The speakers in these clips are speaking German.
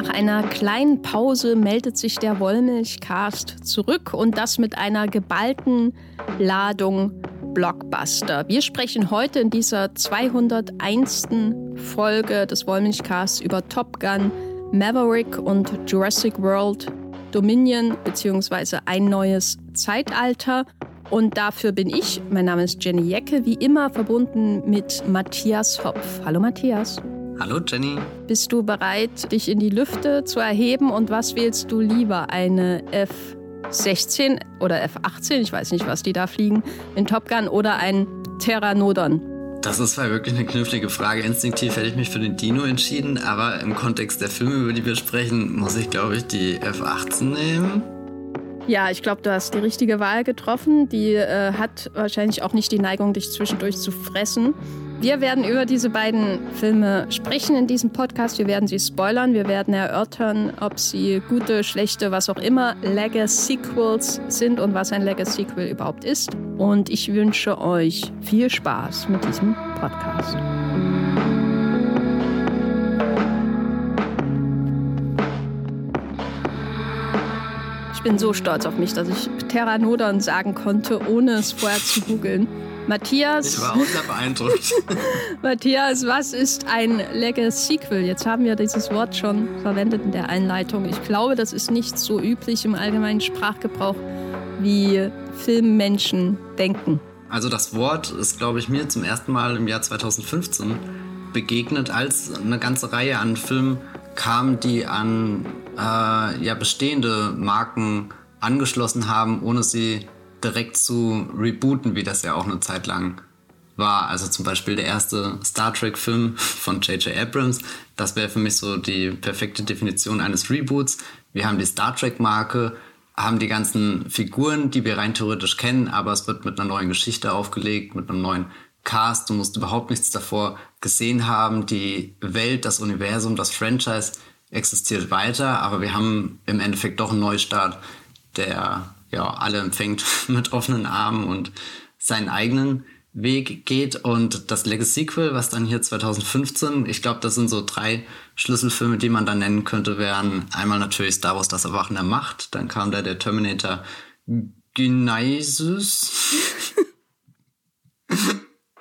Nach einer kleinen Pause meldet sich der Wollmilchcast zurück und das mit einer geballten Ladung Blockbuster. Wir sprechen heute in dieser 201. Folge des Wollmilchcasts über Top Gun, Maverick und Jurassic World Dominion bzw. ein neues Zeitalter. Und dafür bin ich, mein Name ist Jenny Jecke, wie immer verbunden mit Matthias Hopf. Hallo Matthias. Hallo Jenny. Bist du bereit, dich in die Lüfte zu erheben und was wählst du lieber? Eine F-16 oder F-18, ich weiß nicht, was die da fliegen, in Top Gun oder ein Pteranodon? Das ist zwar wirklich eine knifflige Frage. Instinktiv hätte ich mich für den Dino entschieden, aber im Kontext der Filme, über die wir sprechen, muss ich, glaube ich, die F-18 nehmen. Ja, ich glaube, du hast die richtige Wahl getroffen. Die äh, hat wahrscheinlich auch nicht die Neigung, dich zwischendurch zu fressen. Wir werden über diese beiden Filme sprechen in diesem Podcast. Wir werden sie spoilern. Wir werden erörtern, ob sie gute, schlechte, was auch immer Legacy-Sequels sind und was ein Legacy-Sequel überhaupt ist. Und ich wünsche euch viel Spaß mit diesem Podcast. Ich bin so stolz auf mich, dass ich Pteranodon sagen konnte, ohne es vorher zu googeln. Matthias. Ich war auch sehr beeindruckt. Matthias, was ist ein Legacy-Sequel? Jetzt haben wir dieses Wort schon verwendet in der Einleitung. Ich glaube, das ist nicht so üblich im allgemeinen Sprachgebrauch, wie Filmmenschen denken. Also das Wort ist, glaube ich, mir zum ersten Mal im Jahr 2015 begegnet, als eine ganze Reihe an Filmen kam, die an äh, ja, bestehende Marken angeschlossen haben, ohne sie direkt zu rebooten, wie das ja auch eine Zeit lang war. Also zum Beispiel der erste Star Trek-Film von J.J. Abrams. Das wäre für mich so die perfekte Definition eines Reboots. Wir haben die Star Trek-Marke, haben die ganzen Figuren, die wir rein theoretisch kennen, aber es wird mit einer neuen Geschichte aufgelegt, mit einem neuen Cast. Du musst überhaupt nichts davor gesehen haben. Die Welt, das Universum, das Franchise existiert weiter, aber wir haben im Endeffekt doch einen Neustart, der ja, alle empfängt mit offenen Armen und seinen eigenen Weg geht. Und das Legacy Sequel, was dann hier 2015, ich glaube, das sind so drei Schlüsselfilme, die man da nennen könnte, wären einmal natürlich Star Wars, das Erwachen der Macht, dann kam da der Terminator Genesis.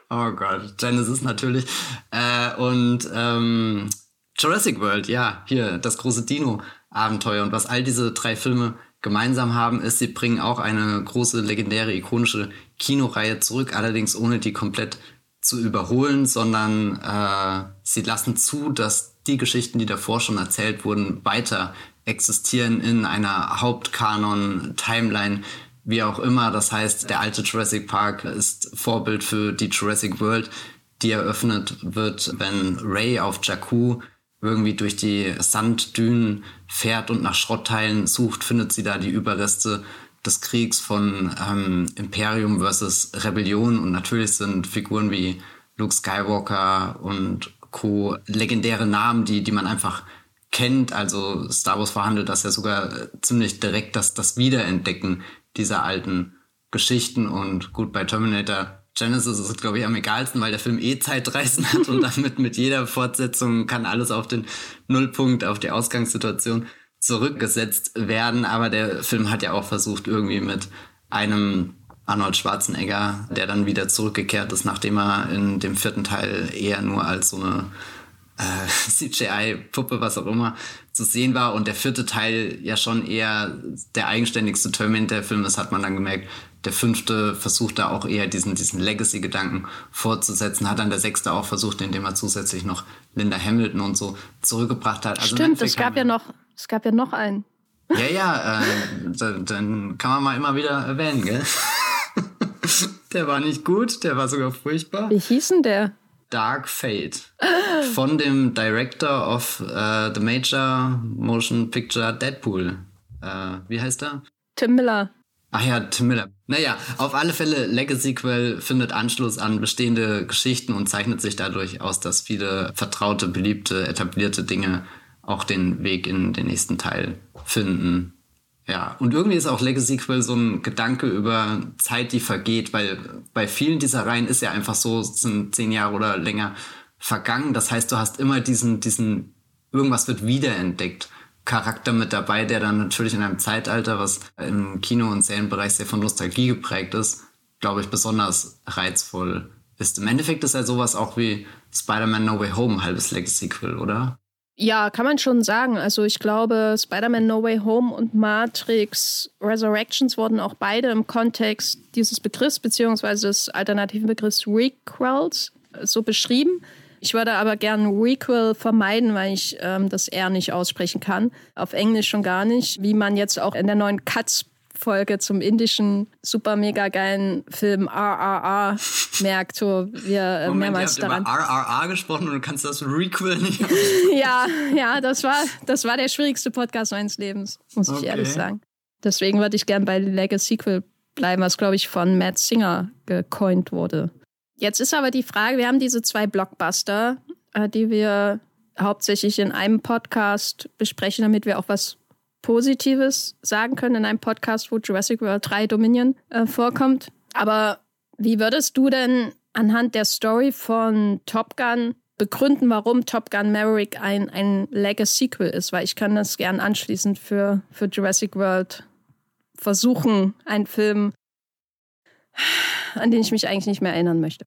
oh Gott, Genesis natürlich. Äh, und ähm, Jurassic World, ja, hier, das große Dino-Abenteuer. Und was all diese drei Filme gemeinsam haben, ist, sie bringen auch eine große, legendäre, ikonische Kinoreihe zurück, allerdings ohne die komplett zu überholen, sondern äh, sie lassen zu, dass die Geschichten, die davor schon erzählt wurden, weiter existieren in einer Hauptkanon-Timeline, wie auch immer. Das heißt, der alte Jurassic Park ist Vorbild für die Jurassic World, die eröffnet wird, wenn Ray auf Jakku irgendwie durch die Sanddünen fährt und nach Schrottteilen sucht, findet sie da die Überreste des Kriegs von ähm, Imperium versus Rebellion. Und natürlich sind Figuren wie Luke Skywalker und Co. legendäre Namen, die, die man einfach kennt. Also Star Wars verhandelt das ja sogar ziemlich direkt, dass das Wiederentdecken dieser alten Geschichten. Und gut, bei Terminator Genesis ist, glaube ich, am egalsten, weil der Film eh Zeitreisen hat und damit mit jeder Fortsetzung kann alles auf den Nullpunkt, auf die Ausgangssituation zurückgesetzt werden. Aber der Film hat ja auch versucht, irgendwie mit einem Arnold Schwarzenegger, der dann wieder zurückgekehrt ist, nachdem er in dem vierten Teil eher nur als so eine äh, CGI-Puppe, was auch immer, zu sehen war. Und der vierte Teil ja schon eher der eigenständigste Terminator-Film ist, hat man dann gemerkt, der fünfte versucht da auch eher diesen, diesen Legacy-Gedanken fortzusetzen, hat dann der sechste auch versucht, indem er zusätzlich noch Linda Hamilton und so zurückgebracht hat. Also Stimmt, es gab ja noch, es gab ja noch einen. Ja, ja, äh, dann, dann kann man mal immer wieder erwähnen, gell? der war nicht gut, der war sogar furchtbar. Wie hieß denn der? Dark Fate von dem Director of uh, the Major Motion Picture Deadpool. Uh, wie heißt er? Tim Miller. Ach ja, Tim Miller. Naja, auf alle Fälle, Legacy Quell findet Anschluss an bestehende Geschichten und zeichnet sich dadurch aus, dass viele vertraute, beliebte, etablierte Dinge auch den Weg in den nächsten Teil finden. Ja, und irgendwie ist auch Legacy Quell so ein Gedanke über Zeit, die vergeht, weil bei vielen dieser Reihen ist ja einfach so, sind zehn Jahre oder länger vergangen. Das heißt, du hast immer diesen, diesen irgendwas wird wiederentdeckt. Charakter mit dabei, der dann natürlich in einem Zeitalter, was im Kino- und Serienbereich sehr von Nostalgie geprägt ist, glaube ich, besonders reizvoll ist. Im Endeffekt ist er sowas auch wie Spider-Man No Way Home, halbes Legacy-Quill, oder? Ja, kann man schon sagen. Also ich glaube, Spider-Man No Way Home und Matrix Resurrections wurden auch beide im Kontext dieses Begriffs beziehungsweise des alternativen Begriffs Requels so beschrieben. Ich würde aber gerne Requel vermeiden, weil ich ähm, das R nicht aussprechen kann. Auf Englisch schon gar nicht. Wie man jetzt auch in der neuen Cuts Folge zum indischen super mega geilen Film RRR merkt, wo wir äh, Moment, mehrmals ihr habt daran. Über RRR gesprochen und du kannst das Requel nicht. ja, ja, das war, das war der schwierigste Podcast meines Lebens, muss okay. ich ehrlich sagen. Deswegen würde ich gern bei Legacy Sequel bleiben, was glaube ich von Matt Singer gecoint wurde. Jetzt ist aber die Frage, wir haben diese zwei Blockbuster, äh, die wir hauptsächlich in einem Podcast besprechen, damit wir auch was Positives sagen können in einem Podcast, wo Jurassic World 3 Dominion äh, vorkommt. Aber wie würdest du denn anhand der Story von Top Gun begründen, warum Top Gun Maverick ein, ein Legacy-Sequel ist? Weil ich kann das gern anschließend für, für Jurassic World versuchen, einen Film an den ich mich eigentlich nicht mehr erinnern möchte.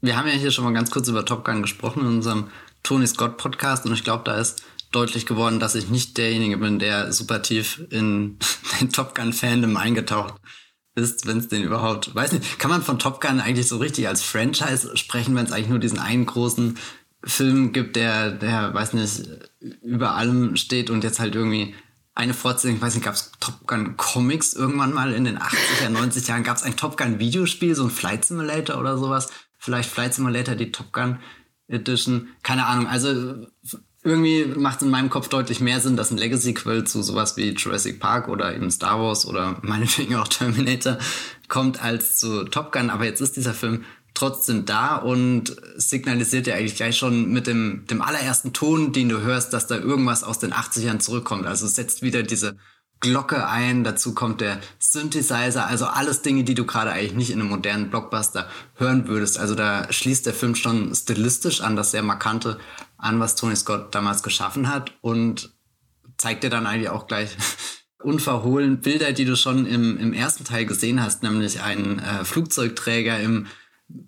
Wir haben ja hier schon mal ganz kurz über Top Gun gesprochen in unserem Tony Scott Podcast und ich glaube, da ist deutlich geworden, dass ich nicht derjenige bin, der super tief in den Top Gun Fandom eingetaucht ist, wenn es den überhaupt, weiß nicht, kann man von Top Gun eigentlich so richtig als Franchise sprechen, wenn es eigentlich nur diesen einen großen Film gibt, der, der, weiß nicht, über allem steht und jetzt halt irgendwie eine Fortsetzung, ich weiß nicht, gab es Top Gun Comics irgendwann mal in den 80er, 90er Jahren? Gab es ein Top Gun Videospiel, so ein Flight Simulator oder sowas? Vielleicht Flight Simulator, die Top Gun Edition? Keine Ahnung. Also irgendwie macht es in meinem Kopf deutlich mehr Sinn, dass ein Legacy-Quill zu sowas wie Jurassic Park oder eben Star Wars oder meinetwegen auch Terminator kommt als zu Top Gun. Aber jetzt ist dieser Film trotzdem da und signalisiert ja eigentlich gleich schon mit dem, dem allerersten Ton, den du hörst, dass da irgendwas aus den 80ern zurückkommt. Also setzt wieder diese Glocke ein, dazu kommt der Synthesizer, also alles Dinge, die du gerade eigentlich nicht in einem modernen Blockbuster hören würdest. Also da schließt der Film schon stilistisch an das sehr markante an, was Tony Scott damals geschaffen hat und zeigt dir dann eigentlich auch gleich unverhohlen Bilder, die du schon im, im ersten Teil gesehen hast, nämlich einen äh, Flugzeugträger im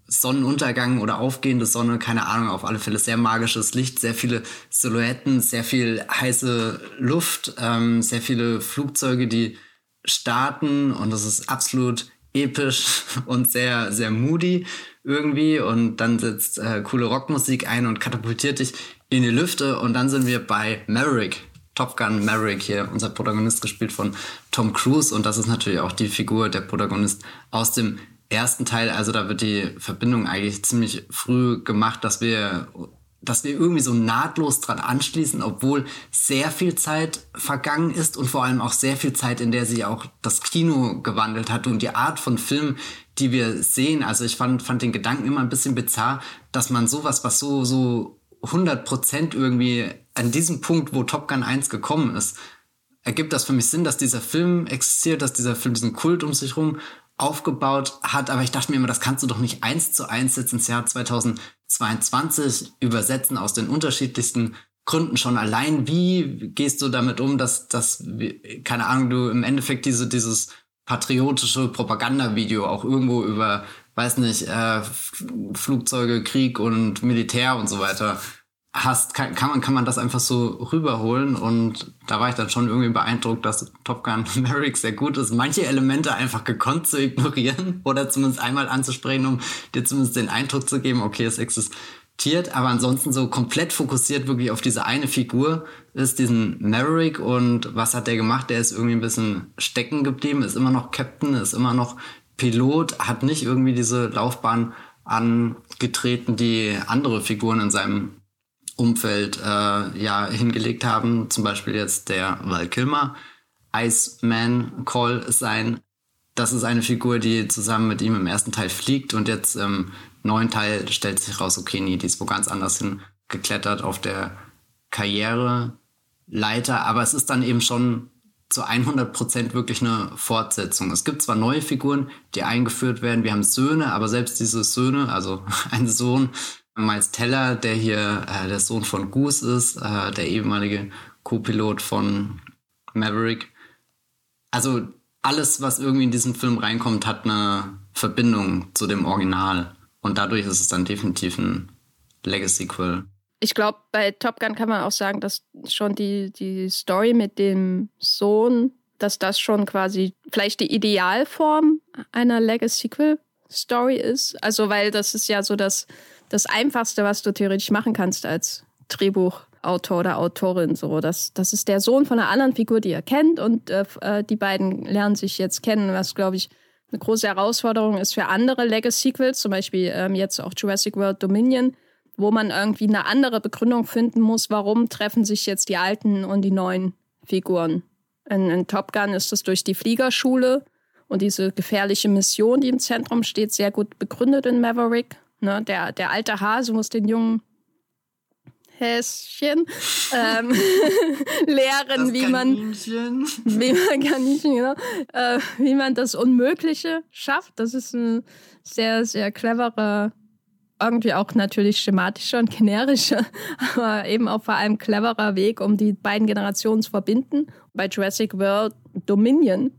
Sonnenuntergang oder aufgehende Sonne, keine Ahnung, auf alle Fälle sehr magisches Licht, sehr viele Silhouetten, sehr viel heiße Luft, ähm, sehr viele Flugzeuge, die starten und das ist absolut episch und sehr, sehr moody irgendwie und dann setzt äh, coole Rockmusik ein und katapultiert dich in die Lüfte und dann sind wir bei Maverick. Top Gun Maverick hier, unser Protagonist gespielt von Tom Cruise und das ist natürlich auch die Figur, der Protagonist aus dem ersten Teil, also da wird die Verbindung eigentlich ziemlich früh gemacht, dass wir dass wir irgendwie so nahtlos dran anschließen, obwohl sehr viel Zeit vergangen ist und vor allem auch sehr viel Zeit, in der sich auch das Kino gewandelt hat und die Art von Film, die wir sehen. Also ich fand, fand den Gedanken immer ein bisschen bizarr, dass man sowas, was so, so 100 Prozent irgendwie an diesem Punkt, wo Top Gun 1 gekommen ist, ergibt das für mich Sinn, dass dieser Film existiert, dass dieser Film diesen Kult um sich rum aufgebaut hat. Aber ich dachte mir immer, das kannst du doch nicht eins zu eins jetzt ins Jahr 2022 übersetzen aus den unterschiedlichsten Gründen schon allein. Wie gehst du damit um, dass, dass keine Ahnung, du im Endeffekt diese, dieses patriotische Propagandavideo auch irgendwo über, weiß nicht, äh, Flugzeuge, Krieg und Militär und so weiter hast, kann, kann, man, kann man das einfach so rüberholen und da war ich dann schon irgendwie beeindruckt, dass Top Gun Maverick sehr gut ist, manche Elemente einfach gekonnt zu ignorieren oder zumindest einmal anzusprechen, um dir zumindest den Eindruck zu geben, okay, es existiert, aber ansonsten so komplett fokussiert wirklich auf diese eine Figur ist, diesen Maverick und was hat der gemacht? Der ist irgendwie ein bisschen stecken geblieben, ist immer noch Captain, ist immer noch Pilot, hat nicht irgendwie diese Laufbahn angetreten, die andere Figuren in seinem Umfeld äh, ja hingelegt haben. Zum Beispiel jetzt der Val Kilmer, Iceman Call sein. Das ist eine Figur, die zusammen mit ihm im ersten Teil fliegt und jetzt im neuen Teil stellt sich raus, okay, nee, die ist wo ganz anders hingeklettert auf der Karriereleiter, aber es ist dann eben schon zu 100 Prozent wirklich eine Fortsetzung. Es gibt zwar neue Figuren, die eingeführt werden, wir haben Söhne, aber selbst diese Söhne, also ein Sohn Miles Teller, der hier äh, der Sohn von Goose ist, äh, der ehemalige Co-Pilot von Maverick. Also alles, was irgendwie in diesen Film reinkommt, hat eine Verbindung zu dem Original. Und dadurch ist es dann definitiv ein Legacy-Quill. Ich glaube, bei Top Gun kann man auch sagen, dass schon die, die Story mit dem Sohn, dass das schon quasi vielleicht die Idealform einer Legacy-Sequel-Story ist. Also, weil das ist ja so das, das Einfachste, was du theoretisch machen kannst als Drehbuchautor oder Autorin. So, das, das ist der Sohn von einer anderen Figur, die er kennt und äh, äh die beiden lernen sich jetzt kennen, was, glaube ich, eine große Herausforderung ist für andere Legacy-Sequels, zum Beispiel ähm, jetzt auch Jurassic World Dominion wo man irgendwie eine andere Begründung finden muss, warum treffen sich jetzt die alten und die neuen Figuren. In, in Top Gun ist das durch die Fliegerschule und diese gefährliche Mission, die im Zentrum steht, sehr gut begründet in Maverick. Ne, der, der alte Hase muss den jungen Häschen ähm, lehren, wie man, wie man Kaninchen, genau, äh, wie man das Unmögliche schafft. Das ist ein sehr, sehr cleverer irgendwie auch natürlich schematischer und generischer, aber eben auch vor allem cleverer Weg, um die beiden Generationen zu verbinden. Bei Jurassic World Dominion,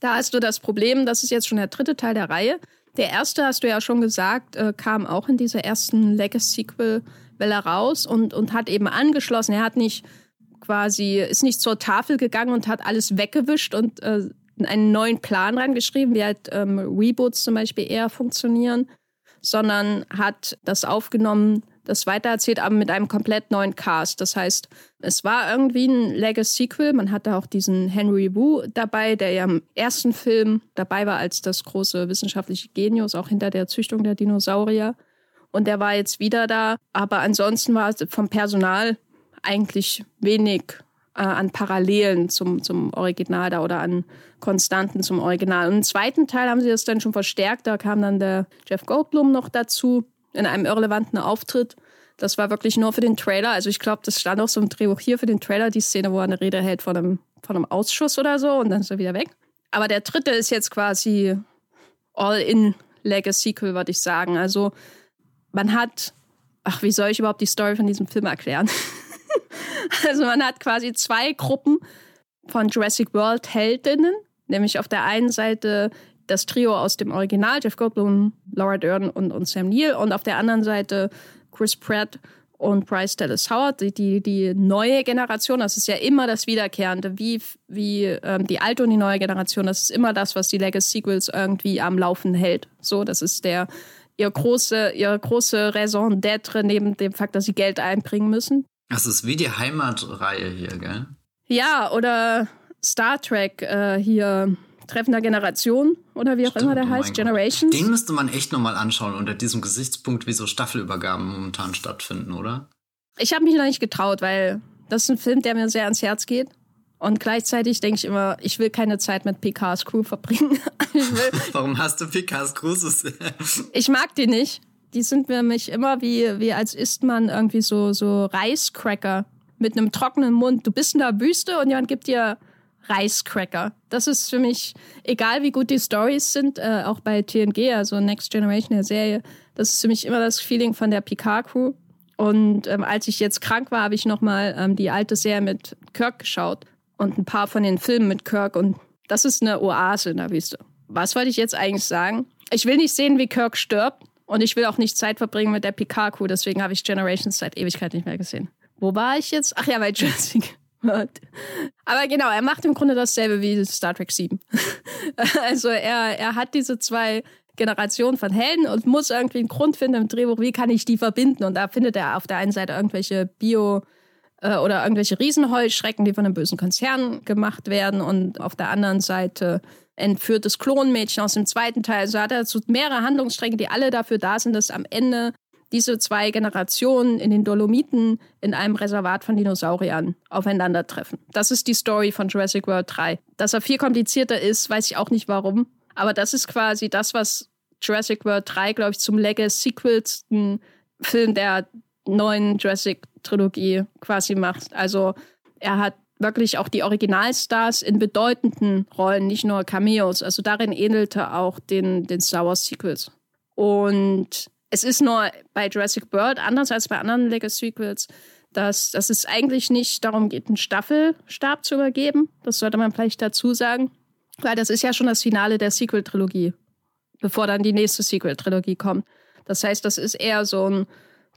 da hast du das Problem, das ist jetzt schon der dritte Teil der Reihe. Der erste, hast du ja schon gesagt, äh, kam auch in dieser ersten Legacy-Sequel-Welle raus und, und hat eben angeschlossen. Er hat nicht quasi, ist nicht zur Tafel gegangen und hat alles weggewischt und äh, einen neuen Plan reingeschrieben, wie halt ähm, Reboots zum Beispiel eher funktionieren, sondern hat das aufgenommen, das weitererzählt, aber mit einem komplett neuen Cast. Das heißt, es war irgendwie ein Legacy-Sequel. Man hatte auch diesen Henry Wu dabei, der ja im ersten Film dabei war als das große wissenschaftliche Genius, auch hinter der Züchtung der Dinosaurier. Und der war jetzt wieder da. Aber ansonsten war es vom Personal eigentlich wenig äh, an Parallelen zum, zum Original da oder an Konstanten zum Original. Und im zweiten Teil haben sie das dann schon verstärkt. Da kam dann der Jeff Goldblum noch dazu in einem irrelevanten Auftritt. Das war wirklich nur für den Trailer. Also ich glaube, das stand auch so im Drehbuch hier für den Trailer, die Szene, wo er eine Rede hält von einem, von einem Ausschuss oder so und dann ist er wieder weg. Aber der dritte ist jetzt quasi all-in Legacy-Sequel, würde ich sagen. Also man hat, ach, wie soll ich überhaupt die Story von diesem Film erklären? also man hat quasi zwei Gruppen von Jurassic World Heldinnen, nämlich auf der einen Seite das Trio aus dem Original, Jeff Goldblum, Laura Dern und, und Sam Neill und auf der anderen Seite Chris Pratt und Bryce Dallas Howard, die, die, die neue Generation, das ist ja immer das Wiederkehrende, wie, wie ähm, die alte und die neue Generation, das ist immer das, was die Legacy Sequels irgendwie am Laufen hält. So, das ist der, ihr große, ihre große Raison d'être neben dem Fakt, dass sie Geld einbringen müssen. Das ist wie die Heimatreihe hier, gell? Ja, oder Star Trek äh, hier. Treffen der Generation oder wie auch Stimmt, immer der oh heißt, Generations. Den müsste man echt nochmal anschauen unter diesem Gesichtspunkt, wie so Staffelübergaben momentan stattfinden, oder? Ich habe mich noch nicht getraut, weil das ist ein Film, der mir sehr ans Herz geht. Und gleichzeitig denke ich immer, ich will keine Zeit mit PKs Crew verbringen. Warum hast du PKs Crew so sehr? Ich mag die nicht die sind für mich immer wie, wie als isst man irgendwie so, so Reiscracker mit einem trockenen Mund. Du bist in der Wüste und jemand gibt dir Reiscracker. Das ist für mich, egal wie gut die Stories sind, äh, auch bei TNG, also Next Generation der Serie, das ist für mich immer das Feeling von der Picard-Crew. Und ähm, als ich jetzt krank war, habe ich nochmal ähm, die alte Serie mit Kirk geschaut und ein paar von den Filmen mit Kirk. Und das ist eine Oase in der Wüste. Was wollte ich jetzt eigentlich sagen? Ich will nicht sehen, wie Kirk stirbt. Und ich will auch nicht Zeit verbringen mit der Pikachu, deswegen habe ich Generations seit Ewigkeit nicht mehr gesehen. Wo war ich jetzt? Ach ja, bei Jurassic. Aber genau, er macht im Grunde dasselbe wie Star Trek 7. also er, er hat diese zwei Generationen von Helden und muss irgendwie einen Grund finden im Drehbuch, wie kann ich die verbinden. Und da findet er auf der einen Seite irgendwelche Bio- äh, oder irgendwelche Riesenheuschrecken, die von einem bösen Konzern gemacht werden. Und auf der anderen Seite entführtes Klonmädchen aus dem zweiten Teil. Also hat er so mehrere Handlungsstränge, die alle dafür da sind, dass am Ende diese zwei Generationen in den Dolomiten in einem Reservat von Dinosauriern aufeinandertreffen. Das ist die Story von Jurassic World 3. Dass er viel komplizierter ist, weiß ich auch nicht warum. Aber das ist quasi das, was Jurassic World 3, glaube ich, zum Legacy-sequelsten Film der neuen Jurassic-Trilogie quasi macht. Also er hat wirklich auch die Originalstars in bedeutenden Rollen, nicht nur Cameos. Also darin ähnelte auch den, den Star Wars Sequels. Und Es ist nur bei Jurassic World anders als bei anderen Lego-Sequels, dass, dass es eigentlich nicht darum geht, einen Staffelstab zu übergeben. Das sollte man vielleicht dazu sagen. Weil das ist ja schon das Finale der Sequel-Trilogie, bevor dann die nächste Sequel-Trilogie kommt. Das heißt, das ist eher so ein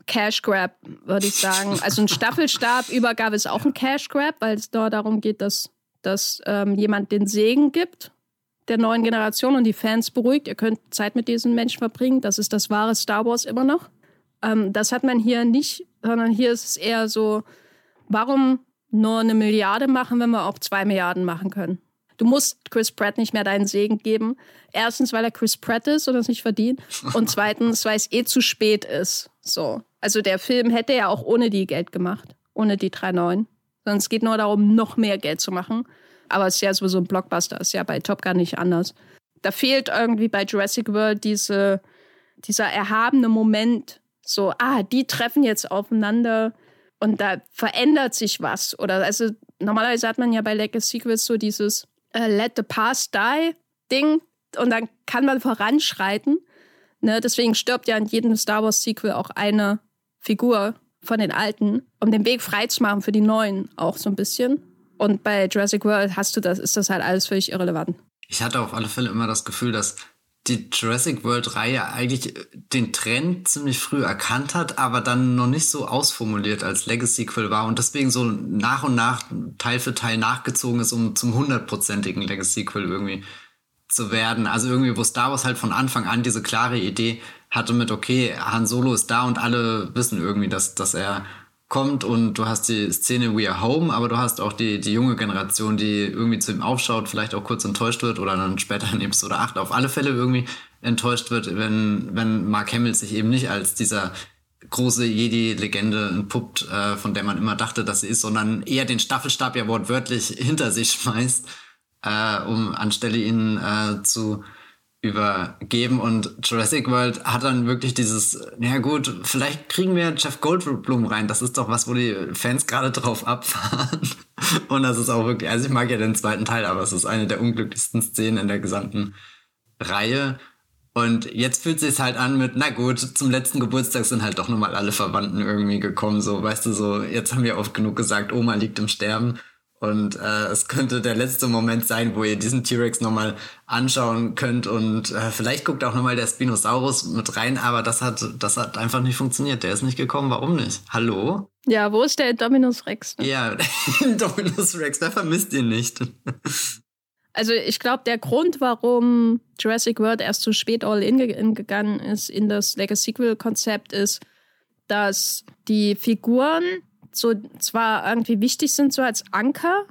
Cash Grab, würde ich sagen. Also ein Staffelstab-Übergabe ist auch ein Cash Grab, weil es da darum geht, dass, dass ähm, jemand den Segen gibt der neuen Generation und die Fans beruhigt. Ihr könnt Zeit mit diesen Menschen verbringen. Das ist das wahre Star Wars immer noch. Ähm, das hat man hier nicht, sondern hier ist es eher so, warum nur eine Milliarde machen, wenn wir auch zwei Milliarden machen können? Du musst Chris Pratt nicht mehr deinen Segen geben. Erstens, weil er Chris Pratt ist und es nicht verdient. Und zweitens, weil es eh zu spät ist. So. Also der Film hätte ja auch ohne die Geld gemacht. Ohne die 3,9. Sondern es geht nur darum, noch mehr Geld zu machen. Aber es ist ja sowieso ein Blockbuster. Ist ja bei Top Gun nicht anders. Da fehlt irgendwie bei Jurassic World diese, dieser erhabene Moment. So, ah, die treffen jetzt aufeinander und da verändert sich was. Oder also normalerweise hat man ja bei Legacy Sequels so dieses, äh, Let the Past Die Ding und dann kann man voranschreiten. Ne? Deswegen stirbt ja in jedem Star Wars Sequel auch eine Figur von den alten, um den Weg freizumachen für die neuen auch so ein bisschen. Und bei Jurassic World hast du das, ist das halt alles völlig irrelevant. Ich hatte auf alle Fälle immer das Gefühl, dass die Jurassic World-Reihe eigentlich den Trend ziemlich früh erkannt hat, aber dann noch nicht so ausformuliert als Legacy-Sequel war und deswegen so nach und nach Teil für Teil nachgezogen ist, um zum hundertprozentigen Legacy-Sequel irgendwie zu werden. Also irgendwie, wo Star Wars halt von Anfang an diese klare Idee hatte mit, okay, Han Solo ist da und alle wissen irgendwie, dass, dass er kommt und du hast die Szene We Are Home, aber du hast auch die, die junge Generation, die irgendwie zu ihm aufschaut, vielleicht auch kurz enttäuscht wird oder dann später in Episode 8 auf alle Fälle irgendwie enttäuscht wird, wenn, wenn Mark Hamill sich eben nicht als dieser große Jedi-Legende entpuppt, äh, von der man immer dachte, dass sie ist, sondern eher den Staffelstab ja wortwörtlich hinter sich schmeißt, äh, um anstelle ihn äh, zu übergeben und Jurassic World hat dann wirklich dieses, ja gut, vielleicht kriegen wir Jeff Goldblum rein, das ist doch was, wo die Fans gerade drauf abfahren. Und das ist auch wirklich, also ich mag ja den zweiten Teil, aber es ist eine der unglücklichsten Szenen in der gesamten Reihe. Und jetzt fühlt sich halt an mit, na gut, zum letzten Geburtstag sind halt doch nochmal alle Verwandten irgendwie gekommen, so, weißt du, so, jetzt haben wir oft genug gesagt, Oma liegt im Sterben. Und äh, es könnte der letzte Moment sein, wo ihr diesen T-Rex nochmal anschauen könnt. Und äh, vielleicht guckt auch nochmal der Spinosaurus mit rein, aber das hat, das hat einfach nicht funktioniert. Der ist nicht gekommen. Warum nicht? Hallo? Ja, wo ist der Dominus Rex? Ne? Ja, Dominus Rex, wer vermisst ihn nicht? Also ich glaube, der Grund, warum Jurassic World erst so spät all in gegangen ist in das Legacy-Sequel-Konzept, ist, dass die Figuren so zwar irgendwie wichtig sind, so als Anker.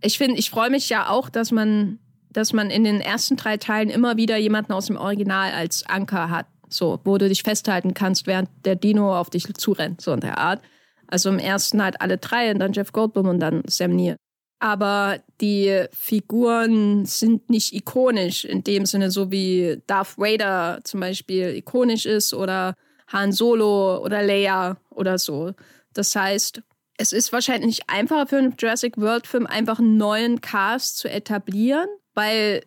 Ich finde, ich freue mich ja auch, dass man, dass man in den ersten drei Teilen immer wieder jemanden aus dem Original als Anker hat. So, wo du dich festhalten kannst, während der Dino auf dich zurennt, so in der Art. Also im ersten halt alle drei und dann Jeff Goldblum und dann Sam Neill. Aber die Figuren sind nicht ikonisch in dem Sinne, so wie Darth Vader zum Beispiel ikonisch ist oder Han Solo oder Leia oder so. Das heißt, es ist wahrscheinlich einfacher für einen Jurassic World Film einfach einen neuen Cast zu etablieren, weil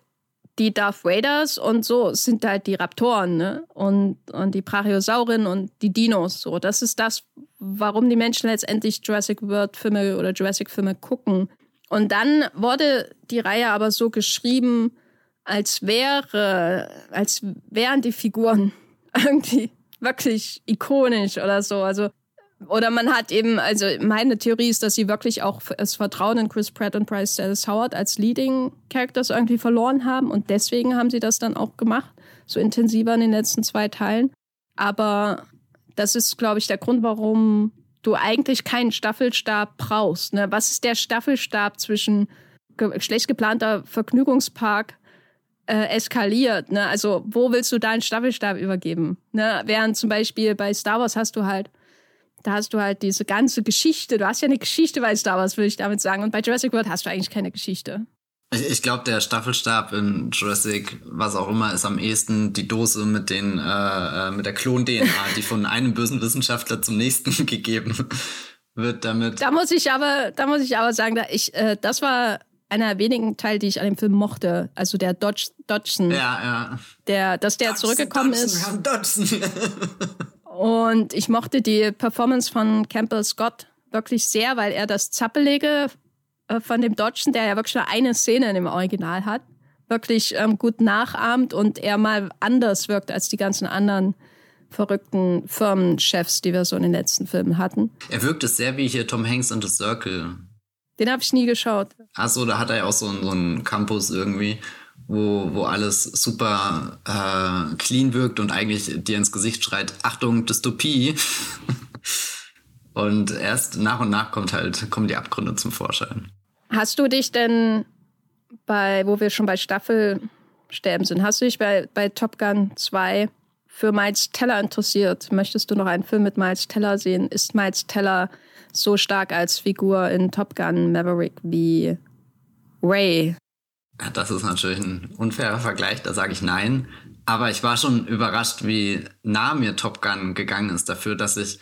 die Darth Raiders und so sind halt die Raptoren, ne? Und, und die Brachiosaurinnen und die Dinos. So, das ist das, warum die Menschen letztendlich Jurassic World Filme oder Jurassic Filme gucken. Und dann wurde die Reihe aber so geschrieben, als wäre, als wären die Figuren irgendwie wirklich ikonisch oder so. Also oder man hat eben, also meine Theorie ist, dass sie wirklich auch das Vertrauen in Chris Pratt und Bryce Dallas Howard als Leading Characters irgendwie verloren haben und deswegen haben sie das dann auch gemacht, so intensiver in den letzten zwei Teilen. Aber das ist, glaube ich, der Grund, warum du eigentlich keinen Staffelstab brauchst. Ne? Was ist der Staffelstab zwischen ge schlecht geplanter Vergnügungspark äh, eskaliert? Ne? Also wo willst du deinen Staffelstab übergeben? Ne? Während zum Beispiel bei Star Wars hast du halt da hast du halt diese ganze Geschichte. Du hast ja eine Geschichte bei Star Wars, würde ich damit sagen. Und bei Jurassic World hast du eigentlich keine Geschichte. Ich, ich glaube, der Staffelstab in Jurassic, was auch immer, ist am ehesten die Dose mit den äh, äh mit der Klon-DNA, die von einem bösen Wissenschaftler zum nächsten gegeben wird damit. Da muss ich aber, da muss ich aber sagen, da ich, äh, das war einer der wenigen Teile, die ich an dem Film mochte. Also der Dodge, Dodgson. Ja, ja. Der, dass der Dodgson, zurückgekommen Dodgson, ist. Dodgson. Und ich mochte die Performance von Campbell Scott wirklich sehr, weil er das Zappelige äh, von dem Dodgson, der ja wirklich nur eine Szene in dem Original hat, wirklich ähm, gut nachahmt und er mal anders wirkt als die ganzen anderen verrückten Firmenchefs, die wir so in den letzten Filmen hatten. Er wirkt es sehr wie hier Tom Hanks und The Circle. Den habe ich nie geschaut. Achso, da hat er ja auch so, so einen Campus irgendwie, wo, wo alles super äh, clean wirkt und eigentlich dir ins Gesicht schreit, Achtung, Dystopie. und erst nach und nach kommt halt, kommen die Abgründe zum Vorschein. Hast du dich denn bei, wo wir schon bei Staffelsterben sind, hast du dich bei, bei Top Gun 2 für Miles Teller interessiert? Möchtest du noch einen Film mit Miles Teller sehen? Ist Miles Teller so stark als Figur in Top Gun Maverick wie Ray? Das ist natürlich ein unfairer Vergleich, da sage ich nein. Aber ich war schon überrascht, wie nah mir Top Gun gegangen ist dafür, dass ich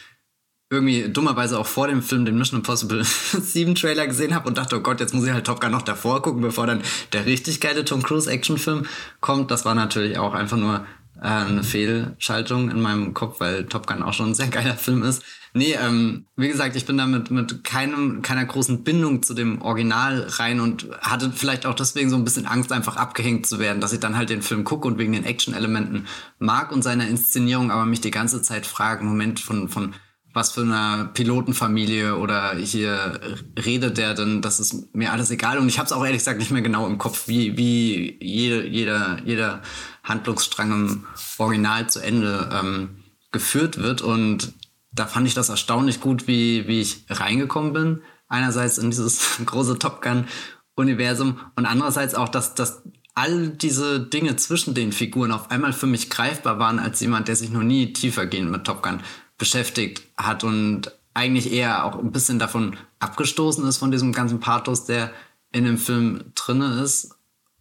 irgendwie dummerweise auch vor dem Film den Mission Impossible 7 Trailer gesehen habe und dachte, oh Gott, jetzt muss ich halt Top Gun noch davor gucken, bevor dann der richtig geile Tom Cruise Actionfilm kommt. Das war natürlich auch einfach nur äh, eine Fehlschaltung in meinem Kopf, weil Top Gun auch schon ein sehr geiler Film ist. Nee, ähm, wie gesagt, ich bin damit mit keinem, keiner großen Bindung zu dem Original rein und hatte vielleicht auch deswegen so ein bisschen Angst, einfach abgehängt zu werden, dass ich dann halt den Film gucke und wegen den Action-Elementen mag und seiner Inszenierung, aber mich die ganze Zeit frage, Moment, von, von was für einer Pilotenfamilie oder hier redet der denn, das ist mir alles egal. Und ich habe es auch ehrlich gesagt nicht mehr genau im Kopf, wie, wie jede, jeder, jeder Handlungsstrang im Original zu Ende ähm, geführt wird. Und da fand ich das erstaunlich gut, wie, wie ich reingekommen bin. Einerseits in dieses große Top Gun-Universum und andererseits auch, dass, dass all diese Dinge zwischen den Figuren auf einmal für mich greifbar waren als jemand, der sich noch nie tiefergehend mit Top Gun beschäftigt hat und eigentlich eher auch ein bisschen davon abgestoßen ist von diesem ganzen Pathos, der in dem Film drinne ist.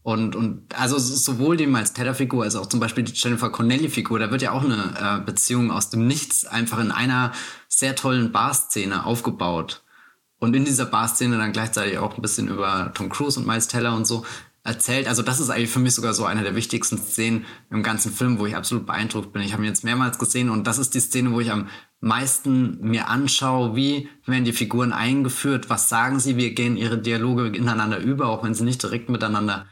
Und, und also sowohl die Miles Teller-Figur als auch zum Beispiel die Jennifer Connelly-Figur, da wird ja auch eine äh, Beziehung aus dem Nichts einfach in einer sehr tollen Bar-Szene aufgebaut. Und in dieser Bar-Szene dann gleichzeitig auch ein bisschen über Tom Cruise und Miles Teller und so erzählt. Also das ist eigentlich für mich sogar so eine der wichtigsten Szenen im ganzen Film, wo ich absolut beeindruckt bin. Ich habe ihn jetzt mehrmals gesehen und das ist die Szene, wo ich am meisten mir anschaue, wie werden die Figuren eingeführt, was sagen sie, wie gehen ihre Dialoge ineinander über, auch wenn sie nicht direkt miteinander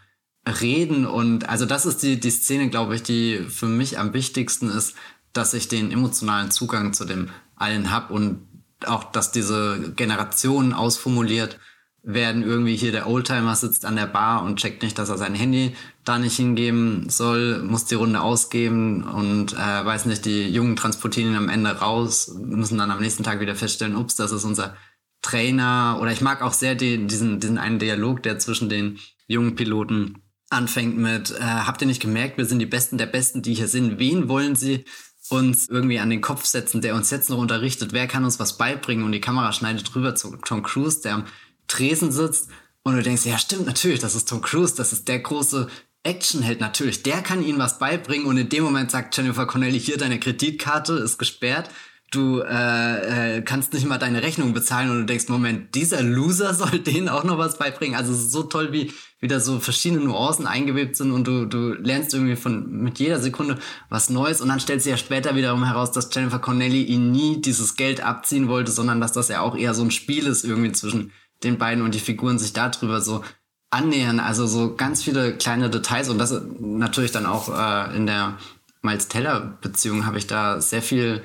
reden. Und also das ist die, die Szene, glaube ich, die für mich am wichtigsten ist, dass ich den emotionalen Zugang zu dem allen habe und auch, dass diese Generation ausformuliert werden irgendwie hier der Oldtimer sitzt an der Bar und checkt nicht, dass er sein Handy da nicht hingeben soll, muss die Runde ausgeben und äh, weiß nicht, die Jungen transportieren ihn am Ende raus, müssen dann am nächsten Tag wieder feststellen, ups, das ist unser Trainer. Oder ich mag auch sehr die, diesen, diesen einen Dialog, der zwischen den jungen Piloten anfängt mit, äh, habt ihr nicht gemerkt, wir sind die Besten der Besten, die hier sind. Wen wollen sie uns irgendwie an den Kopf setzen, der uns jetzt noch unterrichtet? Wer kann uns was beibringen? Und die Kamera schneidet rüber zu Tom Cruise, der am Tresen sitzt und du denkst, ja stimmt, natürlich, das ist Tom Cruise, das ist der große Actionheld, natürlich, der kann ihnen was beibringen und in dem Moment sagt Jennifer Connelly, hier deine Kreditkarte ist gesperrt, du äh, äh, kannst nicht mal deine Rechnung bezahlen und du denkst, Moment, dieser Loser soll denen auch noch was beibringen. Also es ist so toll, wie wieder so verschiedene Nuancen eingewebt sind und du, du lernst irgendwie von mit jeder Sekunde was Neues und dann stellt sich ja später wiederum heraus, dass Jennifer Connelly ihn nie dieses Geld abziehen wollte, sondern dass das ja auch eher so ein Spiel ist irgendwie zwischen den beiden und die Figuren sich darüber so annähern. Also so ganz viele kleine Details und das natürlich dann auch äh, in der Miles Teller Beziehung habe ich da sehr viel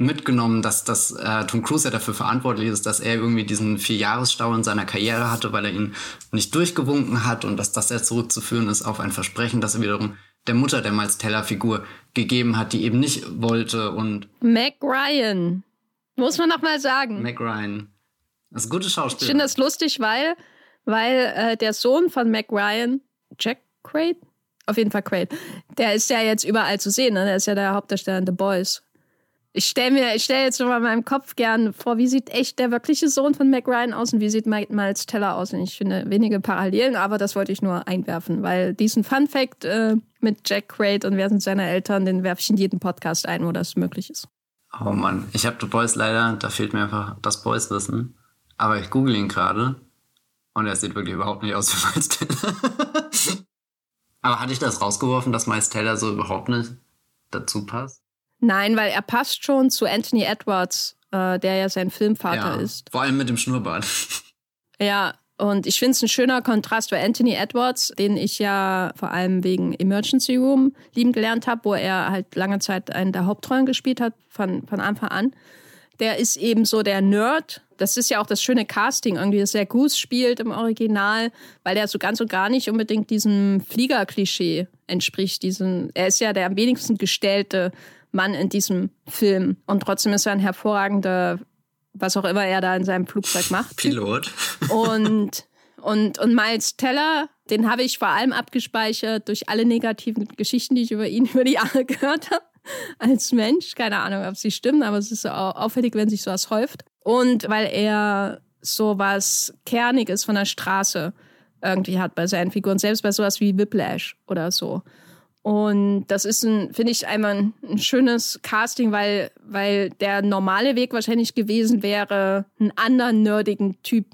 mitgenommen, dass, dass äh, Tom Cruise ja dafür verantwortlich ist, dass er irgendwie diesen Vierjahresstau in seiner Karriere hatte, weil er ihn nicht durchgewunken hat und dass das ja zurückzuführen ist auf ein Versprechen, das er wiederum der Mutter der Miles Teller Figur gegeben hat, die eben nicht wollte und Mac Ryan muss man noch mal sagen. Mac Ryan das ist ein gutes Schauspiel. Ich finde das lustig, weil, weil äh, der Sohn von Mac Ryan, Jack Quaid, auf jeden Fall Quaid, der ist ja jetzt überall zu sehen. Ne? Der ist ja der Hauptdarsteller in The Boys. Ich stelle mir, ich stelle jetzt schon mal in meinem Kopf gern vor, wie sieht echt der wirkliche Sohn von Mac Ryan aus und wie sieht Miles Teller aus? Und ich finde wenige Parallelen, aber das wollte ich nur einwerfen, weil diesen Fun Fact äh, mit Jack Quaid und wer sind seine Eltern, den werfe ich in jeden Podcast ein, wo das möglich ist. Oh Mann, ich habe The Boys leider, da fehlt mir einfach das Boys-Wissen. Aber ich google ihn gerade Und er sieht wirklich überhaupt nicht aus wie Miles Teller. Aber hatte ich das rausgeworfen, dass Miles Teller so überhaupt nicht dazu passt? Nein, weil er passt schon zu Anthony Edwards, äh, der ja sein Filmvater ja, ist. Vor allem mit dem Schnurrbart. Ja, und ich finde es ein schöner Kontrast, weil Anthony Edwards, den ich ja vor allem wegen Emergency Room lieben gelernt habe, wo er halt lange Zeit einen der Hauptrollen gespielt hat, von, von Anfang an, der ist eben so der Nerd. Das ist ja auch das schöne Casting, irgendwie, dass er Goose spielt im Original, weil er so ganz und gar nicht unbedingt diesem Flieger-Klischee entspricht. Diesen, er ist ja der am wenigsten gestellte Mann in diesem Film. Und trotzdem ist er ein hervorragender was auch immer er da in seinem Flugzeug macht. Pilot. Und, und, und Miles Teller, den habe ich vor allem abgespeichert durch alle negativen Geschichten, die ich über ihn über die Jahre gehört habe. Als Mensch. Keine Ahnung, ob sie stimmen, aber es ist so auffällig, wenn sich sowas häuft. Und weil er so was Kerniges von der Straße irgendwie hat bei seinen Figuren, selbst bei sowas wie Whiplash oder so. Und das ist ein, finde ich, einmal ein, schönes Casting, weil, weil der normale Weg wahrscheinlich gewesen wäre, einen anderen nerdigen Typ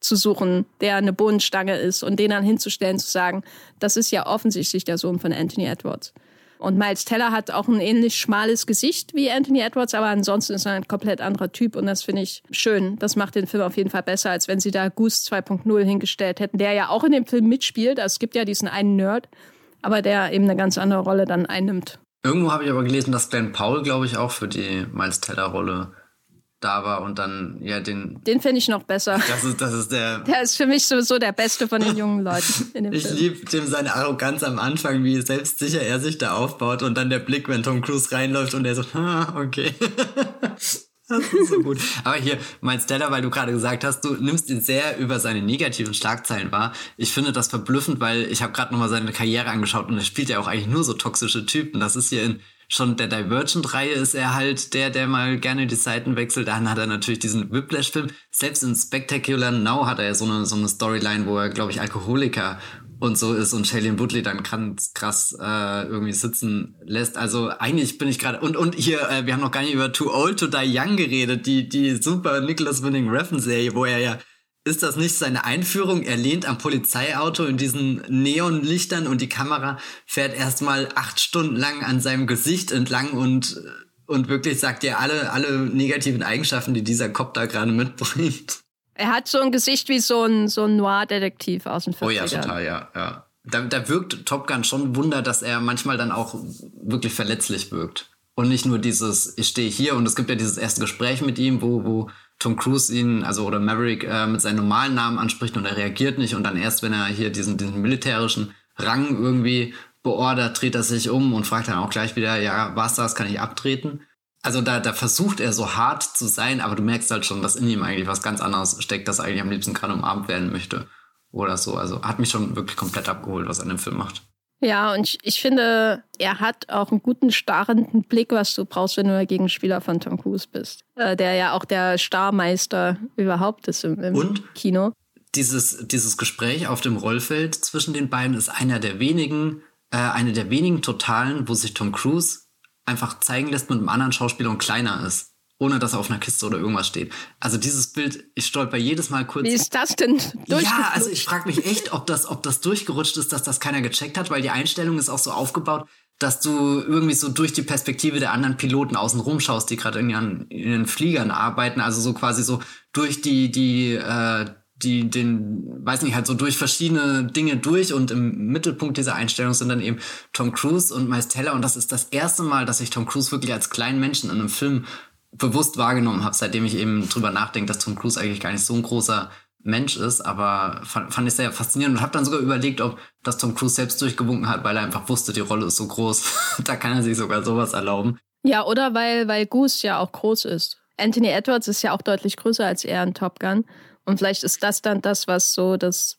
zu suchen, der eine Bodenstange ist und den dann hinzustellen, zu sagen, das ist ja offensichtlich der Sohn von Anthony Edwards. Und Miles Teller hat auch ein ähnlich schmales Gesicht wie Anthony Edwards, aber ansonsten ist er ein komplett anderer Typ und das finde ich schön. Das macht den Film auf jeden Fall besser, als wenn sie da Goose 2.0 hingestellt hätten, der ja auch in dem Film mitspielt. Also es gibt ja diesen einen Nerd, aber der eben eine ganz andere Rolle dann einnimmt. Irgendwo habe ich aber gelesen, dass Glenn Paul, glaube ich, auch für die Miles Teller-Rolle da war und dann ja den. Den finde ich noch besser. Das ist, das ist der. Der ist für mich sowieso der Beste von den jungen Leuten in dem ich liebe dem seine Arroganz am Anfang, wie selbstsicher er sich da aufbaut und dann der Blick, wenn Tom Cruise reinläuft und er so, ah, okay. Das ist so gut. Aber hier, mein Stella, weil du gerade gesagt hast, du nimmst ihn sehr über seine negativen Schlagzeilen wahr. Ich finde das verblüffend, weil ich habe gerade nochmal seine Karriere angeschaut und er spielt ja auch eigentlich nur so toxische Typen. Das ist hier in schon der Divergent-Reihe ist er halt der, der mal gerne die Seiten wechselt. Dann hat er natürlich diesen Whiplash-Film. Selbst in Spectacular Now hat er ja so eine, so eine Storyline, wo er, glaube ich, Alkoholiker und so ist und Shailene Woodley dann ganz krass äh, irgendwie sitzen lässt. Also eigentlich bin ich gerade und und hier äh, wir haben noch gar nicht über Too Old to Die Young geredet, die die super Nicholas Winning Refn Serie, wo er ja ist das nicht seine Einführung? Er lehnt am Polizeiauto in diesen Neonlichtern und die Kamera fährt erstmal acht Stunden lang an seinem Gesicht entlang und und wirklich sagt ja alle alle negativen Eigenschaften, die dieser Cop da gerade mitbringt. Er hat so ein Gesicht wie so ein, so ein Noir-Detektiv aus den 40ern. Oh ja, total, ja, ja. Da, da wirkt Top Gun schon Wunder, dass er manchmal dann auch wirklich verletzlich wirkt. Und nicht nur dieses, ich stehe hier und es gibt ja dieses erste Gespräch mit ihm, wo, wo Tom Cruise ihn, also oder Maverick, äh, mit seinem normalen Namen anspricht und er reagiert nicht und dann erst, wenn er hier diesen, diesen militärischen Rang irgendwie beordert, dreht er sich um und fragt dann auch gleich wieder, ja, was das, kann ich abtreten? Also da, da versucht er so hart zu sein, aber du merkst halt schon, dass in ihm eigentlich was ganz anderes steckt, das eigentlich am liebsten gerade umarmt werden möchte. Oder so. Also hat mich schon wirklich komplett abgeholt, was er in dem Film macht. Ja, und ich, ich finde, er hat auch einen guten, starrenden Blick, was du brauchst, wenn du der Gegenspieler von Tom Cruise bist. Äh, der ja auch der Starmeister überhaupt ist im, im und Kino. Dieses, dieses Gespräch auf dem Rollfeld zwischen den beiden ist einer der wenigen, äh, eine der wenigen Totalen, wo sich Tom Cruise einfach zeigen lässt mit einem anderen Schauspieler und kleiner ist. Ohne dass er auf einer Kiste oder irgendwas steht. Also dieses Bild, ich stolper jedes Mal kurz. Wie ist das denn Ja, also ich frage mich echt, ob das, ob das durchgerutscht ist, dass das keiner gecheckt hat, weil die Einstellung ist auch so aufgebaut, dass du irgendwie so durch die Perspektive der anderen Piloten außen rumschaust, die gerade in ihren, in ihren Fliegern arbeiten. Also so quasi so durch die, die, äh, die den, weiß nicht, halt so durch verschiedene Dinge durch und im Mittelpunkt dieser Einstellung sind dann eben Tom Cruise und Miles Teller und das ist das erste Mal, dass ich Tom Cruise wirklich als kleinen Menschen in einem Film bewusst wahrgenommen habe, seitdem ich eben drüber nachdenke, dass Tom Cruise eigentlich gar nicht so ein großer Mensch ist, aber fand, fand ich sehr faszinierend und habe dann sogar überlegt, ob das Tom Cruise selbst durchgewunken hat, weil er einfach wusste, die Rolle ist so groß. da kann er sich sogar sowas erlauben. Ja, oder weil, weil Goose ja auch groß ist. Anthony Edwards ist ja auch deutlich größer als er in Top Gun. Und vielleicht ist das dann das, was so das,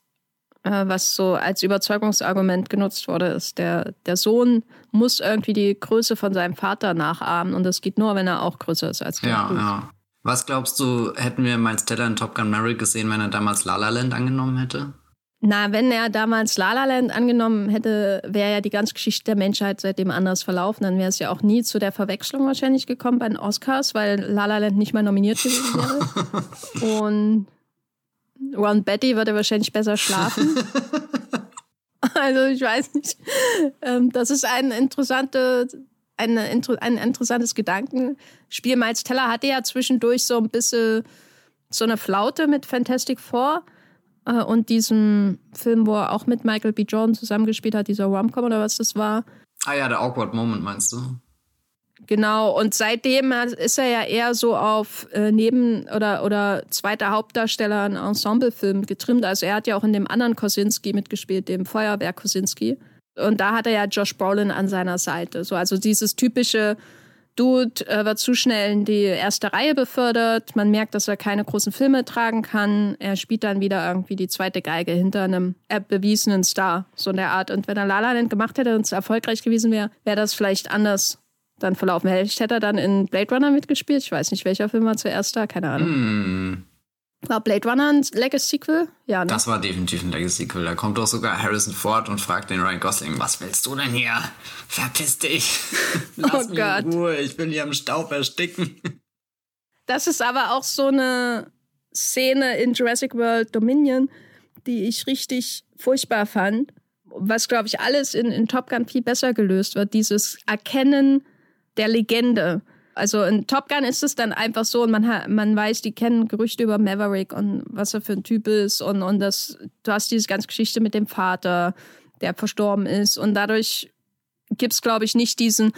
äh, was so als Überzeugungsargument genutzt wurde, ist der, der Sohn muss irgendwie die Größe von seinem Vater nachahmen und das geht nur, wenn er auch größer ist als der Ja, ja. Was glaubst du, hätten wir Miles Teller in Top Gun Mary gesehen, wenn er damals La La Land angenommen hätte? Na, wenn er damals La La Land angenommen hätte, wäre ja die ganze Geschichte der Menschheit seitdem anders verlaufen. Dann wäre es ja auch nie zu der Verwechslung wahrscheinlich gekommen bei den Oscars, weil La La Land nicht mal nominiert gewesen wäre. Und Ron Betty würde wahrscheinlich besser schlafen. also ich weiß nicht. Ähm, das ist ein, interessante, eine, ein interessantes Gedankenspiel. Miles Teller hatte ja zwischendurch so ein bisschen so eine Flaute mit Fantastic Four äh, und diesem Film, wo er auch mit Michael B. Jordan zusammengespielt hat, dieser Romcom oder was das war. Ah ja, der Awkward Moment meinst du? Genau, und seitdem ist er ja eher so auf äh, Neben- oder, oder zweiter Hauptdarsteller in Ensemblefilmen getrimmt. Also er hat ja auch in dem anderen Kosinski mitgespielt, dem Feuerwehr Kosinski. Und da hat er ja Josh Brolin an seiner Seite. So, also dieses typische Dude äh, wird zu schnell in die erste Reihe befördert. Man merkt, dass er keine großen Filme tragen kann. Er spielt dann wieder irgendwie die zweite Geige hinter einem bewiesenen Star, so in der Art. Und wenn er La La Land gemacht hätte und es erfolgreich gewesen wäre, wäre das vielleicht anders dann verlaufen. Hätte er dann in Blade Runner mitgespielt. Ich weiß nicht, welcher Film war zuerst da, keine Ahnung. Mm. War Blade Runner ein Legacy-Sequel? Ja, ne? Das war definitiv ein Legacy-Sequel. Da kommt doch sogar Harrison Ford und fragt den Ryan Gosling, was willst du denn hier? Verpiss dich. Lass oh mich Gott. in Ruhe, ich will hier im Staub ersticken. Das ist aber auch so eine Szene in Jurassic World Dominion, die ich richtig furchtbar fand. Was, glaube ich, alles in, in Top Gun viel besser gelöst wird. Dieses Erkennen der Legende. Also in Top Gun ist es dann einfach so und man, man weiß, die kennen Gerüchte über Maverick und was er für ein Typ ist und, und das, du hast diese ganze Geschichte mit dem Vater, der verstorben ist und dadurch gibt es, glaube ich, nicht diesen,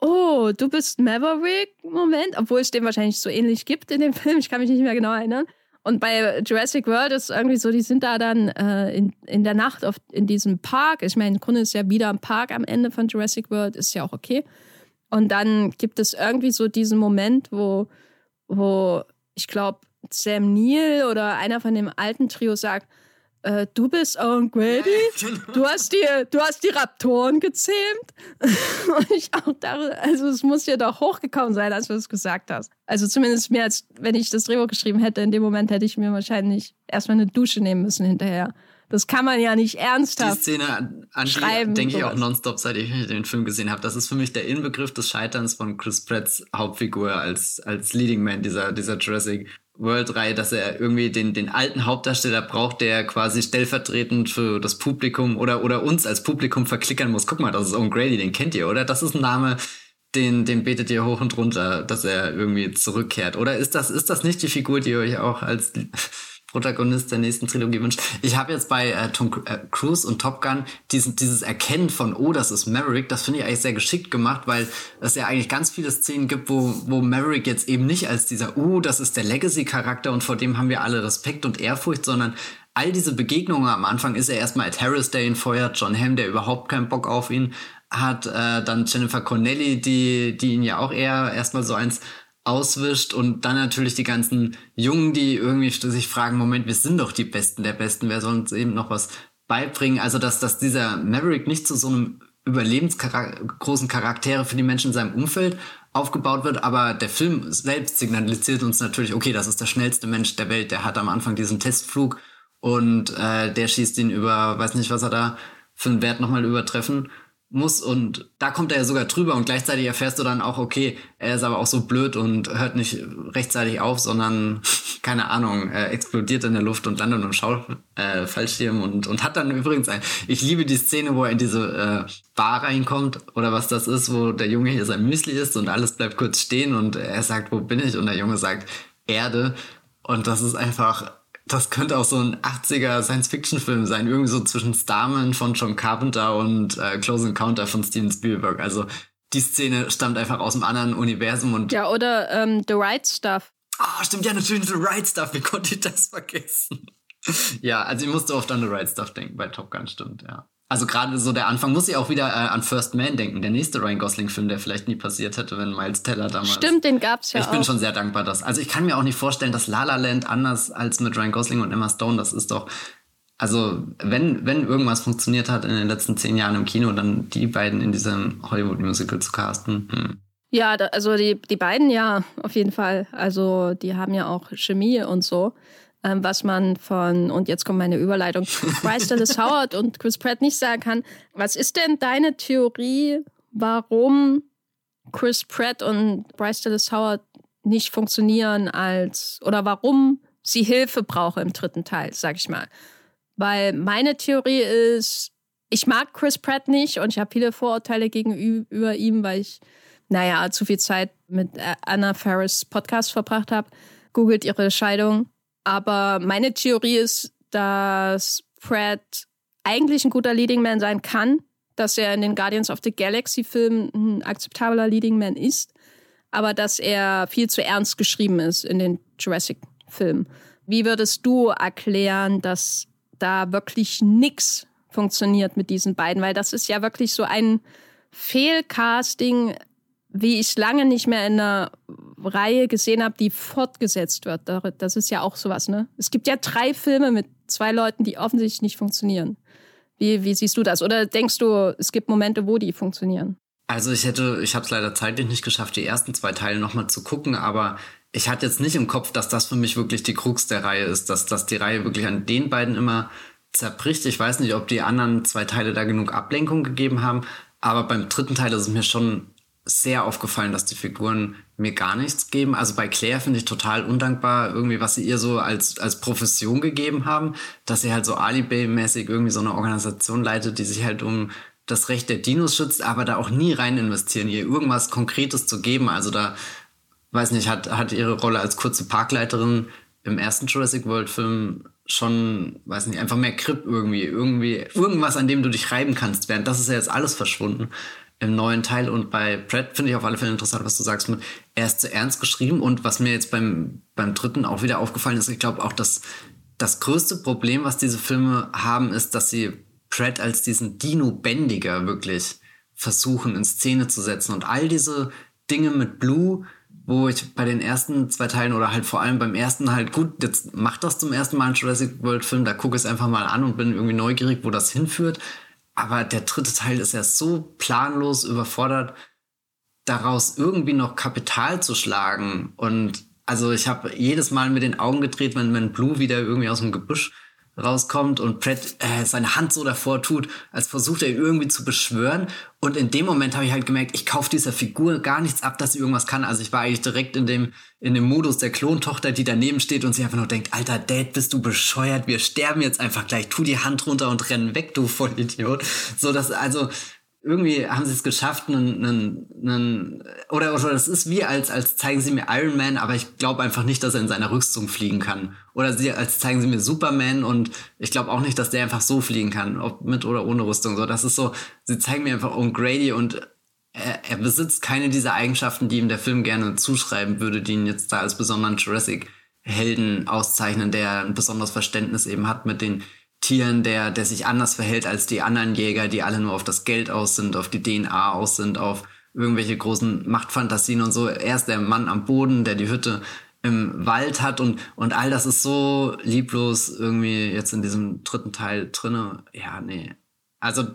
oh, du bist Maverick-Moment, obwohl es den wahrscheinlich so ähnlich gibt in dem Film, ich kann mich nicht mehr genau erinnern. Und bei Jurassic World ist irgendwie so, die sind da dann äh, in, in der Nacht auf, in diesem Park. Ich meine, Kunde ist ja wieder im Park am Ende von Jurassic World, ist ja auch okay. Und dann gibt es irgendwie so diesen Moment, wo, wo ich glaube, Sam Neill oder einer von dem alten Trio sagt, äh, du bist Owen Grady? Genau. Du hast die, du hast die Raptoren gezähmt? Und ich auch dachte, also es muss ja doch hochgekommen sein, als du es gesagt hast. Also zumindest mehr als wenn ich das Drehbuch geschrieben hätte, in dem Moment hätte ich mir wahrscheinlich erstmal eine Dusche nehmen müssen hinterher. Das kann man ja nicht ernsthaft Die Szene, an die denke ich auch nonstop, seit ich den Film gesehen habe. Das ist für mich der Inbegriff des Scheiterns von Chris Pratts Hauptfigur als, als Leading Man dieser, dieser Jurassic World-Reihe, dass er irgendwie den, den alten Hauptdarsteller braucht, der quasi stellvertretend für das Publikum oder, oder uns als Publikum verklickern muss. Guck mal, das ist Owen Grady, den kennt ihr, oder? Das ist ein Name, den, den betet ihr hoch und runter, dass er irgendwie zurückkehrt. Oder ist das, ist das nicht die Figur, die euch auch als Protagonist der nächsten Trilogie wünscht. Ich habe jetzt bei äh, Tom äh, Cruise und Top Gun diesen, dieses Erkennen von, oh, das ist Maverick, das finde ich eigentlich sehr geschickt gemacht, weil es ja eigentlich ganz viele Szenen gibt, wo, wo Maverick jetzt eben nicht als dieser, oh, das ist der Legacy-Charakter und vor dem haben wir alle Respekt und Ehrfurcht, sondern all diese Begegnungen am Anfang ist er erstmal Ed Harris, der ihn feuert, John Hamm, der überhaupt keinen Bock auf ihn hat, äh, dann Jennifer Connelly, die, die ihn ja auch eher erstmal so eins auswischt und dann natürlich die ganzen Jungen, die irgendwie sich fragen, Moment, wir sind doch die Besten der Besten, wer soll uns eben noch was beibringen? Also, dass, dass dieser Maverick nicht zu so einem überlebensgroßen Charaktere für die Menschen in seinem Umfeld aufgebaut wird, aber der Film selbst signalisiert uns natürlich, okay, das ist der schnellste Mensch der Welt, der hat am Anfang diesen Testflug und äh, der schießt ihn über, weiß nicht, was er da für einen Wert nochmal übertreffen muss und da kommt er ja sogar drüber und gleichzeitig erfährst du dann auch, okay, er ist aber auch so blöd und hört nicht rechtzeitig auf, sondern, keine Ahnung, er explodiert in der Luft und landet im Schau äh, Fallschirm und, und hat dann übrigens ein, ich liebe die Szene, wo er in diese äh, Bar reinkommt oder was das ist, wo der Junge hier sein Müsli ist und alles bleibt kurz stehen und er sagt, wo bin ich? Und der Junge sagt, Erde und das ist einfach das könnte auch so ein 80er Science-Fiction-Film sein, irgendwie so zwischen Starman von John Carpenter und äh, Close Encounter von Steven Spielberg. Also die Szene stammt einfach aus einem anderen Universum und. Ja, oder ähm, The Right Stuff. Ah, oh, stimmt, ja, natürlich The Right Stuff. Wie konnte ich das vergessen? ja, also ich musste oft an The Right Stuff denken bei Top Gun, stimmt, ja. Also gerade so der Anfang muss ich auch wieder äh, an First Man denken, der nächste Ryan Gosling-Film, der vielleicht nie passiert hätte, wenn Miles Teller damals. Stimmt, den gab's ja ich auch. Ich bin schon sehr dankbar, dass. Also ich kann mir auch nicht vorstellen, dass La La Land anders als mit Ryan Gosling und Emma Stone, das ist doch. Also wenn wenn irgendwas funktioniert hat in den letzten zehn Jahren im Kino, dann die beiden in diesem Hollywood-Musical zu casten. Hm. Ja, da, also die die beiden ja auf jeden Fall. Also die haben ja auch Chemie und so ähm, was man von, und jetzt kommt meine Überleitung, Bryce Dallas Howard und Chris Pratt nicht sagen kann. Was ist denn deine Theorie, warum Chris Pratt und Bryce Dallas Howard nicht funktionieren als, oder warum sie Hilfe brauche im dritten Teil, sag ich mal. Weil meine Theorie ist, ich mag Chris Pratt nicht und ich habe viele Vorurteile gegenüber ihm, weil ich, naja, zu viel Zeit mit äh, Anna Ferris Podcast verbracht habe. Googelt ihre Scheidung. Aber meine Theorie ist, dass Pratt eigentlich ein guter Leading Man sein kann, dass er in den Guardians of the Galaxy Filmen ein akzeptabler Leading Man ist, aber dass er viel zu ernst geschrieben ist in den Jurassic Filmen. Wie würdest du erklären, dass da wirklich nichts funktioniert mit diesen beiden? Weil das ist ja wirklich so ein Fehlcasting, wie ich lange nicht mehr in einer Reihe gesehen habe, die fortgesetzt wird. Das ist ja auch sowas, ne? Es gibt ja drei Filme mit zwei Leuten, die offensichtlich nicht funktionieren. Wie, wie siehst du das? Oder denkst du, es gibt Momente, wo die funktionieren? Also ich hätte, ich habe es leider zeitlich nicht geschafft, die ersten zwei Teile nochmal zu gucken, aber ich hatte jetzt nicht im Kopf, dass das für mich wirklich die Krux der Reihe ist, dass, dass die Reihe wirklich an den beiden immer zerbricht. Ich weiß nicht, ob die anderen zwei Teile da genug Ablenkung gegeben haben, aber beim dritten Teil ist es mir schon sehr aufgefallen, dass die Figuren mir gar nichts geben. Also bei Claire finde ich total undankbar, irgendwie, was sie ihr so als, als Profession gegeben haben, dass sie halt so Alibay-mäßig irgendwie so eine Organisation leitet, die sich halt um das Recht der Dinos schützt, aber da auch nie rein investieren, ihr irgendwas Konkretes zu geben. Also da, weiß nicht, hat, hat ihre Rolle als kurze Parkleiterin im ersten Jurassic World Film schon, weiß nicht, einfach mehr Grip irgendwie, irgendwie, irgendwas, an dem du dich reiben kannst, während das ist ja jetzt alles verschwunden im neuen Teil. Und bei Brad finde ich auf alle Fälle interessant, was du sagst mit, er ist zu ernst geschrieben. Und was mir jetzt beim, beim dritten auch wieder aufgefallen ist, ich glaube auch, dass das größte Problem, was diese Filme haben, ist, dass sie Pratt als diesen Dino-Bändiger wirklich versuchen in Szene zu setzen. Und all diese Dinge mit Blue, wo ich bei den ersten zwei Teilen oder halt vor allem beim ersten halt, gut, jetzt macht das zum ersten Mal ein Jurassic World Film, da gucke ich es einfach mal an und bin irgendwie neugierig, wo das hinführt. Aber der dritte Teil ist ja so planlos überfordert, daraus irgendwie noch Kapital zu schlagen. Und also ich habe jedes Mal mit den Augen gedreht, wenn, wenn Blue wieder irgendwie aus dem Gebüsch rauskommt und Pratt äh, seine Hand so davor tut, als versucht er irgendwie zu beschwören. Und in dem Moment habe ich halt gemerkt, ich kaufe dieser Figur gar nichts ab, dass sie irgendwas kann. Also ich war eigentlich direkt in dem, in dem Modus der Klontochter, die daneben steht und sie einfach nur denkt, alter Dad, bist du bescheuert, wir sterben jetzt einfach gleich, tu die Hand runter und rennen weg, du Vollidiot. So, dass, also, irgendwie haben sie es geschafft, einen, einen, einen oder, oder das ist wie als, als zeigen sie mir Iron Man, aber ich glaube einfach nicht, dass er in seiner Rüstung fliegen kann. Oder sie, als zeigen sie mir Superman und ich glaube auch nicht, dass der einfach so fliegen kann, ob mit oder ohne Rüstung. So, das ist so, sie zeigen mir einfach O'Grady und er, er besitzt keine dieser Eigenschaften, die ihm der Film gerne zuschreiben würde, die ihn jetzt da als besonderen Jurassic Helden auszeichnen, der ein besonderes Verständnis eben hat mit den Tieren, der, der sich anders verhält als die anderen Jäger, die alle nur auf das Geld aus sind, auf die DNA aus sind, auf irgendwelche großen Machtfantasien und so. Er ist der Mann am Boden, der die Hütte im Wald hat und, und all das ist so lieblos irgendwie jetzt in diesem dritten Teil drinne. Ja, nee. Also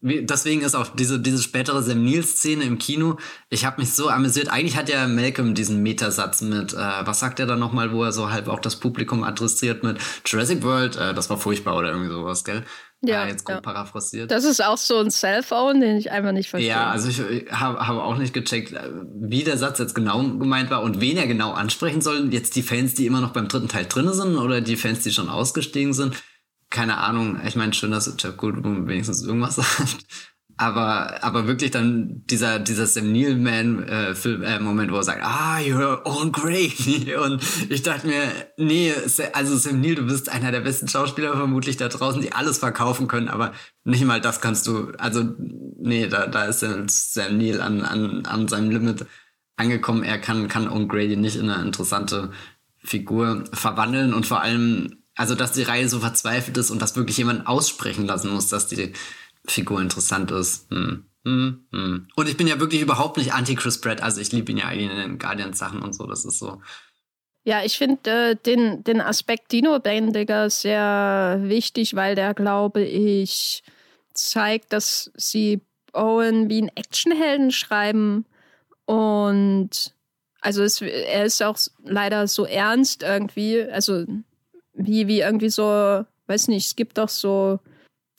deswegen ist auch diese, diese spätere Sam Neill-Szene im Kino, ich habe mich so amüsiert. Eigentlich hat ja Malcolm diesen Metasatz mit, äh, was sagt er da nochmal, wo er so halb auch das Publikum adressiert mit Jurassic World, äh, das war furchtbar oder irgendwie sowas, gell? Ja, äh, jetzt grob ja. paraphrasiert. Das ist auch so ein Cellphone, den ich einfach nicht verstehe. Ja, also ich, ich habe hab auch nicht gecheckt, äh, wie der Satz jetzt genau gemeint war und wen er genau ansprechen soll. Jetzt die Fans, die immer noch beim dritten Teil drin sind oder die Fans, die schon ausgestiegen sind keine Ahnung, ich meine schon, dass Goldblum wenigstens irgendwas sagt. Aber, aber wirklich dann dieser, dieser Sam Neill-Man äh, äh, wo er sagt, ah, you're on Grady. Und ich dachte mir, nee, also Sam Neill, du bist einer der besten Schauspieler vermutlich da draußen, die alles verkaufen können, aber nicht mal das kannst du, also, nee, da, da ist Sam Neill an, an, an seinem Limit angekommen. Er kann, kann On Grady nicht in eine interessante Figur verwandeln und vor allem also, dass die Reihe so verzweifelt ist und dass wirklich jemand aussprechen lassen muss, dass die Figur interessant ist. Hm. Hm, hm. Und ich bin ja wirklich überhaupt nicht anti-Chris Pratt. Also, ich liebe ihn ja eigentlich in den Guardians-Sachen und so. Das ist so. Ja, ich finde äh, den, den Aspekt Dino-Bändiger sehr wichtig, weil der, glaube ich, zeigt, dass sie Owen wie einen Actionhelden schreiben. Und also es, er ist auch leider so ernst irgendwie. Also wie, wie irgendwie so, weiß nicht, es gibt doch so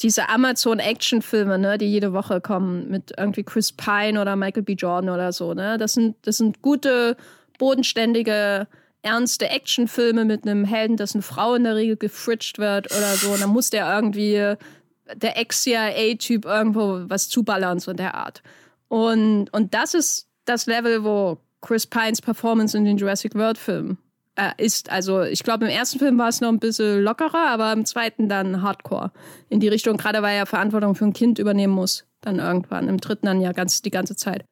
diese Amazon-Action-Filme, ne, die jede Woche kommen mit irgendwie Chris Pine oder Michael B. Jordan oder so, ne? Das sind, das sind gute, bodenständige ernste Actionfilme mit einem Helden, dessen Frau in der Regel gefritscht wird oder so. Und dann muss der irgendwie der Ex-CIA-Typ irgendwo was zuballern, so in der Art. Und, und das ist das Level, wo Chris Pines Performance in den Jurassic World Filmen äh, ist. Also ich glaube, im ersten Film war es noch ein bisschen lockerer, aber im zweiten dann Hardcore. In die Richtung, gerade weil er Verantwortung für ein Kind übernehmen muss. Dann irgendwann. Im dritten dann ja ganz die ganze Zeit.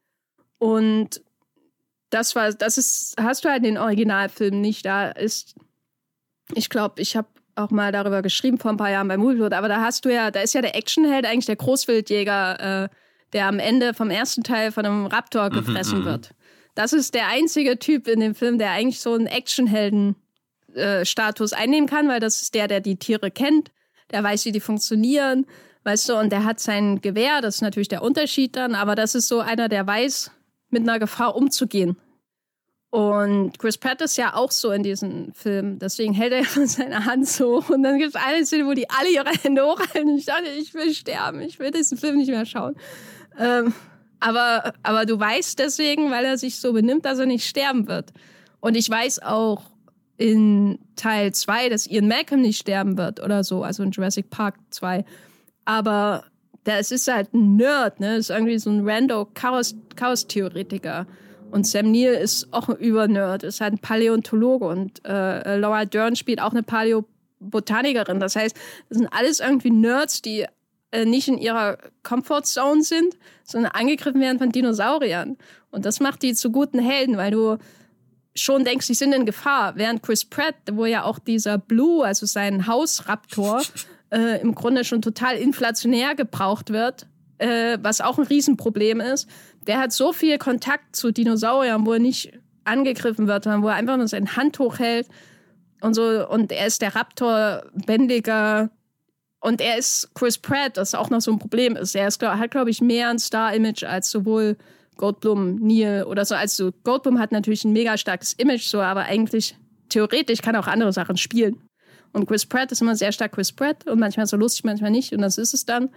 Und das war, das ist, hast du halt in den Originalfilmen nicht. Da ist, ich glaube, ich habe auch mal darüber geschrieben vor ein paar Jahren bei Moviepilot, aber da hast du ja, da ist ja der Actionheld eigentlich der Großwildjäger, äh, der am Ende vom ersten Teil von einem Raptor mhm, gefressen mhm, wird. Das ist der einzige Typ in dem Film, der eigentlich so einen Actionhelden-Status äh, einnehmen kann, weil das ist der, der die Tiere kennt, der weiß, wie die funktionieren, weißt du, und der hat sein Gewehr, das ist natürlich der Unterschied dann, aber das ist so einer, der weiß, mit einer Gefahr umzugehen. Und Chris Pratt ist ja auch so in diesem Film. Deswegen hält er seine Hand so. Und dann gibt es eine Szene, wo die alle ihre Hände hochhalten. Ich dachte, ich will sterben. Ich will diesen Film nicht mehr schauen. Ähm, aber, aber du weißt deswegen, weil er sich so benimmt, dass er nicht sterben wird. Und ich weiß auch in Teil 2, dass Ian Malcolm nicht sterben wird oder so, also in Jurassic Park 2. Aber das ist halt ein Nerd, ne? Ist irgendwie so ein rando Chaos-Theoretiker. Und Sam Neill ist auch ein Übernerd, ist halt ein Paläontologe und äh, Laura Dern spielt auch eine Paläobotanikerin. Das heißt, das sind alles irgendwie Nerds, die nicht in ihrer Comfortzone sind, sondern angegriffen werden von Dinosauriern. Und das macht die zu guten Helden, weil du schon denkst, sie sind in Gefahr. Während Chris Pratt, wo ja auch dieser Blue, also sein Hausraptor, äh, im Grunde schon total inflationär gebraucht wird, äh, was auch ein Riesenproblem ist, der hat so viel Kontakt zu Dinosauriern, wo er nicht angegriffen wird, sondern wo er einfach nur seine Hand hochhält und so. Und er ist der Raptor, bändiger und er ist Chris Pratt, das auch noch so ein Problem ist. Er ist, hat, glaube ich, mehr ein Star-Image als sowohl Goldblum, Neil oder so. Also Goldblum hat natürlich ein mega starkes Image, so, aber eigentlich theoretisch kann er auch andere Sachen spielen. Und Chris Pratt ist immer sehr stark Chris Pratt und manchmal so lustig, manchmal nicht. Und das ist es dann.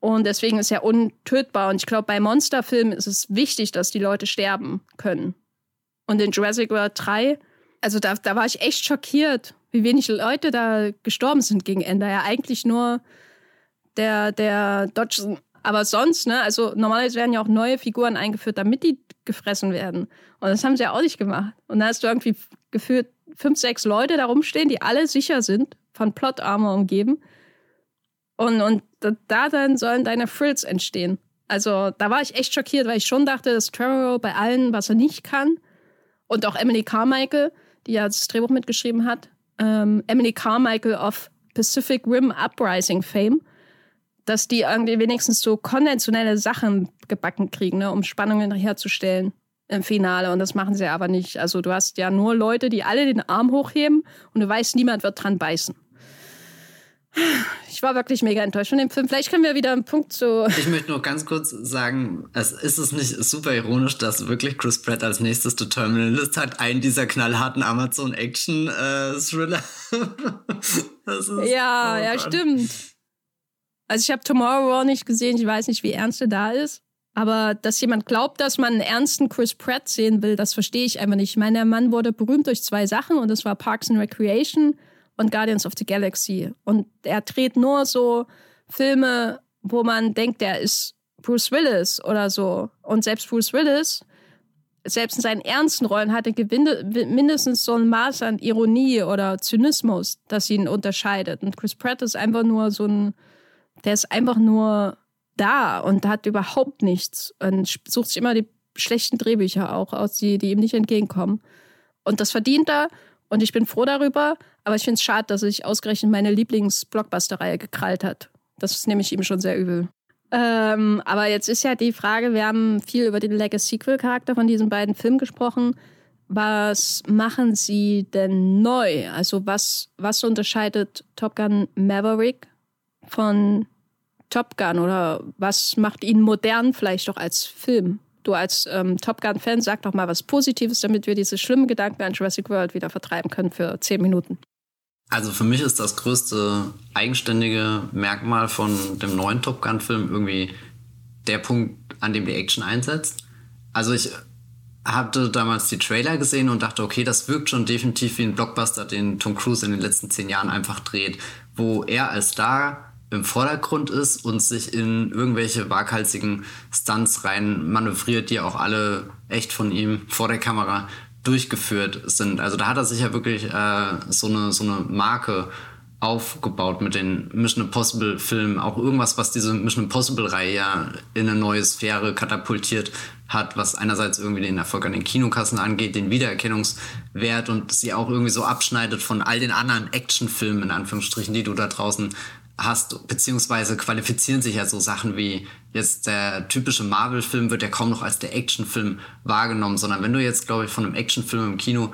Und deswegen ist er untötbar. Und ich glaube, bei Monsterfilmen ist es wichtig, dass die Leute sterben können. Und in Jurassic World 3, also da, da war ich echt schockiert, wie wenig Leute da gestorben sind gegen Ende. Ja, eigentlich nur der, der Dodge. Aber sonst, ne, also normalerweise werden ja auch neue Figuren eingeführt, damit die gefressen werden. Und das haben sie ja auch nicht gemacht. Und da hast du irgendwie gefühlt fünf, sechs Leute da rumstehen, die alle sicher sind, von Plot-Armor umgeben. Und, und da dann sollen deine Frills entstehen. Also da war ich echt schockiert, weil ich schon dachte, dass Trevor bei allen, was er nicht kann, und auch Emily Carmichael, die ja das Drehbuch mitgeschrieben hat, ähm, Emily Carmichael of Pacific Rim Uprising Fame, dass die irgendwie wenigstens so konventionelle Sachen gebacken kriegen, ne, um Spannungen herzustellen im Finale. Und das machen sie aber nicht. Also du hast ja nur Leute, die alle den Arm hochheben und du weißt, niemand wird dran beißen. Ich war wirklich mega enttäuscht von dem Film. Vielleicht können wir wieder einen Punkt zu. Ich möchte nur ganz kurz sagen, es ist es nicht super ironisch, dass wirklich Chris Pratt als nächstes The Terminalist hat, einen dieser knallharten Amazon-Action-Thriller. ja, oh ja, stimmt. Also ich habe Tomorrow War nicht gesehen, ich weiß nicht, wie ernst er da ist. Aber dass jemand glaubt, dass man einen ernsten Chris Pratt sehen will, das verstehe ich einfach nicht. Ich meine, der Mann wurde berühmt durch zwei Sachen und das war Parks and Recreation und Guardians of the Galaxy. Und er dreht nur so Filme, wo man denkt, der ist Bruce Willis oder so. Und selbst Bruce Willis, selbst in seinen ernsten Rollen, hatte mindestens so ein Maß an Ironie oder Zynismus, das ihn unterscheidet. Und Chris Pratt ist einfach nur so ein, der ist einfach nur da und hat überhaupt nichts und sucht sich immer die schlechten Drehbücher auch aus, die, die ihm nicht entgegenkommen. Und das verdient er und ich bin froh darüber, aber ich finde es schade, dass sich ausgerechnet meine Lieblings-Blockbuster-Reihe gekrallt hat. Das nehme ich ihm schon sehr übel. Ähm, aber jetzt ist ja die Frage, wir haben viel über den Legacy-Sequel-Charakter von diesen beiden Filmen gesprochen. Was machen sie denn neu? Also was, was unterscheidet Top Gun Maverick von Top Gun oder was macht ihn modern vielleicht auch als Film? Du als ähm, Top Gun-Fan sag doch mal was Positives, damit wir diese schlimmen Gedanken an Jurassic World wieder vertreiben können für zehn Minuten. Also für mich ist das größte eigenständige Merkmal von dem neuen Top Gun-Film irgendwie der Punkt, an dem die Action einsetzt. Also ich hatte damals die Trailer gesehen und dachte, okay, das wirkt schon definitiv wie ein Blockbuster, den Tom Cruise in den letzten zehn Jahren einfach dreht, wo er als Star im Vordergrund ist und sich in irgendwelche waghalsigen Stunts rein manövriert, die auch alle echt von ihm vor der Kamera durchgeführt sind. Also da hat er sich ja wirklich äh, so, eine, so eine Marke aufgebaut mit den Mission Impossible Filmen. Auch irgendwas, was diese Mission Impossible Reihe ja in eine neue Sphäre katapultiert hat, was einerseits irgendwie den Erfolg an den Kinokassen angeht, den Wiedererkennungswert und sie auch irgendwie so abschneidet von all den anderen Actionfilmen, in Anführungsstrichen, die du da draußen hast, beziehungsweise qualifizieren sich ja so Sachen wie jetzt der typische Marvel-Film wird ja kaum noch als der Actionfilm wahrgenommen, sondern wenn du jetzt, glaube ich, von einem Actionfilm im Kino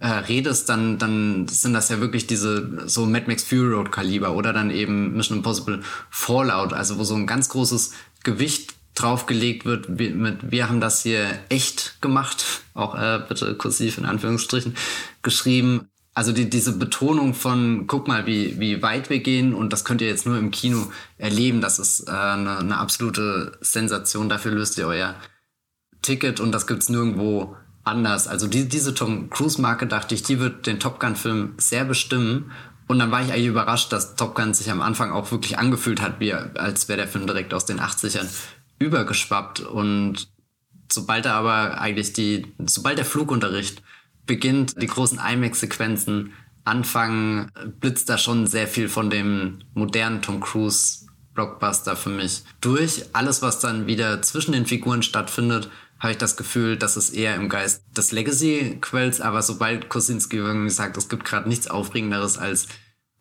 äh, redest, dann, dann sind das ja wirklich diese so Mad Max Fury Road Kaliber oder dann eben Mission Impossible Fallout, also wo so ein ganz großes Gewicht draufgelegt wird mit wir haben das hier echt gemacht, auch äh, bitte kursiv in Anführungsstrichen geschrieben. Also die, diese Betonung von, guck mal, wie, wie weit wir gehen und das könnt ihr jetzt nur im Kino erleben, das ist äh, eine, eine absolute Sensation. Dafür löst ihr euer Ticket und das gibt's nirgendwo anders. Also die, diese Tom Cruise-Marke dachte ich, die wird den Top Gun-Film sehr bestimmen. Und dann war ich eigentlich überrascht, dass Top Gun sich am Anfang auch wirklich angefühlt hat, wie als wäre der Film direkt aus den 80ern übergeschwappt. Und sobald er aber eigentlich die, sobald der Flugunterricht beginnt, die großen IMAX-Sequenzen anfangen, blitzt da schon sehr viel von dem modernen Tom Cruise Blockbuster für mich durch. Alles, was dann wieder zwischen den Figuren stattfindet, habe ich das Gefühl, dass es eher im Geist des Legacy-Quells, aber sobald Kosinski irgendwie sagt, es gibt gerade nichts Aufregenderes als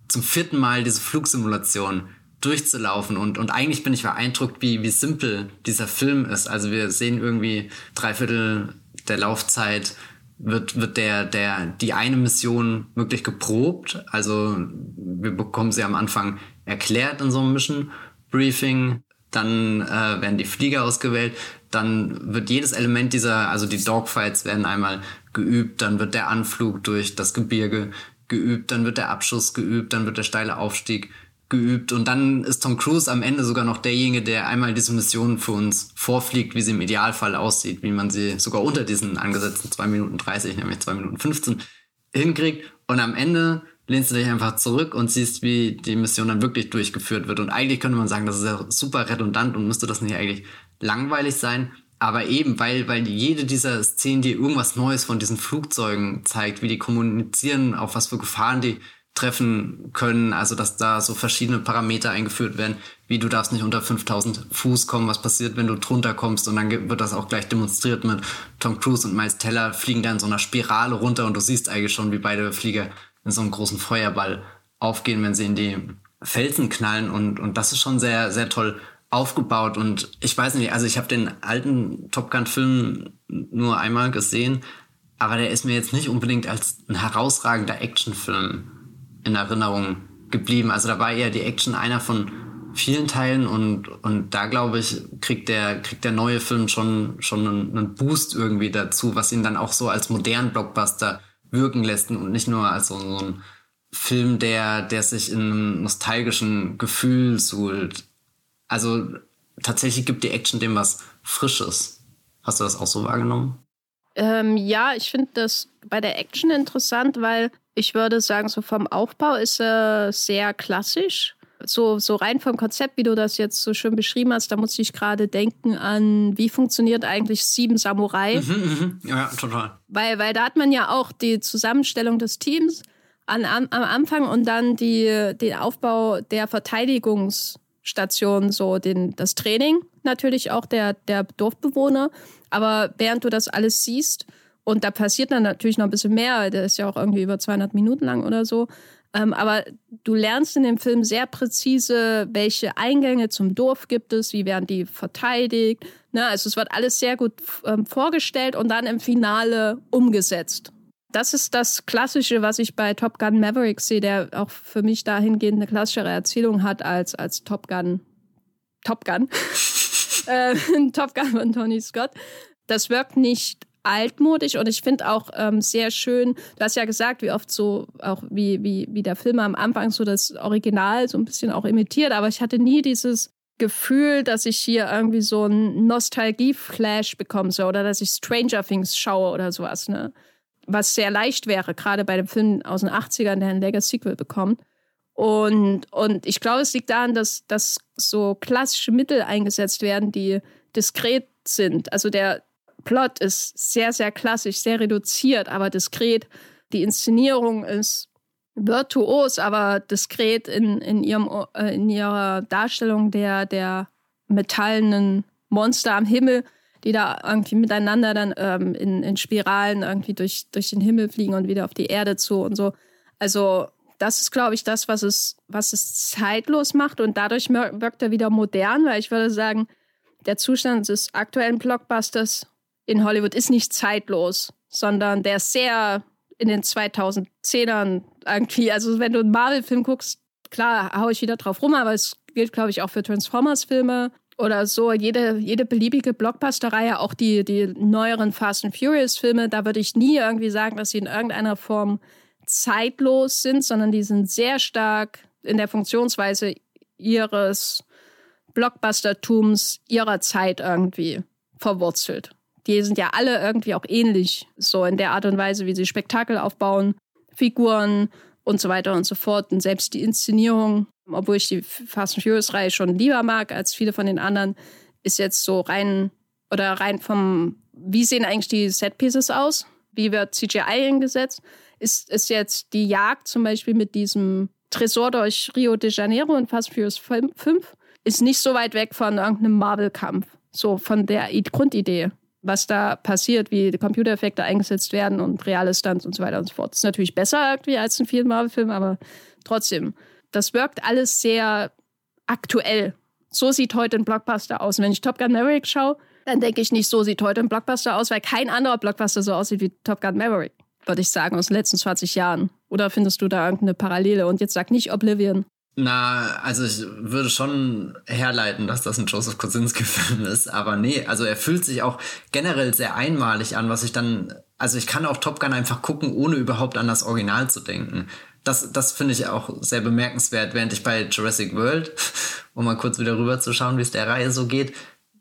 zum vierten Mal diese Flugsimulation durchzulaufen und, und eigentlich bin ich beeindruckt, wie, wie simpel dieser Film ist. Also wir sehen irgendwie drei Viertel der Laufzeit wird, wird der, der, die eine Mission wirklich geprobt. Also wir bekommen sie am Anfang erklärt in so einem Mission Briefing. Dann äh, werden die Flieger ausgewählt. Dann wird jedes Element dieser, also die Dogfights werden einmal geübt. Dann wird der Anflug durch das Gebirge geübt. Dann wird der Abschuss geübt. Dann wird der steile Aufstieg geübt. Und dann ist Tom Cruise am Ende sogar noch derjenige, der einmal diese Mission für uns vorfliegt, wie sie im Idealfall aussieht, wie man sie sogar unter diesen angesetzten 2 Minuten 30, nämlich 2 Minuten 15 hinkriegt. Und am Ende lehnst du dich einfach zurück und siehst, wie die Mission dann wirklich durchgeführt wird. Und eigentlich könnte man sagen, das ist ja super redundant und müsste das nicht eigentlich langweilig sein, aber eben, weil, weil jede dieser Szenen dir irgendwas Neues von diesen Flugzeugen zeigt, wie die kommunizieren, auf was für Gefahren die treffen können, also dass da so verschiedene Parameter eingeführt werden, wie du darfst nicht unter 5000 Fuß kommen, was passiert, wenn du drunter kommst und dann wird das auch gleich demonstriert mit Tom Cruise und Miles Teller fliegen da in so einer Spirale runter und du siehst eigentlich schon, wie beide Flieger in so einem großen Feuerball aufgehen, wenn sie in die Felsen knallen und, und das ist schon sehr, sehr toll aufgebaut und ich weiß nicht, also ich habe den alten Top Gun Film nur einmal gesehen, aber der ist mir jetzt nicht unbedingt als ein herausragender Actionfilm in Erinnerung geblieben. Also da war eher die Action einer von vielen Teilen und, und da glaube ich, kriegt der, kriegt der neue Film schon, schon einen, einen Boost irgendwie dazu, was ihn dann auch so als modernen Blockbuster wirken lässt und nicht nur als so, so ein Film, der, der sich in einem nostalgischen Gefühl suhlt. Also tatsächlich gibt die Action dem was Frisches. Hast du das auch so wahrgenommen? Ähm, ja, ich finde das bei der Action interessant, weil ich würde sagen, so vom Aufbau ist er sehr klassisch. So, so rein vom Konzept, wie du das jetzt so schön beschrieben hast, da muss ich gerade denken an, wie funktioniert eigentlich Sieben Samurai. Mhm, mh. Ja, total. Weil, weil da hat man ja auch die Zusammenstellung des Teams an, am, am Anfang und dann die, den Aufbau der Verteidigungsstation, so den, das Training natürlich auch der, der Dorfbewohner. Aber während du das alles siehst, und da passiert dann natürlich noch ein bisschen mehr. Der ist ja auch irgendwie über 200 Minuten lang oder so. Ähm, aber du lernst in dem Film sehr präzise, welche Eingänge zum Dorf gibt es, wie werden die verteidigt. Ne? Also es wird alles sehr gut ähm, vorgestellt und dann im Finale umgesetzt. Das ist das Klassische, was ich bei Top Gun Maverick sehe, der auch für mich dahingehend eine klassischere Erzählung hat als, als Top Gun. Top Gun. äh, Top Gun von Tony Scott. Das wirkt nicht altmodisch und ich finde auch ähm, sehr schön, du hast ja gesagt, wie oft so, auch wie, wie, wie der Film am Anfang so das Original so ein bisschen auch imitiert, aber ich hatte nie dieses Gefühl, dass ich hier irgendwie so einen Nostalgie-Flash bekomme so, oder dass ich Stranger Things schaue oder sowas, ne? Was sehr leicht wäre, gerade bei dem Film aus den 80ern, der ein Legacy-Sequel bekommt. Und, und ich glaube, es liegt daran, dass, dass so klassische Mittel eingesetzt werden, die diskret sind. Also der Plot ist sehr, sehr klassisch, sehr reduziert, aber diskret. Die Inszenierung ist virtuos, aber diskret in, in, ihrem, äh, in ihrer Darstellung der, der metallenen Monster am Himmel, die da irgendwie miteinander dann ähm, in, in Spiralen irgendwie durch, durch den Himmel fliegen und wieder auf die Erde zu und so. Also das ist, glaube ich, das, was es, was es zeitlos macht und dadurch wirkt er wieder modern, weil ich würde sagen, der Zustand des aktuellen Blockbusters in Hollywood ist nicht zeitlos, sondern der ist sehr in den 2010ern irgendwie. Also wenn du einen Marvel-Film guckst, klar, hau ich wieder drauf rum, aber es gilt, glaube ich, auch für Transformers-Filme oder so. Jede, jede beliebige Blockbuster-Reihe, auch die, die neueren Fast and Furious-Filme, da würde ich nie irgendwie sagen, dass sie in irgendeiner Form zeitlos sind, sondern die sind sehr stark in der Funktionsweise ihres Blockbustertums ihrer Zeit irgendwie verwurzelt die sind ja alle irgendwie auch ähnlich, so in der Art und Weise, wie sie Spektakel aufbauen, Figuren und so weiter und so fort. Und selbst die Inszenierung, obwohl ich die Fast and Furious-Reihe schon lieber mag als viele von den anderen, ist jetzt so rein oder rein vom, wie sehen eigentlich die Set-Pieces aus? Wie wird CGI eingesetzt? Ist, ist jetzt die Jagd zum Beispiel mit diesem Tresor durch Rio de Janeiro und Fast Furious 5 ist nicht so weit weg von irgendeinem Marvel-Kampf. So von der Grundidee was da passiert, wie die Computereffekte eingesetzt werden und reale Stunts und so weiter und so fort. Ist natürlich besser irgendwie als in vielen Marvel-Filmen, aber trotzdem, das wirkt alles sehr aktuell. So sieht heute ein Blockbuster aus. Und wenn ich Top Gun Maverick schaue, dann denke ich nicht, so sieht heute ein Blockbuster aus, weil kein anderer Blockbuster so aussieht wie Top Gun Maverick, würde ich sagen, aus den letzten 20 Jahren. Oder findest du da irgendeine Parallele? Und jetzt sag nicht Oblivion. Na, also ich würde schon herleiten, dass das ein Joseph Kosinski-Film ist, aber nee, also er fühlt sich auch generell sehr einmalig an, was ich dann, also ich kann auch Top Gun einfach gucken, ohne überhaupt an das Original zu denken. Das, das finde ich auch sehr bemerkenswert, während ich bei Jurassic World, um mal kurz wieder rüber zu schauen, wie es der Reihe so geht,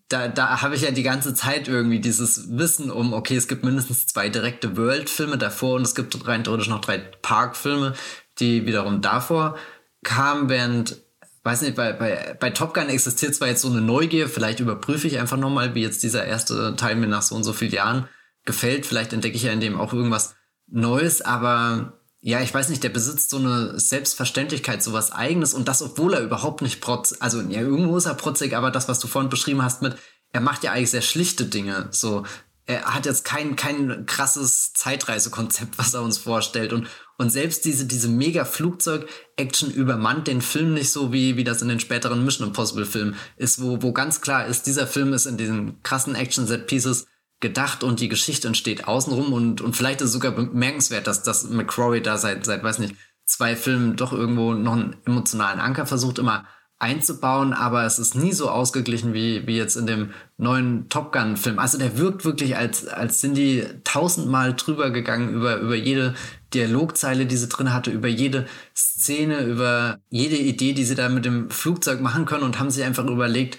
da, da habe ich ja die ganze Zeit irgendwie dieses Wissen um, okay, es gibt mindestens zwei direkte World-Filme davor und es gibt rein theoretisch noch drei Park-Filme, die wiederum davor kam, während, weiß nicht, bei, bei, bei Top Gun existiert zwar jetzt so eine Neugier, vielleicht überprüfe ich einfach nochmal, wie jetzt dieser erste Teil mir nach so und so vielen Jahren gefällt. Vielleicht entdecke ich ja in dem auch irgendwas Neues, aber ja, ich weiß nicht, der besitzt so eine Selbstverständlichkeit, so was Eigenes und das, obwohl er überhaupt nicht protz, also ja, irgendwo ist er protzig, aber das, was du vorhin beschrieben hast mit, er macht ja eigentlich sehr schlichte Dinge, so, er hat jetzt kein, kein krasses Zeitreisekonzept, was er uns vorstellt und, und selbst diese, diese mega Flugzeug-Action übermannt den Film nicht so, wie, wie das in den späteren Mission Impossible-Filmen ist, wo, wo ganz klar ist, dieser Film ist in diesen krassen Action-Set-Pieces gedacht und die Geschichte entsteht außenrum und, und vielleicht ist es sogar bemerkenswert, dass, dass McCrory da seit, seit, weiß nicht, zwei Filmen doch irgendwo noch einen emotionalen Anker versucht, immer einzubauen, aber es ist nie so ausgeglichen wie, wie jetzt in dem neuen Top Gun-Film. Also der wirkt wirklich, als, als sind die tausendmal drüber gegangen über, über jede Dialogzeile, die sie drin hatte, über jede Szene, über jede Idee, die sie da mit dem Flugzeug machen können und haben sich einfach überlegt,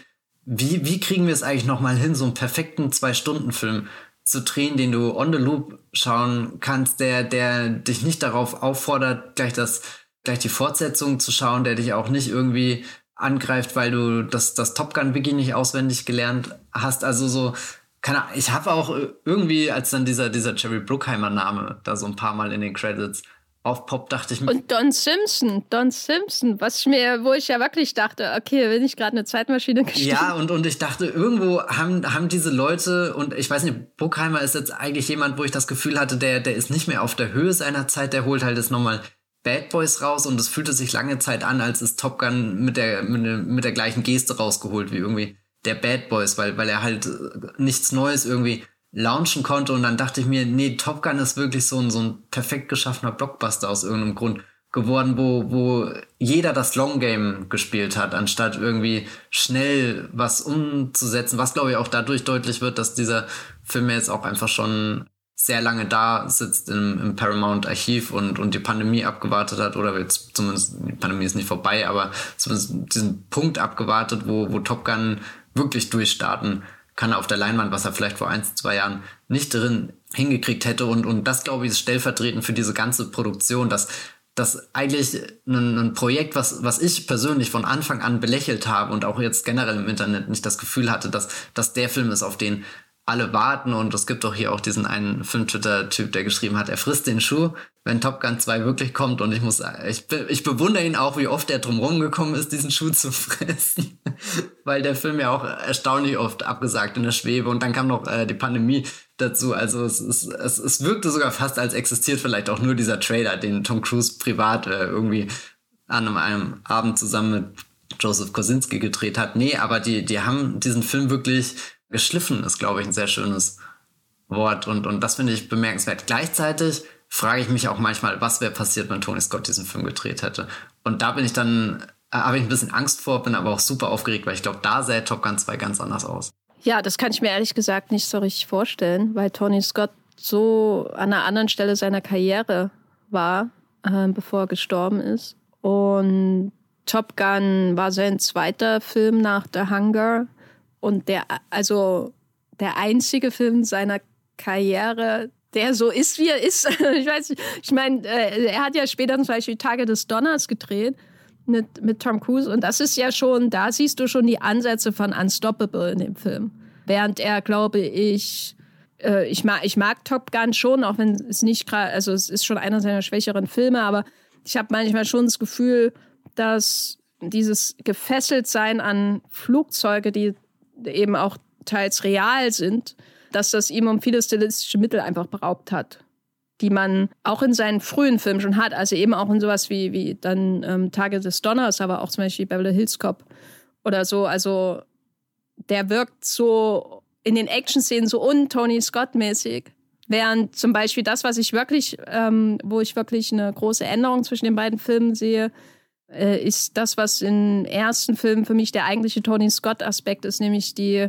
wie, wie kriegen wir es eigentlich nochmal hin, so einen perfekten Zwei-Stunden-Film zu drehen, den du on the loop schauen kannst, der, der dich nicht darauf auffordert, gleich das, gleich die Fortsetzung zu schauen, der dich auch nicht irgendwie angreift, weil du das, das Top Gun Wiki nicht auswendig gelernt hast. Also so, keine Ahnung, ich habe auch irgendwie, als dann dieser, dieser Jerry Bruckheimer Name da so ein paar Mal in den Credits aufpoppt, dachte ich mir. Und Don Simpson, Don Simpson, was mir, wo ich ja wirklich dachte, okay, bin ich gerade eine Zeitmaschine gestiegen. Ja, und, und ich dachte, irgendwo haben, haben diese Leute, und ich weiß nicht, Bruckheimer ist jetzt eigentlich jemand, wo ich das Gefühl hatte, der, der ist nicht mehr auf der Höhe seiner Zeit, der holt halt jetzt nochmal Bad Boys raus und es fühlte sich lange Zeit an, als es Top Gun mit der, mit, mit der gleichen Geste rausgeholt wie irgendwie der Bad Boys, weil, weil er halt nichts Neues irgendwie launchen konnte und dann dachte ich mir, nee, Top Gun ist wirklich so ein, so ein perfekt geschaffener Blockbuster aus irgendeinem Grund geworden, wo, wo jeder das Long Game gespielt hat, anstatt irgendwie schnell was umzusetzen, was glaube ich auch dadurch deutlich wird, dass dieser Film jetzt auch einfach schon sehr lange da sitzt im, im Paramount-Archiv und, und die Pandemie abgewartet hat, oder jetzt zumindest, die Pandemie ist nicht vorbei, aber zumindest diesen Punkt abgewartet, wo, wo Top Gun wirklich durchstarten kann auf der Leinwand, was er vielleicht vor ein, zwei Jahren nicht drin hingekriegt hätte. Und, und das, glaube ich, ist stellvertretend für diese ganze Produktion, dass das eigentlich ein, ein, Projekt, was, was ich persönlich von Anfang an belächelt habe und auch jetzt generell im Internet nicht das Gefühl hatte, dass, dass der Film ist, auf den alle warten und es gibt doch hier auch diesen einen Film-Twitter-Typ, der geschrieben hat, er frisst den Schuh, wenn Top Gun 2 wirklich kommt und ich muss, ich, ich bewundere ihn auch, wie oft er drumherum gekommen ist, diesen Schuh zu fressen, weil der Film ja auch erstaunlich oft abgesagt in der Schwebe und dann kam noch äh, die Pandemie dazu, also es, es, es, es wirkte sogar fast, als existiert vielleicht auch nur dieser Trailer, den Tom Cruise privat äh, irgendwie an einem, einem Abend zusammen mit Joseph Kosinski gedreht hat. Nee, aber die, die haben diesen Film wirklich geschliffen ist, glaube ich, ein sehr schönes Wort. Und, und das finde ich bemerkenswert. Gleichzeitig frage ich mich auch manchmal, was wäre passiert, wenn Tony Scott diesen Film gedreht hätte. Und da bin ich dann, äh, habe ich ein bisschen Angst vor, bin aber auch super aufgeregt, weil ich glaube, da sähe Top Gun 2 ganz anders aus. Ja, das kann ich mir ehrlich gesagt nicht so richtig vorstellen, weil Tony Scott so an einer anderen Stelle seiner Karriere war, äh, bevor er gestorben ist. Und Top Gun war sein zweiter Film nach The Hunger und der, also der einzige Film seiner Karriere, der so ist, wie er ist. ich weiß nicht, ich meine, äh, er hat ja später zum Beispiel Tage des Donners gedreht mit, mit Tom Cruise und das ist ja schon, da siehst du schon die Ansätze von Unstoppable in dem Film. Während er, glaube ich, äh, ich, mag, ich mag Top Gun schon, auch wenn es nicht gerade, also es ist schon einer seiner schwächeren Filme, aber ich habe manchmal schon das Gefühl, dass dieses Gefesseltsein an Flugzeuge, die eben auch teils real sind, dass das ihm um viele stilistische Mittel einfach beraubt hat, die man auch in seinen frühen Filmen schon hat. Also eben auch in sowas wie, wie dann ähm, Tage des Donners, aber auch zum Beispiel Beverly Hills Cop oder so. Also der wirkt so in den Action-Szenen so un-Tony Scott-mäßig. Während zum Beispiel das, was ich wirklich, ähm, wo ich wirklich eine große Änderung zwischen den beiden Filmen sehe, äh, ist das, was im ersten Film für mich der eigentliche Tony Scott-Aspekt ist, nämlich die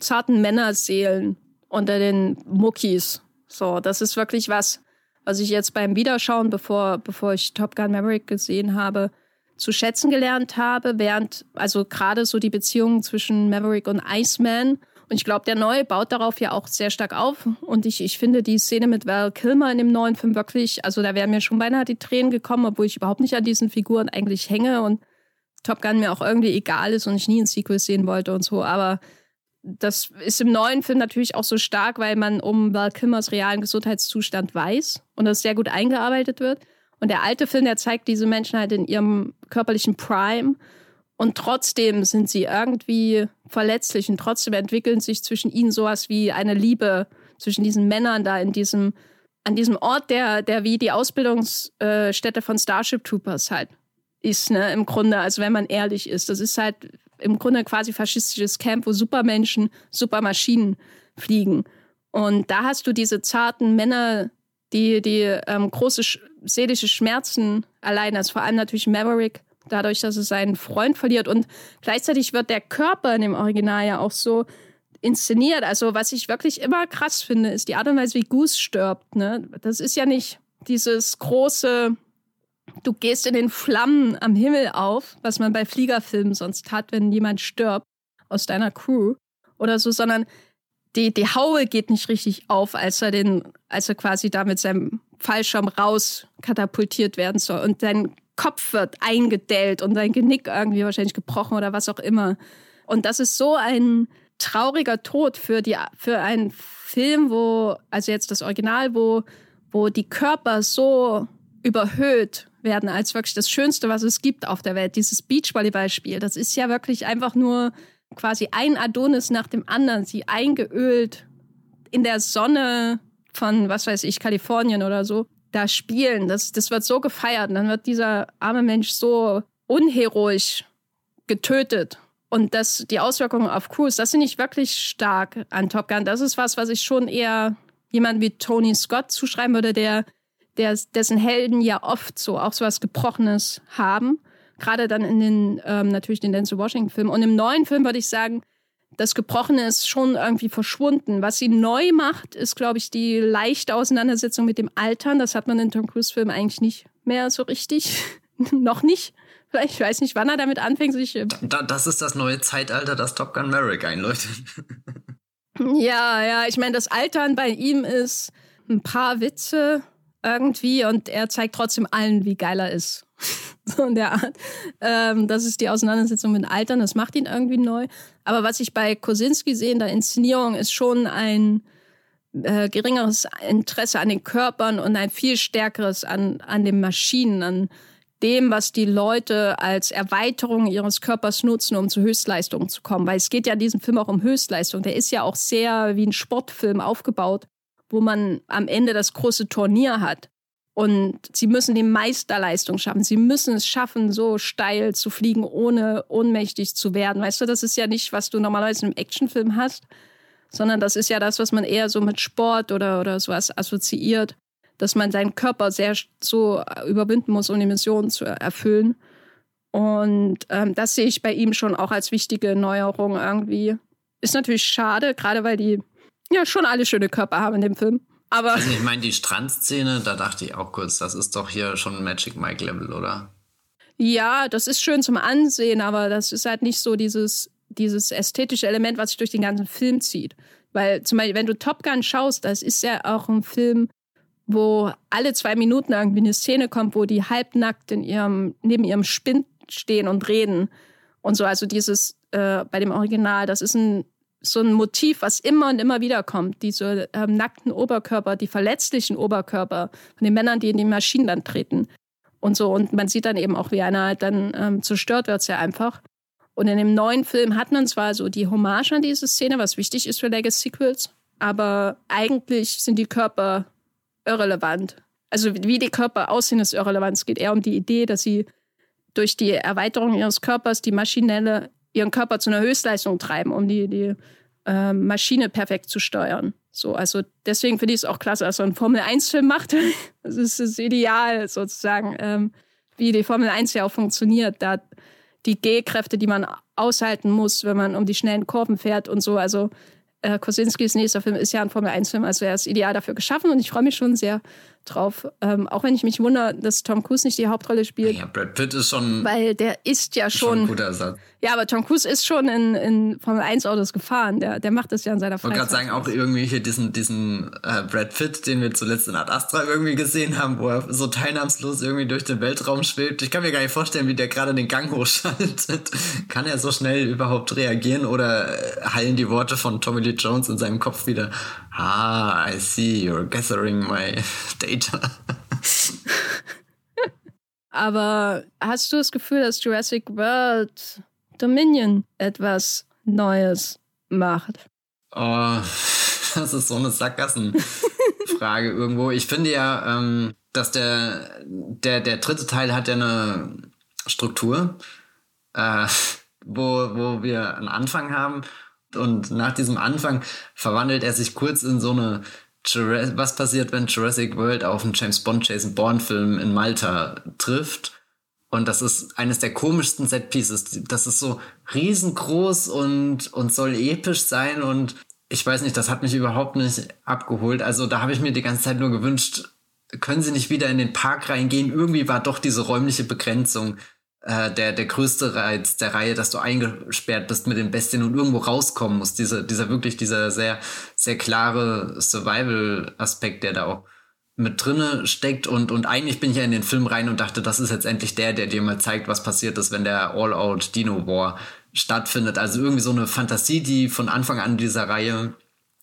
zarten Männerseelen unter den Muckis. So, das ist wirklich was, was ich jetzt beim Wiederschauen, bevor, bevor ich Top Gun Maverick gesehen habe, zu schätzen gelernt habe, während also gerade so die Beziehung zwischen Maverick und Iceman und ich glaube, der Neue baut darauf ja auch sehr stark auf. Und ich, ich finde die Szene mit Val Kilmer in dem neuen Film wirklich, also da wären mir schon beinahe die Tränen gekommen, obwohl ich überhaupt nicht an diesen Figuren eigentlich hänge und Top Gun mir auch irgendwie egal ist und ich nie ein Sequel sehen wollte und so. Aber das ist im neuen Film natürlich auch so stark, weil man um Val Kilmers realen Gesundheitszustand weiß und das sehr gut eingearbeitet wird. Und der alte Film, der zeigt diese Menschen halt in ihrem körperlichen Prime und trotzdem sind sie irgendwie verletzlich und trotzdem entwickeln sich zwischen ihnen sowas wie eine Liebe zwischen diesen Männern da in diesem, an diesem Ort, der, der wie die Ausbildungsstätte von Starship Troopers halt ist, ne, im Grunde, also wenn man ehrlich ist. Das ist halt im Grunde quasi faschistisches Camp, wo Supermenschen, Supermaschinen fliegen. Und da hast du diese zarten Männer, die, die ähm, große seelische Schmerzen allein, also vor allem natürlich Maverick, dadurch, dass es seinen Freund verliert. Und gleichzeitig wird der Körper in dem Original ja auch so inszeniert. Also was ich wirklich immer krass finde, ist die Art und Weise, wie Goose stirbt. Ne? Das ist ja nicht dieses große, du gehst in den Flammen am Himmel auf, was man bei Fliegerfilmen sonst hat, wenn jemand stirbt aus deiner Crew oder so, sondern die, die Haue geht nicht richtig auf, als er den, als er quasi da mit seinem Fallschirm raus katapultiert werden soll. Und dein Kopf wird eingedellt und sein Genick irgendwie wahrscheinlich gebrochen oder was auch immer. Und das ist so ein trauriger Tod für, die, für einen Film, wo, also jetzt das Original, wo, wo die Körper so überhöht werden als wirklich das Schönste, was es gibt auf der Welt. Dieses Beachvolleyballspiel, das ist ja wirklich einfach nur quasi ein Adonis nach dem anderen, sie eingeölt in der Sonne von, was weiß ich, Kalifornien oder so da spielen. Das, das wird so gefeiert. Und dann wird dieser arme Mensch so unheroisch getötet. Und das, die Auswirkungen auf Cruise, das finde ich wirklich stark an Top Gun. Das ist was, was ich schon eher jemand wie Tony Scott zuschreiben würde, der, der dessen Helden ja oft so auch so was Gebrochenes haben. Gerade dann in den, ähm, natürlich den Denzel Washington-Film. Und im neuen Film würde ich sagen, das Gebrochene ist schon irgendwie verschwunden. Was sie neu macht, ist, glaube ich, die leichte Auseinandersetzung mit dem Altern. Das hat man in Tom Cruise-Filmen eigentlich nicht mehr so richtig. Noch nicht. Ich weiß nicht, wann er damit anfängt, sich. Äh, da, das ist das neue Zeitalter, das Top Gun Merrick einläutet. ja, ja, ich meine, das Altern bei ihm ist ein paar Witze irgendwie und er zeigt trotzdem allen, wie geil er ist. so in der Art. Ähm, das ist die Auseinandersetzung mit Altern, das macht ihn irgendwie neu. Aber was ich bei Kosinski sehe in der Inszenierung, ist schon ein äh, geringeres Interesse an den Körpern und ein viel stärkeres an, an den Maschinen, an dem, was die Leute als Erweiterung ihres Körpers nutzen, um zu Höchstleistungen zu kommen. Weil es geht ja in diesem Film auch um Höchstleistung. Der ist ja auch sehr wie ein Sportfilm aufgebaut, wo man am Ende das große Turnier hat. Und sie müssen die Meisterleistung schaffen. Sie müssen es schaffen, so steil zu fliegen, ohne ohnmächtig zu werden. Weißt du, das ist ja nicht, was du normalerweise im Actionfilm hast, sondern das ist ja das, was man eher so mit Sport oder, oder sowas assoziiert, dass man seinen Körper sehr so überwinden muss, um die Mission zu erfüllen. Und ähm, das sehe ich bei ihm schon auch als wichtige Neuerung irgendwie. Ist natürlich schade, gerade weil die ja schon alle schöne Körper haben in dem Film. Aber also ich meine, die Strandszene, da dachte ich auch kurz, das ist doch hier schon Magic Mike Level, oder? Ja, das ist schön zum Ansehen, aber das ist halt nicht so dieses, dieses ästhetische Element, was sich durch den ganzen Film zieht. Weil zum Beispiel, wenn du Top Gun schaust, das ist ja auch ein Film, wo alle zwei Minuten irgendwie eine Szene kommt, wo die halbnackt in ihrem, neben ihrem Spind stehen und reden. Und so, also dieses äh, bei dem Original, das ist ein so ein Motiv, was immer und immer wieder kommt. Diese ähm, nackten Oberkörper, die verletzlichen Oberkörper von den Männern, die in die Maschinen dann treten. Und so. Und man sieht dann eben auch, wie einer halt dann ähm, zerstört wird, sehr einfach. Und in dem neuen Film hat man zwar so die Hommage an diese Szene, was wichtig ist für Legacy-Sequels, aber eigentlich sind die Körper irrelevant. Also wie die Körper aussehen, ist irrelevant. Es geht eher um die Idee, dass sie durch die Erweiterung ihres Körpers die maschinelle ihren Körper zu einer Höchstleistung treiben, um die, die äh, Maschine perfekt zu steuern. So, also deswegen finde ich es auch klasse, dass er einen Formel-1-Film macht. das ist das Ideal sozusagen, ähm, wie die Formel 1 ja auch funktioniert. Da die G-Kräfte, die man aushalten muss, wenn man um die schnellen Kurven fährt und so. Also äh, Kosinskis nächster Film ist ja ein Formel 1-Film, also er ist ideal dafür geschaffen und ich freue mich schon sehr drauf. Ähm, auch wenn ich mich wundere, dass Tom Cruise nicht die Hauptrolle spielt. Ja, Brad Pitt ist schon. Weil der ist ja schon. schon ein guter Ersatz. Ja, aber Tom Cruise ist schon in, in Formel 1 Autos gefahren. Der, der macht das ja in seiner Freizeit. Ich wollte gerade sagen, auch irgendwie hier diesen, diesen äh, Brad Pitt, den wir zuletzt in Ad Astra irgendwie gesehen haben, wo er so teilnahmslos irgendwie durch den Weltraum schwebt. Ich kann mir gar nicht vorstellen, wie der gerade den Gang hochschaltet. kann er so schnell überhaupt reagieren oder äh, heilen die Worte von Tommy Lee Jones in seinem Kopf wieder? Ah, I see, you're gathering my data. Aber hast du das Gefühl, dass Jurassic World Dominion etwas Neues macht? Oh, das ist so eine Sackgassenfrage irgendwo. Ich finde ja, ähm, dass der, der, der dritte Teil hat ja eine Struktur, äh, wo, wo wir einen Anfang haben und nach diesem Anfang verwandelt er sich kurz in so eine was passiert, wenn Jurassic World auf einen James Bond Jason Bourne Film in Malta trifft. Und das ist eines der komischsten Setpieces. Das ist so riesengroß und, und soll episch sein. Und ich weiß nicht, das hat mich überhaupt nicht abgeholt. Also da habe ich mir die ganze Zeit nur gewünscht, können sie nicht wieder in den Park reingehen? Irgendwie war doch diese räumliche Begrenzung äh, der, der größte Reiz der Reihe, dass du eingesperrt bist mit den Bestien und irgendwo rauskommen musst. Dieser, dieser wirklich, dieser sehr, sehr klare Survival-Aspekt, der da auch mit drinne steckt und, und eigentlich bin ich ja in den Film rein und dachte, das ist jetzt endlich der, der dir mal zeigt, was passiert ist, wenn der All-Out Dino War stattfindet. Also irgendwie so eine Fantasie, die von Anfang an dieser Reihe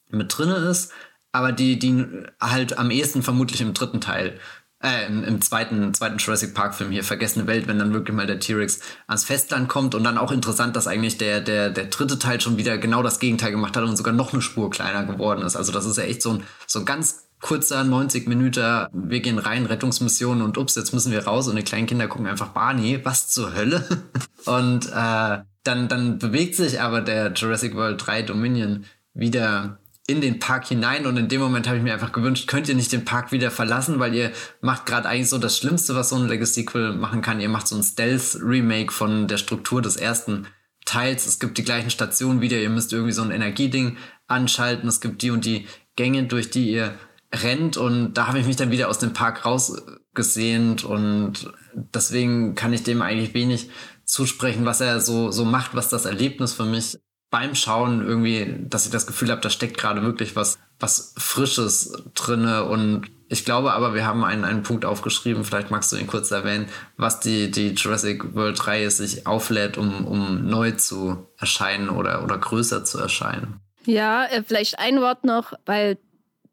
mit drinne ist, aber die, die halt am ehesten vermutlich im dritten Teil äh, im, im, zweiten, zweiten Jurassic Park Film hier, Vergessene Welt, wenn dann wirklich mal der T-Rex ans Festland kommt und dann auch interessant, dass eigentlich der, der, der dritte Teil schon wieder genau das Gegenteil gemacht hat und sogar noch eine Spur kleiner geworden ist. Also das ist ja echt so ein, so ein ganz kurzer 90 Minuten, wir gehen rein, Rettungsmission und ups, jetzt müssen wir raus und die kleinen Kinder gucken einfach Barney, was zur Hölle? und äh, dann, dann bewegt sich aber der Jurassic World 3 Dominion wieder in den Park hinein und in dem Moment habe ich mir einfach gewünscht, könnt ihr nicht den Park wieder verlassen, weil ihr macht gerade eigentlich so das Schlimmste, was so ein Legacy-Sequel machen kann. Ihr macht so ein Stealth-Remake von der Struktur des ersten Teils. Es gibt die gleichen Stationen wieder. Ihr müsst irgendwie so ein Energieding anschalten. Es gibt die und die Gänge, durch die ihr rennt. Und da habe ich mich dann wieder aus dem Park rausgesehnt. Und deswegen kann ich dem eigentlich wenig zusprechen, was er so, so macht, was das Erlebnis für mich beim Schauen irgendwie, dass ich das Gefühl habe, da steckt gerade wirklich was, was Frisches drinne und ich glaube aber, wir haben einen, einen Punkt aufgeschrieben, vielleicht magst du ihn kurz erwähnen, was die, die Jurassic World Reihe sich auflädt, um, um neu zu erscheinen oder, oder größer zu erscheinen. Ja, äh, vielleicht ein Wort noch, weil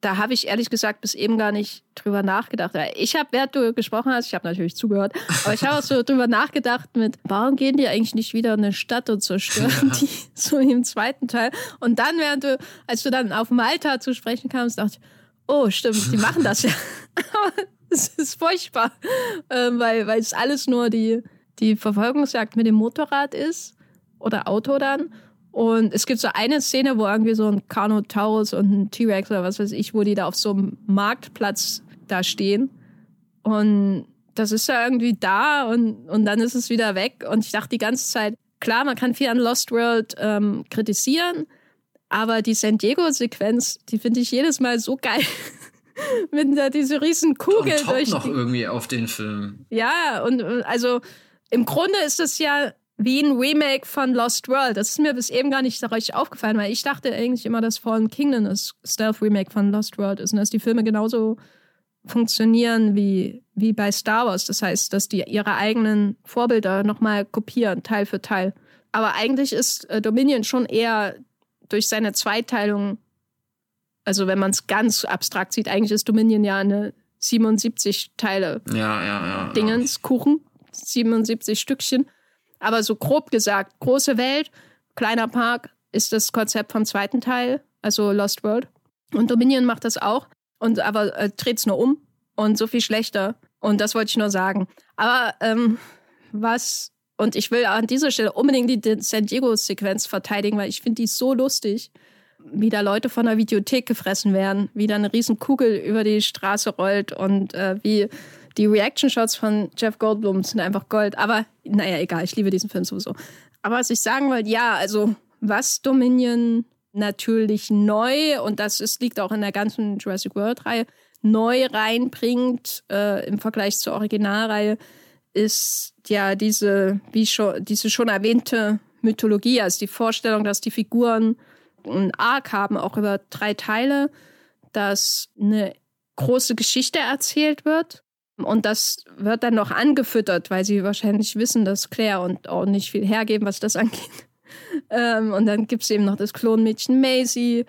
da habe ich ehrlich gesagt bis eben gar nicht drüber nachgedacht. Ich habe, während du gesprochen hast, ich habe natürlich zugehört, aber ich habe auch so drüber nachgedacht mit, warum gehen die eigentlich nicht wieder in eine Stadt und zerstören ja. die so im zweiten Teil? Und dann, während du, als du dann auf Malta zu sprechen kamst, dachte ich, oh, stimmt, die machen das ja. es ist furchtbar, ähm, weil, weil es alles nur die, die Verfolgungsjagd mit dem Motorrad ist oder Auto dann. Und es gibt so eine Szene, wo irgendwie so ein Carnotaurus und ein T-Rex oder was weiß ich, wo die da auf so einem Marktplatz da stehen. Und das ist ja irgendwie da und, und dann ist es wieder weg. Und ich dachte die ganze Zeit, klar, man kann viel an Lost World ähm, kritisieren, aber die San Diego-Sequenz, die finde ich jedes Mal so geil. Mit der, diese riesen Kugel und durch. noch irgendwie auf den Film. Ja, und also im Grunde ist es ja wie ein Remake von Lost World. Das ist mir bis eben gar nicht so richtig aufgefallen, weil ich dachte eigentlich immer, dass Fallen Kingdom das Stealth-Remake von Lost World ist und dass die Filme genauso funktionieren wie, wie bei Star Wars. Das heißt, dass die ihre eigenen Vorbilder nochmal kopieren, Teil für Teil. Aber eigentlich ist äh, Dominion schon eher durch seine Zweiteilung, also wenn man es ganz abstrakt sieht, eigentlich ist Dominion ja eine 77 Teile ja, ja, ja, Dingens, Kuchen, 77 Stückchen. Aber so grob gesagt, große Welt, kleiner Park ist das Konzept vom zweiten Teil, also Lost World. Und Dominion macht das auch, und aber äh, dreht es nur um und so viel schlechter. Und das wollte ich nur sagen. Aber ähm, was, und ich will an dieser Stelle unbedingt die San Diego-Sequenz verteidigen, weil ich finde die so lustig, wie da Leute von der Videothek gefressen werden, wie da eine riesen Kugel über die Straße rollt und äh, wie die Reaction-Shots von Jeff Goldblum sind einfach Gold. Aber naja, egal, ich liebe diesen Film sowieso. Aber was ich sagen wollte, ja, also was Dominion natürlich neu, und das ist, liegt auch in der ganzen Jurassic World-Reihe, neu reinbringt äh, im Vergleich zur Originalreihe, ist ja diese, wie schon, diese schon erwähnte Mythologie, also die Vorstellung, dass die Figuren einen Arc haben, auch über drei Teile, dass eine große Geschichte erzählt wird und das wird dann noch angefüttert, weil sie wahrscheinlich wissen, dass Claire und auch nicht viel hergeben, was das angeht. Ähm, und dann gibt es eben noch das Klonmädchen Maisie.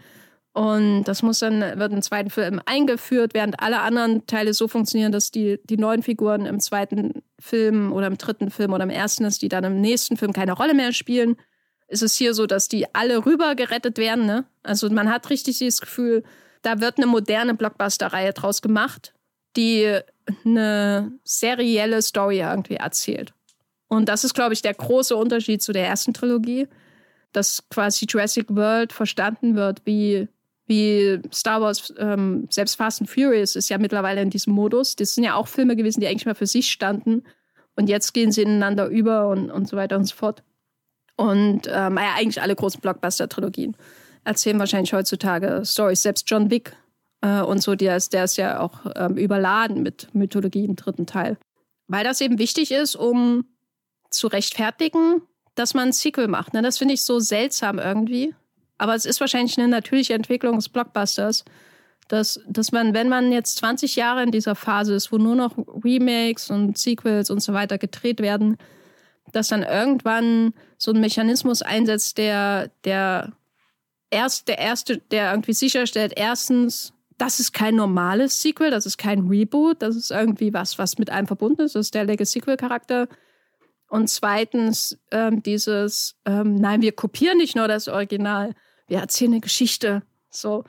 Und das muss dann, wird im zweiten Film eingeführt, während alle anderen Teile so funktionieren, dass die, die neuen Figuren im zweiten Film oder im dritten Film oder im ersten ist, die dann im nächsten Film keine Rolle mehr spielen. Ist es hier so, dass die alle rüber gerettet werden. Ne? Also man hat richtig das Gefühl, da wird eine moderne Blockbuster-Reihe draus gemacht, die eine serielle Story irgendwie erzählt. Und das ist, glaube ich, der große Unterschied zu der ersten Trilogie, dass quasi Jurassic World verstanden wird wie, wie Star Wars, ähm, selbst Fast and Furious ist ja mittlerweile in diesem Modus. Das sind ja auch Filme gewesen, die eigentlich mal für sich standen. Und jetzt gehen sie ineinander über und, und so weiter und so fort. Und ähm, ja, eigentlich alle großen Blockbuster-Trilogien erzählen wahrscheinlich heutzutage Stories. Selbst John Wick äh, und so, der ist, der ist ja auch ähm, überladen mit Mythologie im dritten Teil. Weil das eben wichtig ist, um zu rechtfertigen, dass man ein Sequel macht. Ne? Das finde ich so seltsam irgendwie. Aber es ist wahrscheinlich eine natürliche Entwicklung des Blockbusters, dass, dass man, wenn man jetzt 20 Jahre in dieser Phase ist, wo nur noch Remakes und Sequels und so weiter gedreht werden, dass dann irgendwann so ein Mechanismus einsetzt, der, der erst, der erste, der irgendwie sicherstellt, erstens, das ist kein normales Sequel, das ist kein Reboot, das ist irgendwie was, was mit einem verbunden ist, das ist der Legacy-Sequel-Charakter. Und zweitens ähm, dieses, ähm, nein, wir kopieren nicht nur das Original, wir erzählen eine Geschichte. So.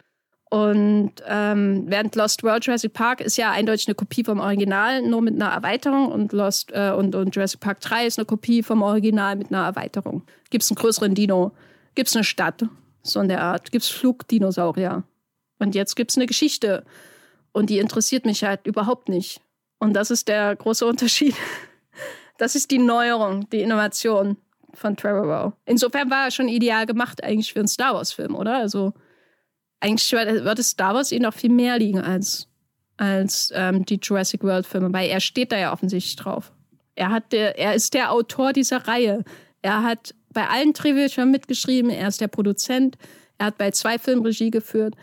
Und ähm, während Lost World Jurassic Park ist ja eindeutig eine Kopie vom Original, nur mit einer Erweiterung. Und Lost äh, und, und Jurassic Park 3 ist eine Kopie vom Original mit einer Erweiterung. Gibt es einen größeren Dino? Gibt es eine Stadt? So in der Art. Gibt es Flugdinosaurier? Und jetzt gibt es eine Geschichte. Und die interessiert mich halt überhaupt nicht. Und das ist der große Unterschied. Das ist die Neuerung, die Innovation. von Trevorrow. Insofern war er schon ideal gemacht eigentlich für einen Star Wars-Film, oder? Also eigentlich würde Star Wars ihn noch viel mehr liegen als, als ähm, die Jurassic World-Filme, weil er steht da ja offensichtlich drauf. Er, hat der, er ist der Autor dieser Reihe. Er hat bei allen Drehbüchern mitgeschrieben, er ist der Produzent, er hat bei zwei Filmen Regie geführt.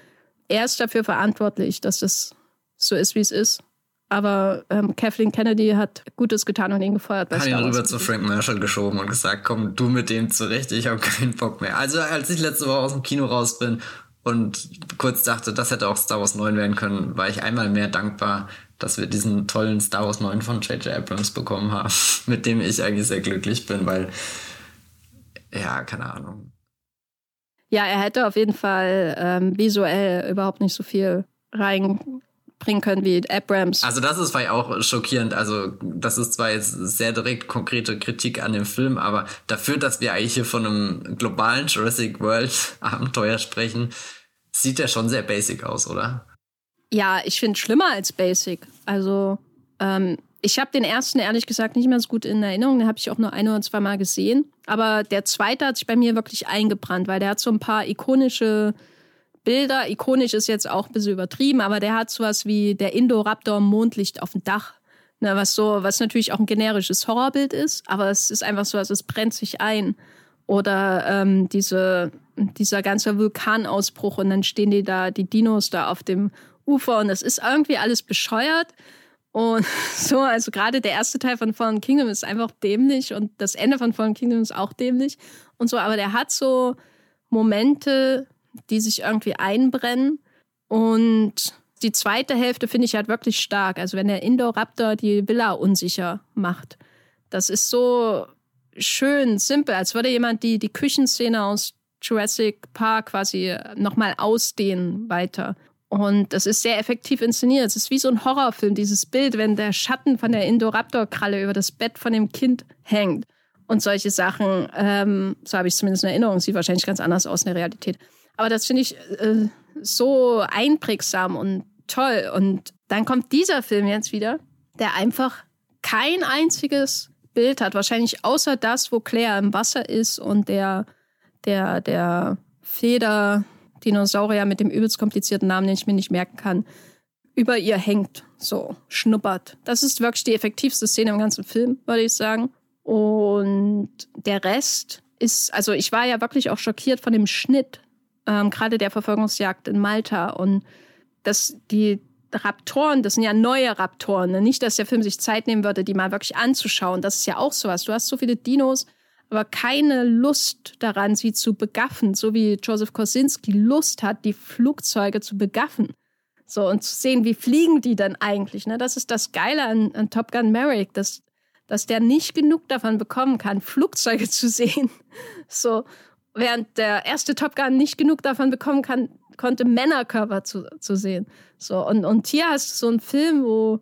Er ist dafür verantwortlich, dass das so ist, wie es ist. Aber ähm, Kathleen Kennedy hat Gutes getan und ihn gefeuert. Hat ihn rüber zu Frank Marshall geschoben und gesagt, komm du mit dem zurecht, ich habe keinen Bock mehr. Also als ich letzte Woche aus dem Kino raus bin und kurz dachte, das hätte auch Star Wars 9 werden können, war ich einmal mehr dankbar, dass wir diesen tollen Star Wars 9 von J.J. Abrams bekommen haben, mit dem ich eigentlich sehr glücklich bin, weil, ja, keine Ahnung. Ja, er hätte auf jeden Fall ähm, visuell überhaupt nicht so viel rein bringen können wie Abrams. Also das ist vielleicht auch schockierend. Also das ist zwar jetzt sehr direkt konkrete Kritik an dem Film, aber dafür, dass wir eigentlich hier von einem globalen Jurassic World Abenteuer sprechen, sieht der schon sehr basic aus, oder? Ja, ich finde schlimmer als basic. Also ähm, ich habe den ersten ehrlich gesagt nicht mehr so gut in Erinnerung. Den habe ich auch nur ein oder zwei Mal gesehen. Aber der zweite hat sich bei mir wirklich eingebrannt, weil der hat so ein paar ikonische Bilder. Ikonisch ist jetzt auch ein bisschen übertrieben, aber der hat sowas wie der Indoraptor Mondlicht auf dem Dach. Ne, was so, was natürlich auch ein generisches Horrorbild ist, aber es ist einfach so, also es brennt sich ein. Oder ähm, diese, dieser ganze Vulkanausbruch und dann stehen die da, die Dinos da auf dem Ufer und das ist irgendwie alles bescheuert. Und so, also gerade der erste Teil von Fallen Kingdom ist einfach dämlich und das Ende von Fallen Kingdom ist auch dämlich und so, aber der hat so Momente, die sich irgendwie einbrennen. Und die zweite Hälfte finde ich halt wirklich stark. Also wenn der Indoraptor die Villa unsicher macht. Das ist so schön, simpel, als würde jemand die, die Küchenszene aus Jurassic Park quasi nochmal ausdehnen weiter. Und das ist sehr effektiv inszeniert. Es ist wie so ein Horrorfilm, dieses Bild, wenn der Schatten von der Indoraptor-Kralle über das Bett von dem Kind hängt. Und solche Sachen, ähm, so habe ich es zumindest in Erinnerung, sieht wahrscheinlich ganz anders aus in der Realität. Aber das finde ich äh, so einprägsam und toll. Und dann kommt dieser Film jetzt wieder, der einfach kein einziges Bild hat. Wahrscheinlich außer das, wo Claire im Wasser ist und der, der, der Feder-Dinosaurier mit dem übelst komplizierten Namen, den ich mir nicht merken kann, über ihr hängt, so schnuppert. Das ist wirklich die effektivste Szene im ganzen Film, würde ich sagen. Und der Rest ist, also ich war ja wirklich auch schockiert von dem Schnitt ähm, gerade der Verfolgungsjagd in Malta. Und dass die Raptoren, das sind ja neue Raptoren. Ne? Nicht, dass der Film sich Zeit nehmen würde, die mal wirklich anzuschauen. Das ist ja auch sowas. Du hast so viele Dinos, aber keine Lust daran, sie zu begaffen, so wie Joseph Kosinski Lust hat, die Flugzeuge zu begaffen. So, und zu sehen, wie fliegen die denn eigentlich? Ne? Das ist das Geile an, an Top Gun Merrick, dass, dass der nicht genug davon bekommen kann, Flugzeuge zu sehen. So, während der erste Top Gun nicht genug davon bekommen kann, konnte Männerkörper zu, zu sehen. So, und, und hier hast du so einen Film, wo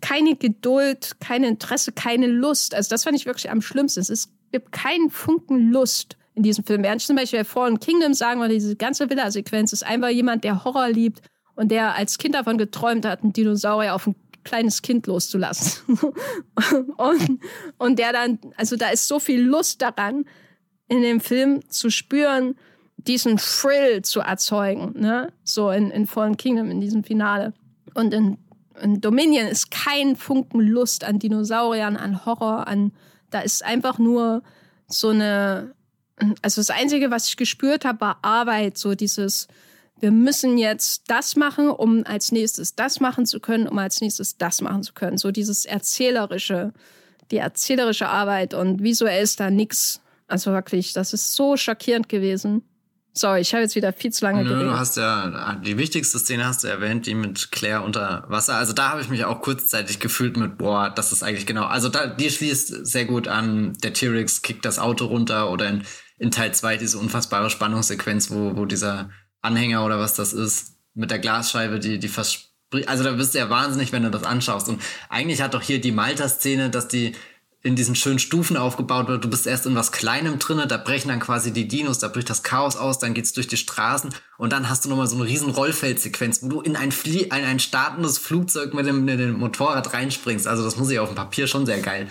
keine Geduld, kein Interesse, keine Lust. Also das fand ich wirklich am schlimmsten. Es gibt keinen Funken Lust in diesem Film. Während zum Beispiel Fallen Kingdom sagen würde, diese ganze Villa-Sequenz ist einfach jemand, der Horror liebt und der als Kind davon geträumt hat, einen Dinosaurier auf ein kleines Kind loszulassen. und, und der dann, also da ist so viel Lust daran, in dem Film zu spüren, diesen Thrill zu erzeugen, ne? So in, in Fallen Kingdom, in diesem Finale. Und in, in Dominion ist kein Funken Lust an Dinosauriern, an Horror, an, da ist einfach nur so eine, also das Einzige, was ich gespürt habe, war Arbeit, so dieses, wir müssen jetzt das machen, um als nächstes das machen zu können, um als nächstes das machen zu können. So dieses erzählerische, die erzählerische Arbeit und visuell ist da nichts also wirklich, das ist so schockierend gewesen. Sorry, ich habe jetzt wieder viel zu lange geredet. Du hast ja die wichtigste Szene hast du erwähnt, die mit Claire unter Wasser. Also da habe ich mich auch kurzzeitig gefühlt mit, boah, das ist eigentlich genau. Also da, die schließt sehr gut an, der T-Rex kickt das Auto runter oder in, in Teil 2 diese unfassbare Spannungssequenz, wo, wo dieser Anhänger oder was das ist, mit der Glasscheibe, die, die verspricht. Also da bist du ja wahnsinnig, wenn du das anschaust. Und eigentlich hat doch hier die Malta-Szene, dass die in diesen schönen Stufen aufgebaut wird. Du bist erst in was Kleinem drinne, da brechen dann quasi die Dinos, da bricht das Chaos aus, dann geht's durch die Straßen und dann hast du nochmal so eine riesen Rollfeldsequenz, wo du in ein, Flie in ein startendes Flugzeug mit dem, mit dem Motorrad reinspringst. Also das muss ich auf dem Papier schon sehr geil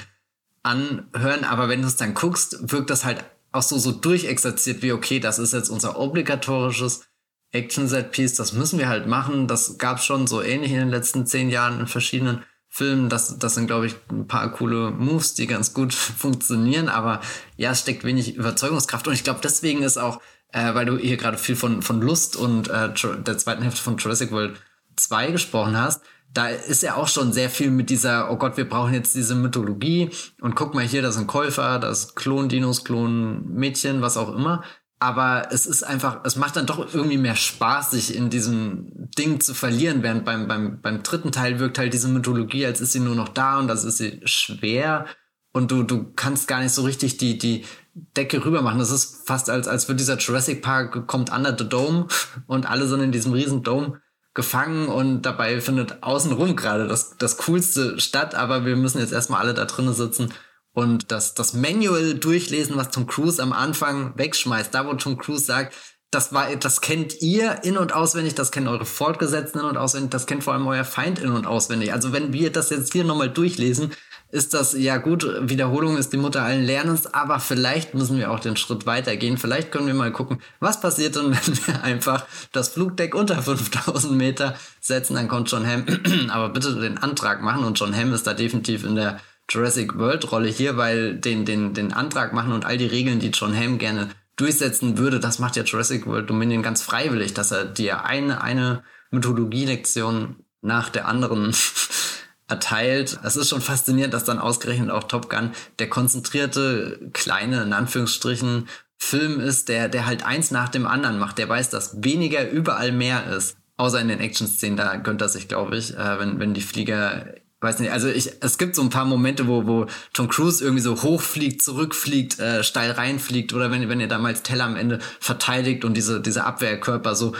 anhören, aber wenn du es dann guckst, wirkt das halt auch so, so durchexerziert wie, okay, das ist jetzt unser obligatorisches Action-Set-Piece, das müssen wir halt machen. Das gab es schon so ähnlich in den letzten zehn Jahren in verschiedenen Filmen. Das, das sind, glaube ich, ein paar coole Moves, die ganz gut funktionieren, aber ja, es steckt wenig Überzeugungskraft und ich glaube, deswegen ist auch, äh, weil du hier gerade viel von, von Lust und äh, der zweiten Hälfte von Jurassic World 2 gesprochen hast, da ist ja auch schon sehr viel mit dieser, oh Gott, wir brauchen jetzt diese Mythologie und guck mal hier, das sind Käufer, das Klon-Dinos, Klon-Mädchen, was auch immer. Aber es ist einfach, es macht dann doch irgendwie mehr Spaß, sich in diesem Ding zu verlieren, während beim, beim, beim dritten Teil wirkt halt diese Mythologie, als ist sie nur noch da und das ist sie schwer und du, du kannst gar nicht so richtig die, die Decke rüber machen. Das ist fast als, als würde dieser Jurassic Park kommt under the Dome und alle sind in diesem riesen Dome gefangen und dabei findet außenrum gerade das, das Coolste statt, aber wir müssen jetzt erstmal alle da drinnen sitzen und das, das Manual durchlesen, was Tom Cruise am Anfang wegschmeißt. Da, wo Tom Cruise sagt, das war, das kennt ihr in- und auswendig, das kennen eure Fortgesetzten in- und auswendig, das kennt vor allem euer Feind in- und auswendig. Also wenn wir das jetzt hier nochmal durchlesen, ist das, ja gut, Wiederholung ist die Mutter allen Lernens, aber vielleicht müssen wir auch den Schritt weitergehen. Vielleicht können wir mal gucken, was passiert denn, wenn wir einfach das Flugdeck unter 5000 Meter setzen, dann kommt John Hamm, aber bitte den Antrag machen und John Hamm ist da definitiv in der Jurassic World Rolle hier, weil den, den, den Antrag machen und all die Regeln, die John Hamm gerne durchsetzen würde, das macht ja Jurassic World Dominion ganz freiwillig, dass er dir eine, eine Mythologie-Lektion nach der anderen erteilt. Es ist schon faszinierend, dass dann ausgerechnet auch Top Gun der konzentrierte, kleine, in Anführungsstrichen, Film ist, der, der halt eins nach dem anderen macht. Der weiß, dass weniger überall mehr ist. Außer in den Action-Szenen, da gönnt er sich, glaube ich, äh, wenn, wenn die Flieger weiß nicht, also ich, es gibt so ein paar Momente, wo, wo Tom Cruise irgendwie so hochfliegt, zurückfliegt, äh, steil reinfliegt oder wenn, wenn ihr damals Teller am Ende verteidigt und diese, diese Abwehrkörper so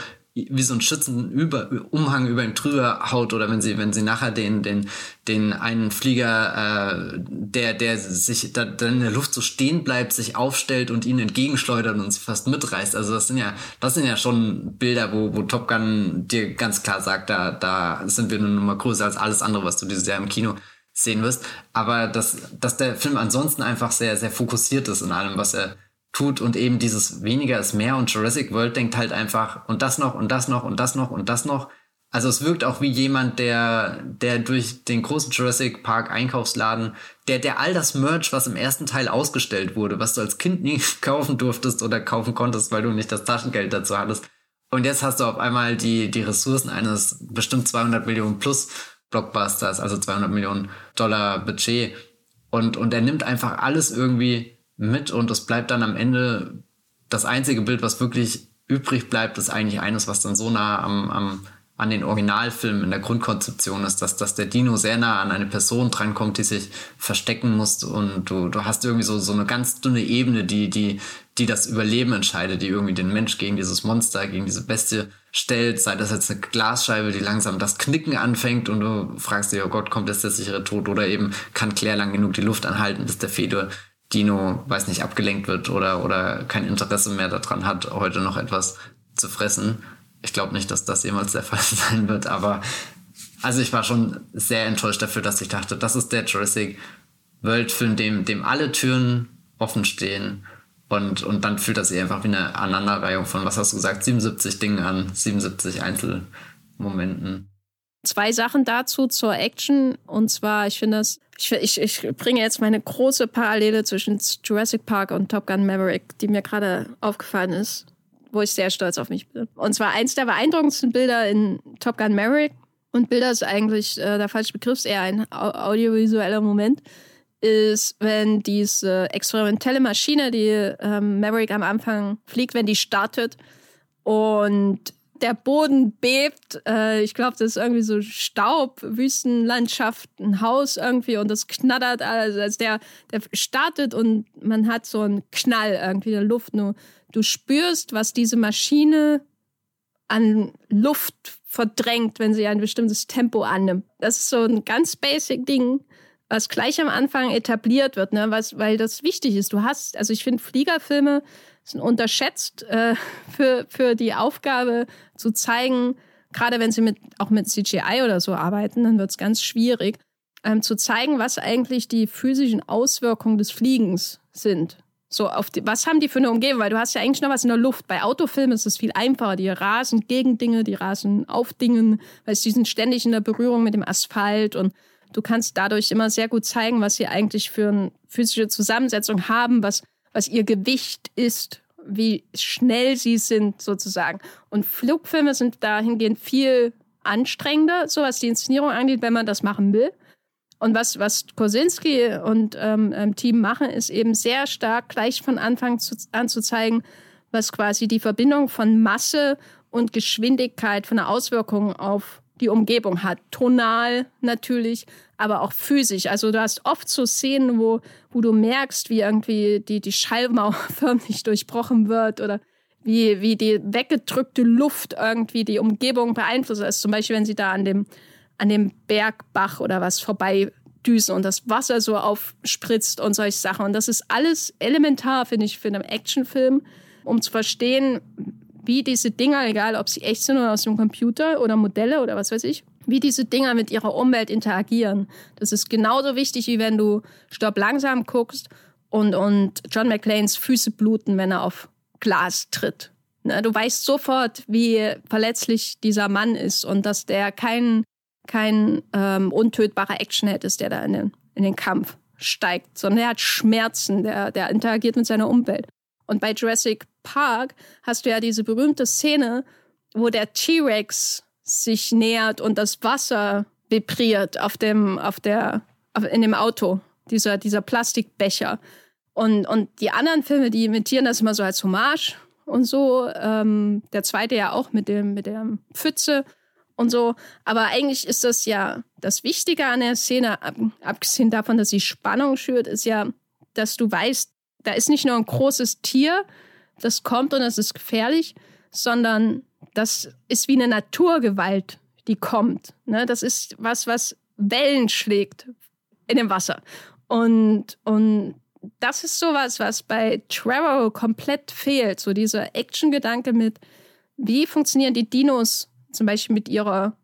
wie so ein Schützen über, Umhang über ihm drüber haut oder wenn sie, wenn sie nachher den, den, den einen Flieger, äh, der, der sich da, dann in der Luft so stehen bleibt, sich aufstellt und ihn entgegenschleudert und sie fast mitreißt. Also das sind ja, das sind ja schon Bilder, wo, wo Top Gun dir ganz klar sagt, da, da sind wir eine Nummer größer als alles andere, was du dieses Jahr im Kino sehen wirst. Aber dass, dass der Film ansonsten einfach sehr, sehr fokussiert ist in allem, was er tut und eben dieses weniger ist mehr und Jurassic World denkt halt einfach und das noch und das noch und das noch und das noch. Also es wirkt auch wie jemand, der, der durch den großen Jurassic Park Einkaufsladen, der, der all das Merch, was im ersten Teil ausgestellt wurde, was du als Kind nie kaufen durftest oder kaufen konntest, weil du nicht das Taschengeld dazu hattest. Und jetzt hast du auf einmal die, die Ressourcen eines bestimmt 200 Millionen plus Blockbusters, also 200 Millionen Dollar Budget. Und, und er nimmt einfach alles irgendwie mit und es bleibt dann am Ende das einzige Bild, was wirklich übrig bleibt, ist eigentlich eines, was dann so nah am, am, an den Originalfilm in der Grundkonzeption ist, dass, dass der Dino sehr nah an eine Person drankommt, die sich verstecken muss und du, du hast irgendwie so, so eine ganz dünne Ebene, die, die, die das Überleben entscheidet, die irgendwie den Mensch gegen dieses Monster, gegen diese Bestie stellt, sei das jetzt eine Glasscheibe, die langsam das Knicken anfängt und du fragst dir, oh Gott, kommt jetzt der sichere Tod oder eben kann Claire lang genug die Luft anhalten, bis der Fedor Dino, weiß nicht, abgelenkt wird oder, oder kein Interesse mehr daran hat, heute noch etwas zu fressen. Ich glaube nicht, dass das jemals der Fall sein wird, aber also ich war schon sehr enttäuscht dafür, dass ich dachte, das ist der Jurassic World Film, dem, dem alle Türen offen stehen und, und dann fühlt das sich einfach wie eine Aneinanderreihung von, was hast du gesagt, 77 Dingen an, 77 Einzelmomenten. Zwei Sachen dazu zur Action. Und zwar, ich finde das, ich, ich, ich bringe jetzt meine große Parallele zwischen Jurassic Park und Top Gun Maverick, die mir gerade aufgefallen ist, wo ich sehr stolz auf mich bin. Und zwar eins der beeindruckendsten Bilder in Top Gun Maverick. Und Bilder ist eigentlich äh, der falsche Begriff, ist eher ein audiovisueller Moment ist, wenn diese experimentelle Maschine, die ähm, Maverick am Anfang fliegt, wenn die startet und der Boden bebt. Äh, ich glaube, das ist irgendwie so Staub, Wüstenlandschaft, ein Haus irgendwie und das knattert. Also, also der, der startet und man hat so einen Knall irgendwie in der Luft. Nur du spürst, was diese Maschine an Luft verdrängt, wenn sie ein bestimmtes Tempo annimmt. Das ist so ein ganz basic Ding, was gleich am Anfang etabliert wird, ne? was, weil das wichtig ist. Du hast, also ich finde Fliegerfilme sind unterschätzt äh, für, für die Aufgabe zu zeigen, gerade wenn sie mit, auch mit CGI oder so arbeiten, dann wird es ganz schwierig, ähm, zu zeigen, was eigentlich die physischen Auswirkungen des Fliegens sind. So, auf die, was haben die für eine Umgebung? Weil du hast ja eigentlich noch was in der Luft. Bei Autofilmen ist es viel einfacher. Die rasen gegen Dinge, die rasen auf Dingen, weil sie sind ständig in der Berührung mit dem Asphalt und du kannst dadurch immer sehr gut zeigen, was sie eigentlich für eine physische Zusammensetzung haben, was, was ihr Gewicht ist, wie schnell sie sind sozusagen. Und Flugfilme sind dahingehend viel anstrengender, so was die Inszenierung angeht, wenn man das machen will. Und was, was Kosinski und ähm, ähm, Team machen, ist eben sehr stark gleich von Anfang zu, an zu zeigen, was quasi die Verbindung von Masse und Geschwindigkeit von der Auswirkung auf die Umgebung hat. Tonal natürlich, aber auch physisch. Also du hast oft so Szenen, wo, wo du merkst, wie irgendwie die, die Schallmauer förmlich durchbrochen wird oder wie, wie die weggedrückte Luft irgendwie die Umgebung beeinflusst. Also zum Beispiel, wenn sie da an dem an dem Bergbach oder was vorbei düsen und das Wasser so aufspritzt und solche Sachen. Und das ist alles elementar, finde ich, für einen Actionfilm, um zu verstehen, wie diese Dinger, egal ob sie echt sind oder aus dem Computer oder Modelle oder was weiß ich, wie diese Dinger mit ihrer Umwelt interagieren. Das ist genauso wichtig, wie wenn du Stopp langsam guckst und, und John McClanes Füße bluten, wenn er auf Glas tritt. Ne, du weißt sofort, wie verletzlich dieser Mann ist und dass der keinen kein ähm, untötbarer Actionhead ist, der da in den, in den Kampf steigt, sondern er hat Schmerzen, der, der interagiert mit seiner Umwelt. Und bei Jurassic Park hast du ja diese berühmte Szene, wo der T-Rex sich nähert und das Wasser vibriert auf dem, auf der, auf, in dem Auto, dieser, dieser Plastikbecher. Und, und die anderen Filme, die imitieren das immer so als Hommage und so. Ähm, der zweite ja auch mit dem, mit der Pfütze und so. Aber eigentlich ist das ja das Wichtige an der Szene, abgesehen davon, dass sie Spannung schürt, ist ja, dass du weißt, da ist nicht nur ein großes Tier, das kommt und das ist gefährlich, sondern das ist wie eine Naturgewalt, die kommt. Ne? Das ist was, was Wellen schlägt in dem Wasser. Und, und das ist sowas, was bei Trevor komplett fehlt. So dieser Action-Gedanke mit, wie funktionieren die Dinos zum Beispiel mit ihrer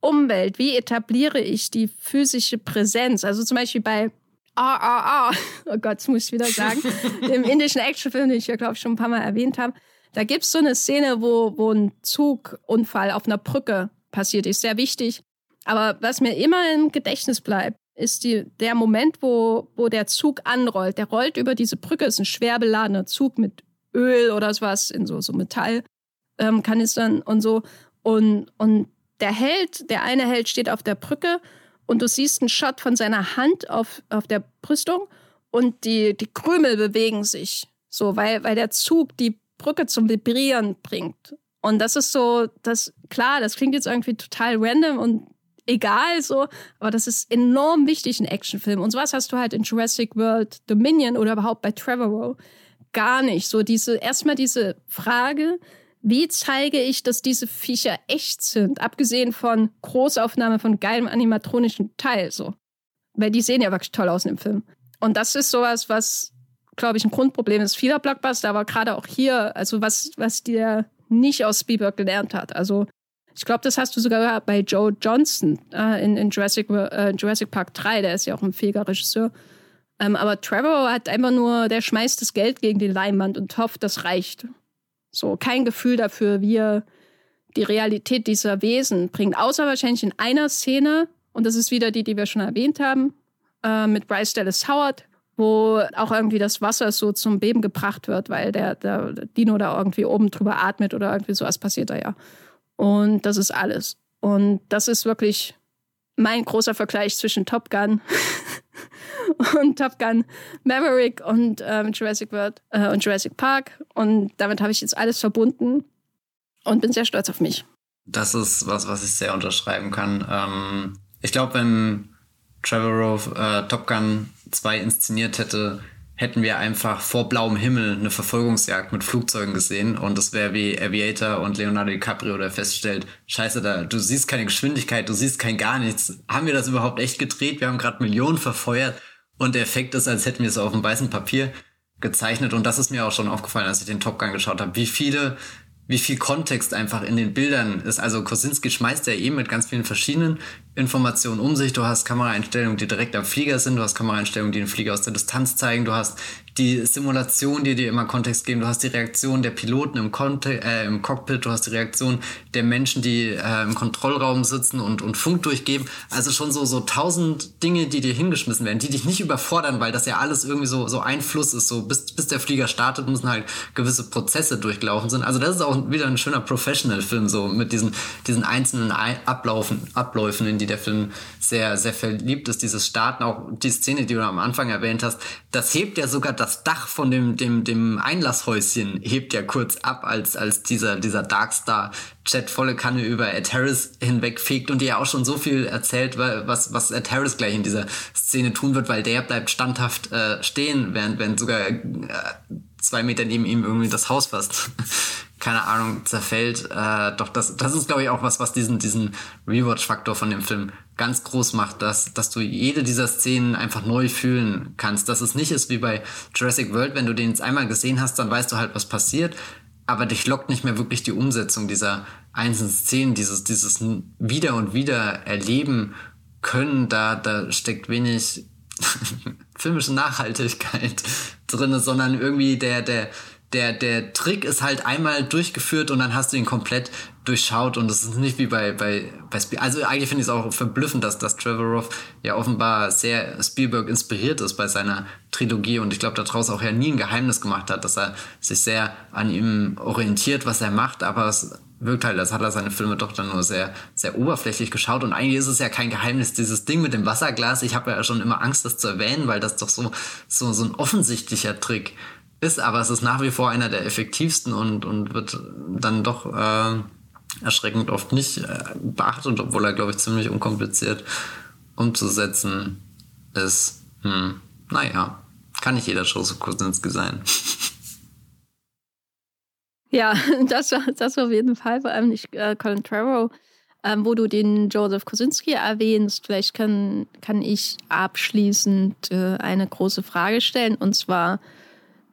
Umwelt? Wie etabliere ich die physische Präsenz? Also zum Beispiel bei RRR, oh Gott, das muss ich wieder sagen, dem indischen Actionfilm, den ich ja, glaube ich, schon ein paar Mal erwähnt habe. Da gibt es so eine Szene, wo, wo ein Zugunfall auf einer Brücke passiert ist. Sehr wichtig. Aber was mir immer im Gedächtnis bleibt, ist die, der Moment, wo, wo der Zug anrollt. Der rollt über diese Brücke, ist ein schwer beladener Zug mit Öl oder sowas in so, so Metallkanistern ähm, und so. Und, und der Held, der eine Held steht auf der Brücke und du siehst einen Shot von seiner Hand auf, auf der Brüstung und die, die Krümel bewegen sich. So, weil, weil der Zug die Brücke zum Vibrieren bringt. Und das ist so, das, klar, das klingt jetzt irgendwie total random und egal so, aber das ist enorm wichtig in Actionfilmen. Und sowas hast du halt in Jurassic World Dominion oder überhaupt bei Trevorrow gar nicht. So diese, erstmal diese Frage, wie zeige ich, dass diese Viecher echt sind? Abgesehen von Großaufnahme von geilem animatronischen Teil, so. Weil die sehen ja wirklich toll aus in dem Film. Und das ist sowas, was, glaube ich, ein Grundproblem ist vieler Blockbuster, aber gerade auch hier, also was, was der nicht aus Spielberg gelernt hat. Also, ich glaube, das hast du sogar bei Joe Johnson äh, in, in Jurassic, äh, Jurassic Park 3, der ist ja auch ein fähiger Regisseur. Ähm, aber Trevor hat einfach nur, der schmeißt das Geld gegen die Leinwand und hofft, das reicht. So kein Gefühl dafür, wie er die Realität dieser Wesen bringt. Außer wahrscheinlich in einer Szene, und das ist wieder die, die wir schon erwähnt haben, äh, mit Bryce Dallas Howard, wo auch irgendwie das Wasser so zum Beben gebracht wird, weil der, der Dino da irgendwie oben drüber atmet oder irgendwie sowas passiert da ja. Und das ist alles. Und das ist wirklich mein großer Vergleich zwischen Top Gun und Top Gun Maverick und ähm, Jurassic World äh, und Jurassic Park. Und damit habe ich jetzt alles verbunden und bin sehr stolz auf mich. Das ist was, was ich sehr unterschreiben kann. Ähm, ich glaube, wenn Trevorrow äh, Top Gun 2 inszeniert hätte, hätten wir einfach vor blauem Himmel eine Verfolgungsjagd mit Flugzeugen gesehen und das wäre wie Aviator und Leonardo DiCaprio, der feststellt, scheiße, da, du siehst keine Geschwindigkeit, du siehst kein gar nichts. Haben wir das überhaupt echt gedreht? Wir haben gerade Millionen verfeuert und der Effekt ist, als hätten wir es auf dem weißen Papier gezeichnet. Und das ist mir auch schon aufgefallen, als ich den Top Gun geschaut habe, wie viele wie viel Kontext einfach in den Bildern ist. Also Kosinski schmeißt ja eben mit ganz vielen verschiedenen Informationen um sich. Du hast Kameraeinstellungen, die direkt am Flieger sind, du hast Kameraeinstellungen, die den Flieger aus der Distanz zeigen, du hast die Simulation, die dir immer Kontext geben, du hast die Reaktion der Piloten im, Conte äh, im Cockpit, du hast die Reaktion der Menschen, die äh, im Kontrollraum sitzen und, und Funk durchgeben. Also schon so, so tausend Dinge, die dir hingeschmissen werden, die dich nicht überfordern, weil das ja alles irgendwie so, so ein ist. So bis, bis der Flieger startet, müssen halt gewisse Prozesse durchlaufen sind. Also das ist auch wieder ein schöner Professional-Film, so mit diesen, diesen einzelnen Ablaufen, Abläufen, in die der Film sehr, sehr verliebt ist. Dieses Starten, auch die Szene, die du am Anfang erwähnt hast, das hebt ja sogar das Dach von dem, dem, dem Einlasshäuschen, hebt ja kurz ab, als, als dieser, dieser Darkstar Chat volle Kanne über Ed Harris hinwegfegt und dir ja auch schon so viel erzählt, was, was Ed Harris gleich in dieser Szene tun wird, weil der bleibt standhaft äh, stehen, während, während sogar äh, zwei Meter neben ihm irgendwie das Haus fast keine Ahnung, zerfällt. Äh, doch das, das ist, glaube ich, auch was, was diesen, diesen Rewatch-Faktor von dem Film ganz groß macht, dass, dass du jede dieser Szenen einfach neu fühlen kannst. Dass es nicht ist wie bei Jurassic World, wenn du den jetzt einmal gesehen hast, dann weißt du halt, was passiert. Aber dich lockt nicht mehr wirklich die Umsetzung dieser einzelnen Szenen, dieses, dieses wieder und wieder erleben können. Da, da steckt wenig filmische Nachhaltigkeit drin, sondern irgendwie der, der, der, der Trick ist halt einmal durchgeführt und dann hast du ihn komplett durchschaut und es ist nicht wie bei, bei, bei Spielberg. Also eigentlich finde ich es auch verblüffend, dass, dass Trevor Roth ja offenbar sehr Spielberg inspiriert ist bei seiner Trilogie und ich glaube, daraus auch ja nie ein Geheimnis gemacht hat, dass er sich sehr an ihm orientiert, was er macht, aber es wirkt halt, als hat er seine Filme doch dann nur sehr, sehr oberflächlich geschaut. Und eigentlich ist es ja kein Geheimnis, dieses Ding mit dem Wasserglas. Ich habe ja schon immer Angst, das zu erwähnen, weil das doch so, so, so ein offensichtlicher Trick ist, aber es ist nach wie vor einer der effektivsten und, und wird dann doch äh, erschreckend oft nicht äh, beachtet, obwohl er, glaube ich, ziemlich unkompliziert umzusetzen ist. Hm. Naja, kann nicht jeder Joseph Kosinski sein. Ja, das, das auf jeden Fall, vor allem nicht äh, Colin Trevorrow. Ähm, wo du den Joseph Kosinski erwähnst, vielleicht kann, kann ich abschließend äh, eine große Frage stellen. Und zwar,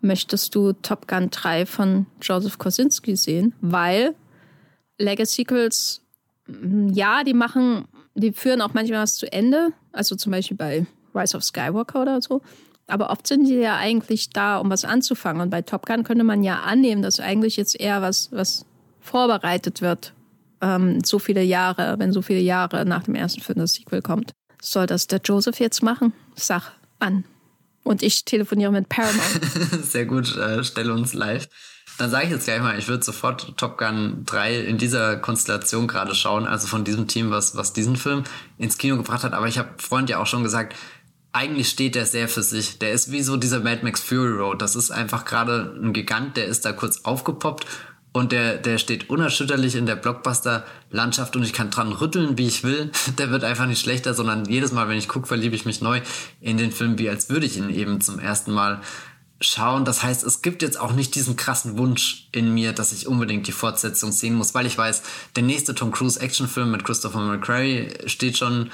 möchtest du Top Gun 3 von Joseph Kosinski sehen, weil Legacy-Sequels, mm, ja, die machen, die führen auch manchmal was zu Ende, also zum Beispiel bei Rise of Skywalker oder so. Aber oft sind die ja eigentlich da, um was anzufangen. Und bei Top Gun könnte man ja annehmen, dass eigentlich jetzt eher was, was vorbereitet wird. Ähm, so viele Jahre, wenn so viele Jahre nach dem ersten Film das Sequel kommt. Soll das der Joseph jetzt machen? Sag an. Und ich telefoniere mit Paramount. Sehr gut, äh, stelle uns live. Dann sage ich jetzt gleich mal, ich würde sofort Top Gun 3 in dieser Konstellation gerade schauen, also von diesem Team, was, was diesen Film ins Kino gebracht hat. Aber ich habe Freund ja auch schon gesagt, eigentlich steht der sehr für sich. Der ist wie so dieser Mad Max Fury Road. Das ist einfach gerade ein Gigant, der ist da kurz aufgepoppt und der, der steht unerschütterlich in der Blockbuster-Landschaft und ich kann dran rütteln, wie ich will. Der wird einfach nicht schlechter, sondern jedes Mal, wenn ich gucke, verliebe ich mich neu in den Film, wie als würde ich ihn eben zum ersten Mal schauen. Das heißt, es gibt jetzt auch nicht diesen krassen Wunsch in mir, dass ich unbedingt die Fortsetzung sehen muss, weil ich weiß, der nächste Tom Cruise Actionfilm mit Christopher McQuarrie steht schon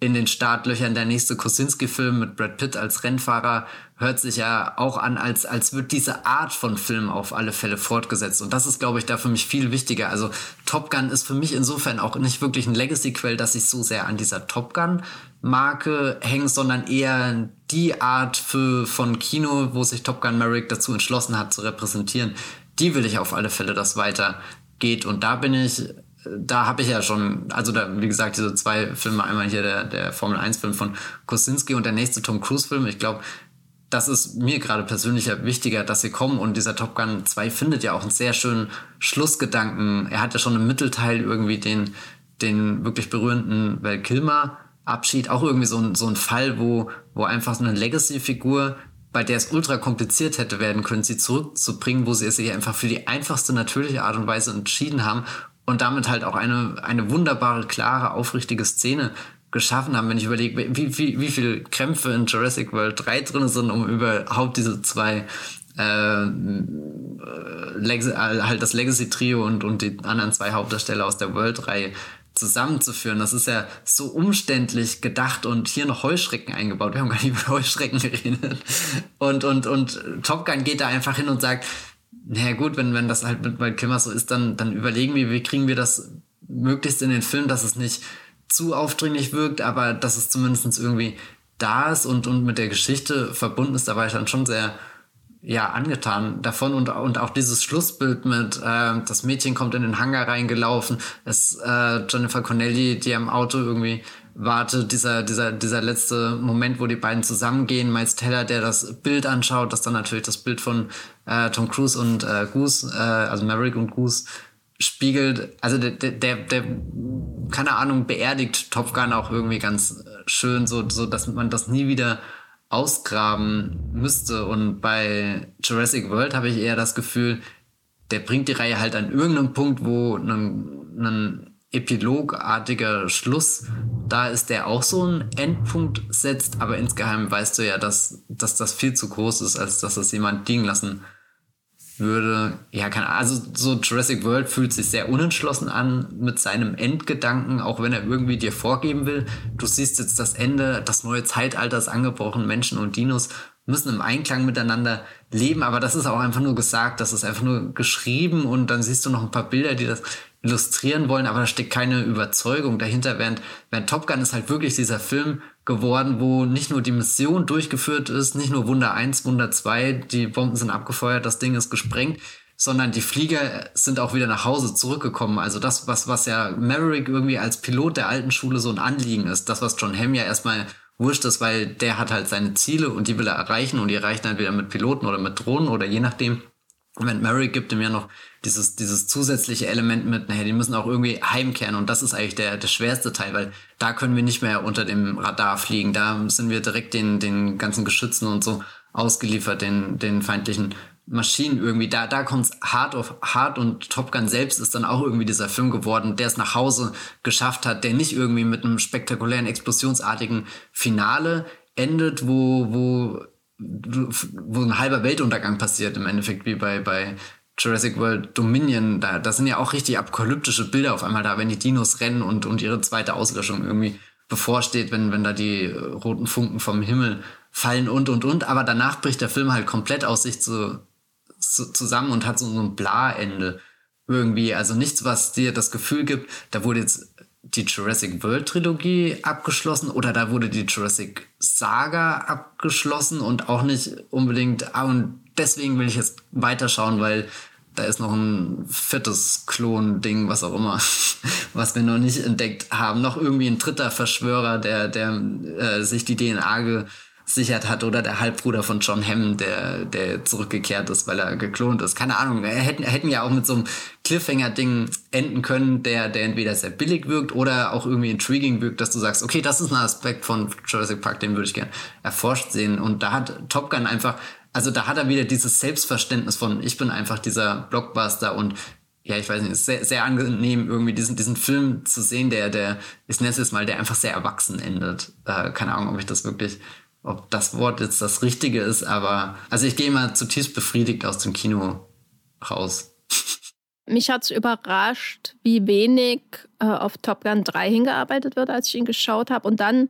in den Startlöchern. Der nächste Kosinski-Film mit Brad Pitt als Rennfahrer hört sich ja auch an, als, als wird diese Art von Film auf alle Fälle fortgesetzt. Und das ist, glaube ich, da für mich viel wichtiger. Also Top Gun ist für mich insofern auch nicht wirklich ein Legacy-Quell, dass ich so sehr an dieser Top Gun-Marke hänge, sondern eher die Art für, von Kino, wo sich Top Gun Merrick dazu entschlossen hat zu repräsentieren. Die will ich auf alle Fälle, dass weitergeht. Und da bin ich da habe ich ja schon, also da, wie gesagt, diese zwei Filme, einmal hier der, der Formel 1-Film von Kosinski und der nächste Tom Cruise-Film. Ich glaube, das ist mir gerade persönlich ja wichtiger, dass sie kommen und dieser Top Gun 2 findet ja auch einen sehr schönen Schlussgedanken. Er hat ja schon im Mittelteil irgendwie den, den wirklich berührenden Val Kilmer Abschied, auch irgendwie so ein, so ein Fall, wo, wo einfach so eine Legacy-Figur bei der es ultra kompliziert hätte werden können, sie zurückzubringen, wo sie es sich einfach für die einfachste natürliche Art und Weise entschieden haben und damit halt auch eine, eine wunderbare, klare, aufrichtige Szene geschaffen haben, wenn ich überlege, wie, wie, wie viele Krämpfe in Jurassic World 3 drin sind, um überhaupt diese zwei äh, Legacy, halt das Legacy-Trio und, und die anderen zwei Hauptdarsteller aus der World-Reihe zusammenzuführen. Das ist ja so umständlich gedacht und hier noch Heuschrecken eingebaut. Wir haben gar nicht über Heuschrecken geredet. Und, und, und Top Gun geht da einfach hin und sagt, naja gut, wenn, wenn das halt mit Val Kilmer so ist, dann, dann überlegen wir, wie kriegen wir das möglichst in den Film, dass es nicht zu aufdringlich wirkt, aber dass es zumindest irgendwie da ist und, und mit der Geschichte verbunden ist, da war ich dann schon sehr ja, angetan davon. Und, und auch dieses Schlussbild mit, äh, das Mädchen kommt in den Hangar reingelaufen, es, äh, Jennifer Connelly, die am Auto irgendwie wartet, dieser, dieser, dieser letzte Moment, wo die beiden zusammengehen, Miles Teller, der das Bild anschaut, das dann natürlich das Bild von äh, Tom Cruise und äh, Goose, äh, also Maverick und Goose spiegelt, also der, der, der, keine Ahnung, beerdigt Top Gun auch irgendwie ganz schön, so, so dass man das nie wieder ausgraben müsste. Und bei Jurassic World habe ich eher das Gefühl, der bringt die Reihe halt an irgendeinem Punkt, wo ein epilogartiger Schluss. Da ist, der auch so einen Endpunkt setzt, aber insgeheim weißt du ja, dass, dass das viel zu groß ist, als dass das jemand liegen lassen würde, ja, keine Ahnung, also so Jurassic World fühlt sich sehr unentschlossen an mit seinem Endgedanken, auch wenn er irgendwie dir vorgeben will, du siehst jetzt das Ende, das neue Zeitalter ist angebrochen, Menschen und Dinos müssen im Einklang miteinander leben, aber das ist auch einfach nur gesagt, das ist einfach nur geschrieben und dann siehst du noch ein paar Bilder, die das illustrieren wollen, aber da steckt keine Überzeugung dahinter, während, während Top Gun ist halt wirklich dieser Film geworden, wo nicht nur die Mission durchgeführt ist, nicht nur Wunder 1, Wunder 2, die Bomben sind abgefeuert, das Ding ist gesprengt, sondern die Flieger sind auch wieder nach Hause zurückgekommen. Also das, was, was ja Maverick irgendwie als Pilot der alten Schule so ein Anliegen ist, das, was John Hamm ja erstmal wurscht ist, weil der hat halt seine Ziele und die will er erreichen und die erreicht er entweder mit Piloten oder mit Drohnen oder je nachdem. Und Maverick gibt ihm ja noch dieses, dieses zusätzliche Element mit, naja, die müssen auch irgendwie heimkehren und das ist eigentlich der, der schwerste Teil, weil da können wir nicht mehr unter dem Radar fliegen. Da sind wir direkt den, den ganzen Geschützen und so ausgeliefert, den, den feindlichen Maschinen irgendwie. Da, da kommt's hart auf hart und Top Gun selbst ist dann auch irgendwie dieser Film geworden, der es nach Hause geschafft hat, der nicht irgendwie mit einem spektakulären, explosionsartigen Finale endet, wo, wo wo ein halber Weltuntergang passiert im Endeffekt, wie bei, bei Jurassic World Dominion, da, da sind ja auch richtig apokalyptische Bilder auf einmal da, wenn die Dinos rennen und, und ihre zweite Auslöschung irgendwie bevorsteht, wenn, wenn da die roten Funken vom Himmel fallen und, und, und. Aber danach bricht der Film halt komplett aus sich zu, zu, zusammen und hat so, so ein Bla-Ende irgendwie. Also nichts, was dir das Gefühl gibt, da wurde jetzt die Jurassic World Trilogie abgeschlossen oder da wurde die Jurassic Saga abgeschlossen und auch nicht unbedingt, ah, und deswegen will ich jetzt weiterschauen, weil da ist noch ein viertes Klon-Ding, was auch immer, was wir noch nicht entdeckt haben. Noch irgendwie ein dritter Verschwörer, der, der äh, sich die DNA gesichert hat oder der Halbbruder von John Hamm, der, der zurückgekehrt ist, weil er geklont ist. Keine Ahnung. Er hätten, hätten ja auch mit so einem Cliffhanger-Ding enden können, der, der entweder sehr billig wirkt oder auch irgendwie intriguing wirkt, dass du sagst, okay, das ist ein Aspekt von Jurassic Park, den würde ich gerne erforscht sehen. Und da hat Top Gun einfach also da hat er wieder dieses Selbstverständnis von, ich bin einfach dieser Blockbuster und ja, ich weiß nicht, ist sehr, sehr angenehm, irgendwie diesen, diesen Film zu sehen, der, der, ich nenne es jetzt mal, der einfach sehr erwachsen endet. Äh, keine Ahnung, ob ich das wirklich, ob das Wort jetzt das Richtige ist, aber also ich gehe mal zutiefst befriedigt aus dem Kino raus. Mich hat es überrascht, wie wenig äh, auf Top Gun 3 hingearbeitet wird, als ich ihn geschaut habe. Und dann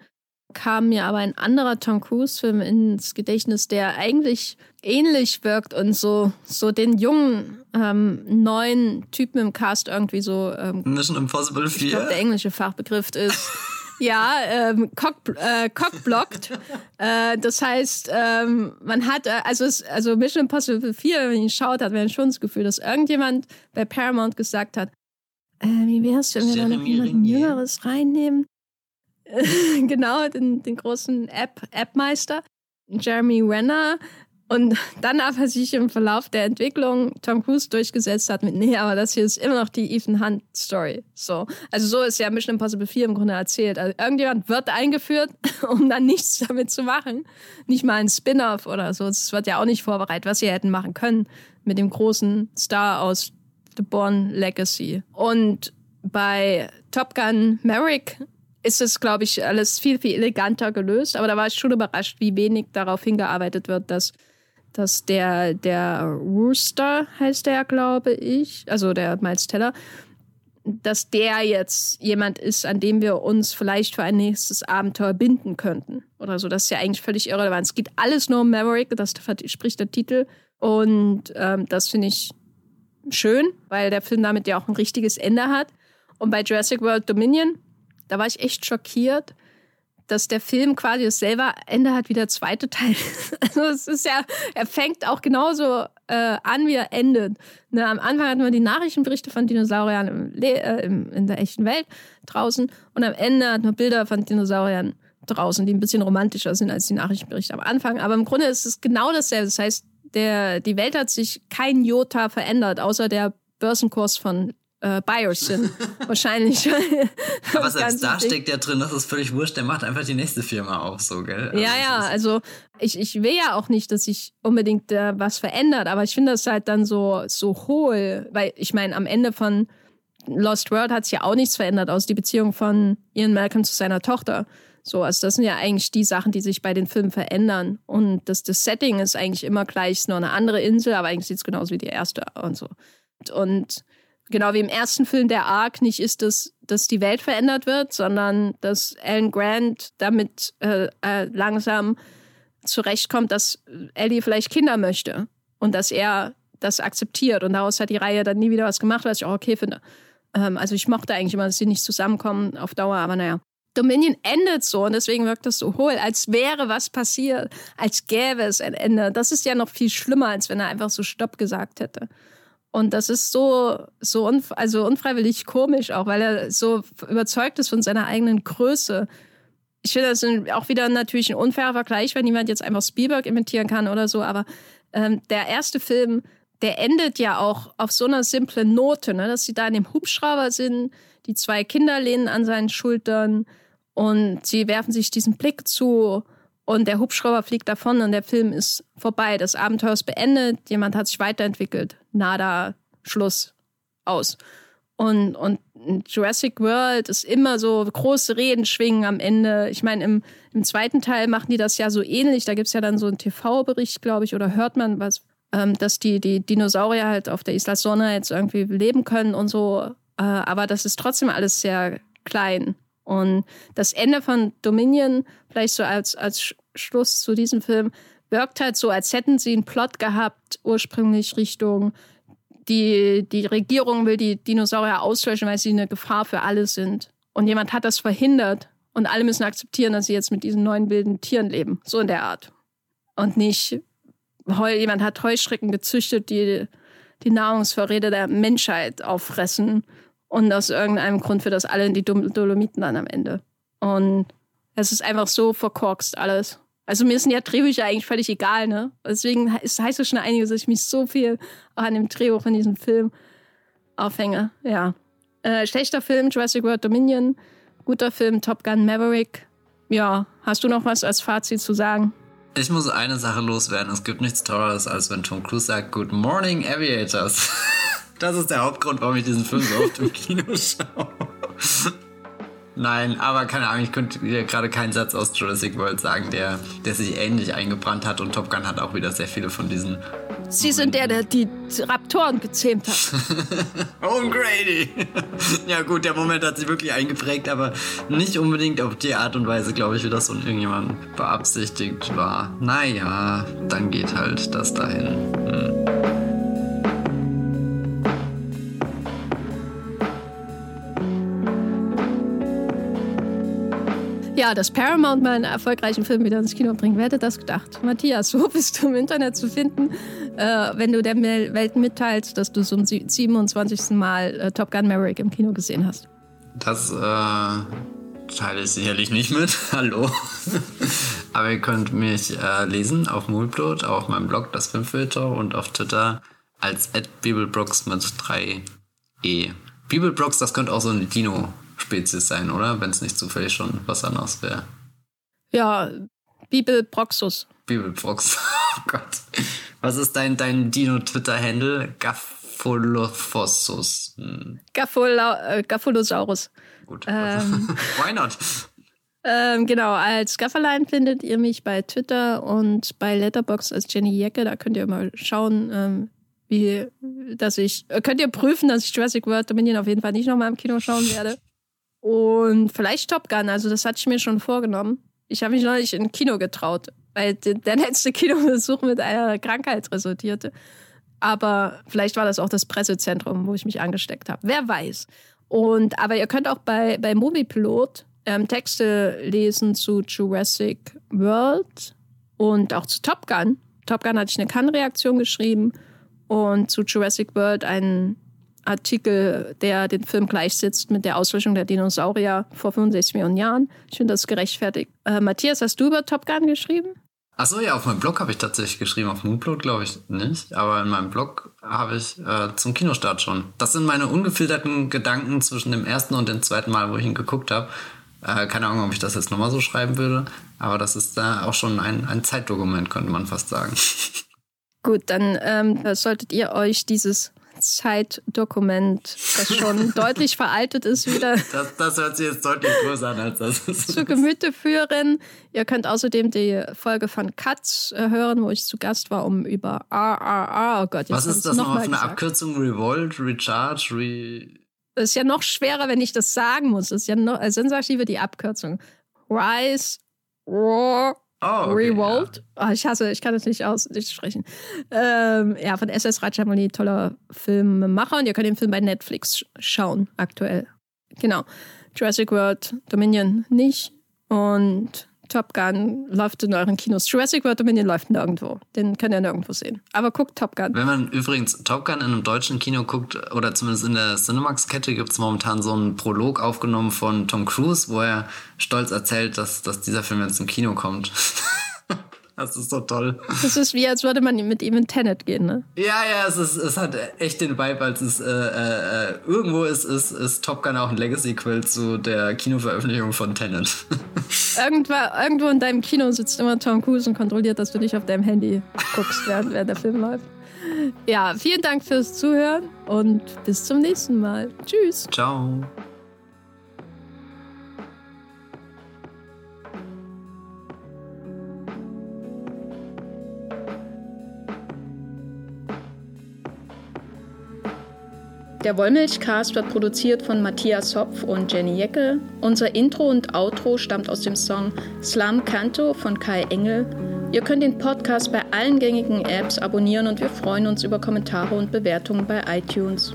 kam mir aber ein anderer Tom Cruise-Film ins Gedächtnis, der eigentlich ähnlich wirkt und so, so den jungen, ähm, neuen Typen im Cast irgendwie so. Ähm, Mission Impossible 4. Ich glaube, der englische Fachbegriff ist. ja, ähm, cock, äh, cockblockt. äh, das heißt, ähm, man hat, äh, also, es, also Mission Impossible 4, wenn man ihn schaut, hat man schon das Gefühl, dass irgendjemand bei Paramount gesagt hat, äh, wie wär's, wenn wir da noch jemanden Jüngeres reinnehmen? genau, den, den großen App, Appmeister, Jeremy Renner. Und dann aber sich im Verlauf der Entwicklung Tom Cruise durchgesetzt hat mit, nee, aber das hier ist immer noch die Ethan Hunt Story. So. Also so ist ja Mission Impossible 4 im Grunde erzählt. Also irgendjemand wird eingeführt, um dann nichts damit zu machen. Nicht mal ein Spin-off oder so. Es wird ja auch nicht vorbereitet, was sie hätten machen können mit dem großen Star aus The Born Legacy. Und bei Top Gun Maverick ist es, glaube ich, alles viel, viel eleganter gelöst. Aber da war ich schon überrascht, wie wenig darauf hingearbeitet wird, dass, dass der, der Rooster heißt der, glaube ich, also der Miles Teller, dass der jetzt jemand ist, an dem wir uns vielleicht für ein nächstes Abenteuer binden könnten. Oder so. Das ist ja eigentlich völlig irrelevant. Es geht alles nur um Maverick, das spricht der Titel Und ähm, das finde ich schön, weil der Film damit ja auch ein richtiges Ende hat. Und bei Jurassic World Dominion, da war ich echt schockiert, dass der Film quasi dasselbe Ende hat wie der zweite Teil. Also es ist ja, er fängt auch genauso äh, an, wie er endet. Ne, am Anfang hatten wir die Nachrichtenberichte von Dinosauriern im äh, im, in der echten Welt draußen und am Ende hatten wir Bilder von Dinosauriern draußen, die ein bisschen romantischer sind als die Nachrichtenberichte am Anfang. Aber im Grunde ist es genau dasselbe. Das heißt, der, die Welt hat sich kein Jota verändert, außer der Börsenkurs von äh, sind. Wahrscheinlich. Aber selbst da steckt ja drin, das ist völlig wurscht, der macht einfach die nächste Firma auf, so, gell? Also ja, ja, also ich, ich will ja auch nicht, dass sich unbedingt äh, was verändert, aber ich finde das halt dann so, so hohl, weil ich meine, am Ende von Lost World hat sich ja auch nichts verändert, aus die Beziehung von Ian Malcolm zu seiner Tochter. So, also das sind ja eigentlich die Sachen, die sich bei den Filmen verändern. Und das, das Setting ist eigentlich immer gleich, es ist nur eine andere Insel, aber eigentlich sieht es genauso wie die erste und so. Und genau wie im ersten Film der Ark nicht ist, dass, dass die Welt verändert wird, sondern dass Alan Grant damit äh, äh, langsam zurechtkommt, dass Ellie vielleicht Kinder möchte und dass er das akzeptiert. Und daraus hat die Reihe dann nie wieder was gemacht, was ich auch okay finde. Ähm, also ich mochte eigentlich immer, dass sie nicht zusammenkommen auf Dauer, aber naja. Dominion endet so und deswegen wirkt das so hohl, als wäre was passiert, als gäbe es ein Ende. Das ist ja noch viel schlimmer, als wenn er einfach so Stopp gesagt hätte. Und das ist so, so unf also unfreiwillig komisch auch, weil er so überzeugt ist von seiner eigenen Größe. Ich finde das auch wieder natürlich ein unfairer Vergleich, wenn jemand jetzt einfach Spielberg imitieren kann oder so, aber ähm, der erste Film, der endet ja auch auf so einer simplen Note, ne? dass sie da in dem Hubschrauber sind, die zwei Kinder lehnen an seinen Schultern und sie werfen sich diesen Blick zu und der Hubschrauber fliegt davon und der Film ist vorbei. Das Abenteuer ist beendet, jemand hat sich weiterentwickelt. Nada, Schluss, aus. Und, und Jurassic World ist immer so große Reden schwingen am Ende. Ich meine, im, im zweiten Teil machen die das ja so ähnlich. Da gibt es ja dann so einen TV-Bericht, glaube ich, oder hört man was, ähm, dass die, die Dinosaurier halt auf der Isla Sonne jetzt irgendwie leben können und so. Äh, aber das ist trotzdem alles sehr klein. Und das Ende von Dominion, vielleicht so als, als Schluss zu diesem Film, wirkt halt so, als hätten sie einen Plot gehabt, ursprünglich Richtung, die, die Regierung will die Dinosaurier auslöschen, weil sie eine Gefahr für alle sind. Und jemand hat das verhindert. Und alle müssen akzeptieren, dass sie jetzt mit diesen neuen wilden Tieren leben. So in der Art. Und nicht, jemand hat Heuschrecken gezüchtet, die die Nahrungsvorräte der Menschheit auffressen. Und aus irgendeinem Grund für das alle in die Dolomiten dann am Ende. Und es ist einfach so verkorkst alles. Also mir sind ja Drehbücher eigentlich völlig egal, ne? Deswegen heißt es schon einiges, dass ich mich so viel auch an dem Drehbuch von diesem Film aufhänge. Ja. Äh, schlechter Film, Jurassic World Dominion. Guter Film, Top Gun Maverick. Ja, hast du noch was als Fazit zu sagen? Ich muss eine Sache loswerden. Es gibt nichts Tolleres, als wenn Tom Cruise sagt, Good Morning Aviators. Das ist der Hauptgrund, warum ich diesen Film so oft im Kino schaue. Nein, aber keine Ahnung, ich könnte wieder gerade keinen Satz aus Jurassic World sagen, der, der sich ähnlich eingebrannt hat und Top Gun hat auch wieder sehr viele von diesen. Sie sind der, der die Raptoren gezähmt hat. oh, Grady! ja, gut, der Moment hat sich wirklich eingeprägt, aber nicht unbedingt auf die Art und Weise, glaube ich, wie das von irgendjemandem beabsichtigt war. Naja, dann geht halt das dahin. Hm. Ja, dass Paramount mal einen erfolgreichen Film wieder ins Kino bringt. Wer hätte das gedacht? Matthias, wo bist du im Internet zu finden, äh, wenn du der Welt mitteilst, dass du zum 27. Mal äh, Top Gun Maverick im Kino gesehen hast? Das äh, teile ich sicherlich nicht mit. Hallo. Aber ihr könnt mich äh, lesen auf Moolplot, auf meinem Blog, das Filmfilter und auf Twitter als Bibelbrooks mit 3e. Bibelbrooks, das könnte auch so ein Dino Spezies sein, oder? Wenn es nicht zufällig schon was anderes wäre. Ja, Bibelproxus. Bibelprox. Oh Gott. Was ist dein, dein Dino-Twitter-Handle? Gaffolophosus. Hm. äh, Gaffolosaurus. Gut. Ähm, Why not? Ähm, genau, als Gafferlein findet ihr mich bei Twitter und bei Letterbox als Jenny Jecke. Da könnt ihr mal schauen, ähm, wie, dass ich, äh, könnt ihr prüfen, dass ich Jurassic World Dominion auf jeden Fall nicht nochmal im Kino schauen werde. Und vielleicht Top Gun, also das hatte ich mir schon vorgenommen. Ich habe mich noch nicht in Kino getraut. weil der letzte Kinobesuch mit einer Krankheit resultierte. Aber vielleicht war das auch das Pressezentrum, wo ich mich angesteckt habe. Wer weiß. Und, aber ihr könnt auch bei, bei Moviepilot ähm, Texte lesen zu Jurassic World und auch zu Top Gun. Top Gun hatte ich eine Kann-Reaktion geschrieben und zu Jurassic World einen Artikel, der den Film gleichsetzt mit der Auslöschung der Dinosaurier vor 65 Millionen Jahren. Ich finde das gerechtfertigt. Äh, Matthias, hast du über Top Gun geschrieben? Achso, ja, auf meinem Blog habe ich tatsächlich geschrieben. Auf Moonplot glaube ich nicht. Aber in meinem Blog habe ich äh, zum Kinostart schon. Das sind meine ungefilterten Gedanken zwischen dem ersten und dem zweiten Mal, wo ich ihn geguckt habe. Äh, keine Ahnung, ob ich das jetzt nochmal so schreiben würde. Aber das ist da auch schon ein, ein Zeitdokument, könnte man fast sagen. Gut, dann ähm, solltet ihr euch dieses Zeitdokument, das schon deutlich veraltet ist, wieder. Das, das hört sich jetzt deutlich größer an als das. zu Gemüte führen. Ihr könnt außerdem die Folge von Katz äh, hören, wo ich zu Gast war, um über RRR, oh Gott, jetzt Was ist das nochmal für eine Abkürzung? Revolt, Recharge, Re. Das ist ja noch schwerer, wenn ich das sagen muss. Das ist ja noch, also dann sag ich lieber die Abkürzung. Rise, Roar, Oh, okay, Revolt. Ja. Oh, ich hasse, ich kann das nicht aussprechen. Ähm, ja, von SS Rajamouli, toller Filmemacher. Und ihr könnt den Film bei Netflix schauen, aktuell. Genau. Jurassic World, Dominion nicht. Und Top Gun läuft in euren Kinos. Jurassic World Dominion läuft nirgendwo. Den könnt ihr nirgendwo sehen. Aber guckt Top Gun. Wenn man übrigens Top Gun in einem deutschen Kino guckt, oder zumindest in der Cinemax-Kette, gibt es momentan so einen Prolog aufgenommen von Tom Cruise, wo er stolz erzählt, dass, dass dieser Film jetzt im Kino kommt. Das ist so toll. Das ist wie, als würde man mit ihm in Tenet gehen, ne? Ja, ja, es, ist, es hat echt den Vibe, als es äh, äh, irgendwo ist, ist, ist Top Gun auch ein Legacy-Quill zu der Kinoveröffentlichung von Tenet. Irgendwo, irgendwo in deinem Kino sitzt immer Tom Cruise und kontrolliert, dass du nicht auf deinem Handy guckst, während, während der Film läuft. Ja, vielen Dank fürs Zuhören und bis zum nächsten Mal. Tschüss. Ciao. Der Wollmilchcast wird produziert von Matthias Hopf und Jenny Jecke. Unser Intro und Outro stammt aus dem Song Slam Canto von Kai Engel. Ihr könnt den Podcast bei allen gängigen Apps abonnieren und wir freuen uns über Kommentare und Bewertungen bei iTunes.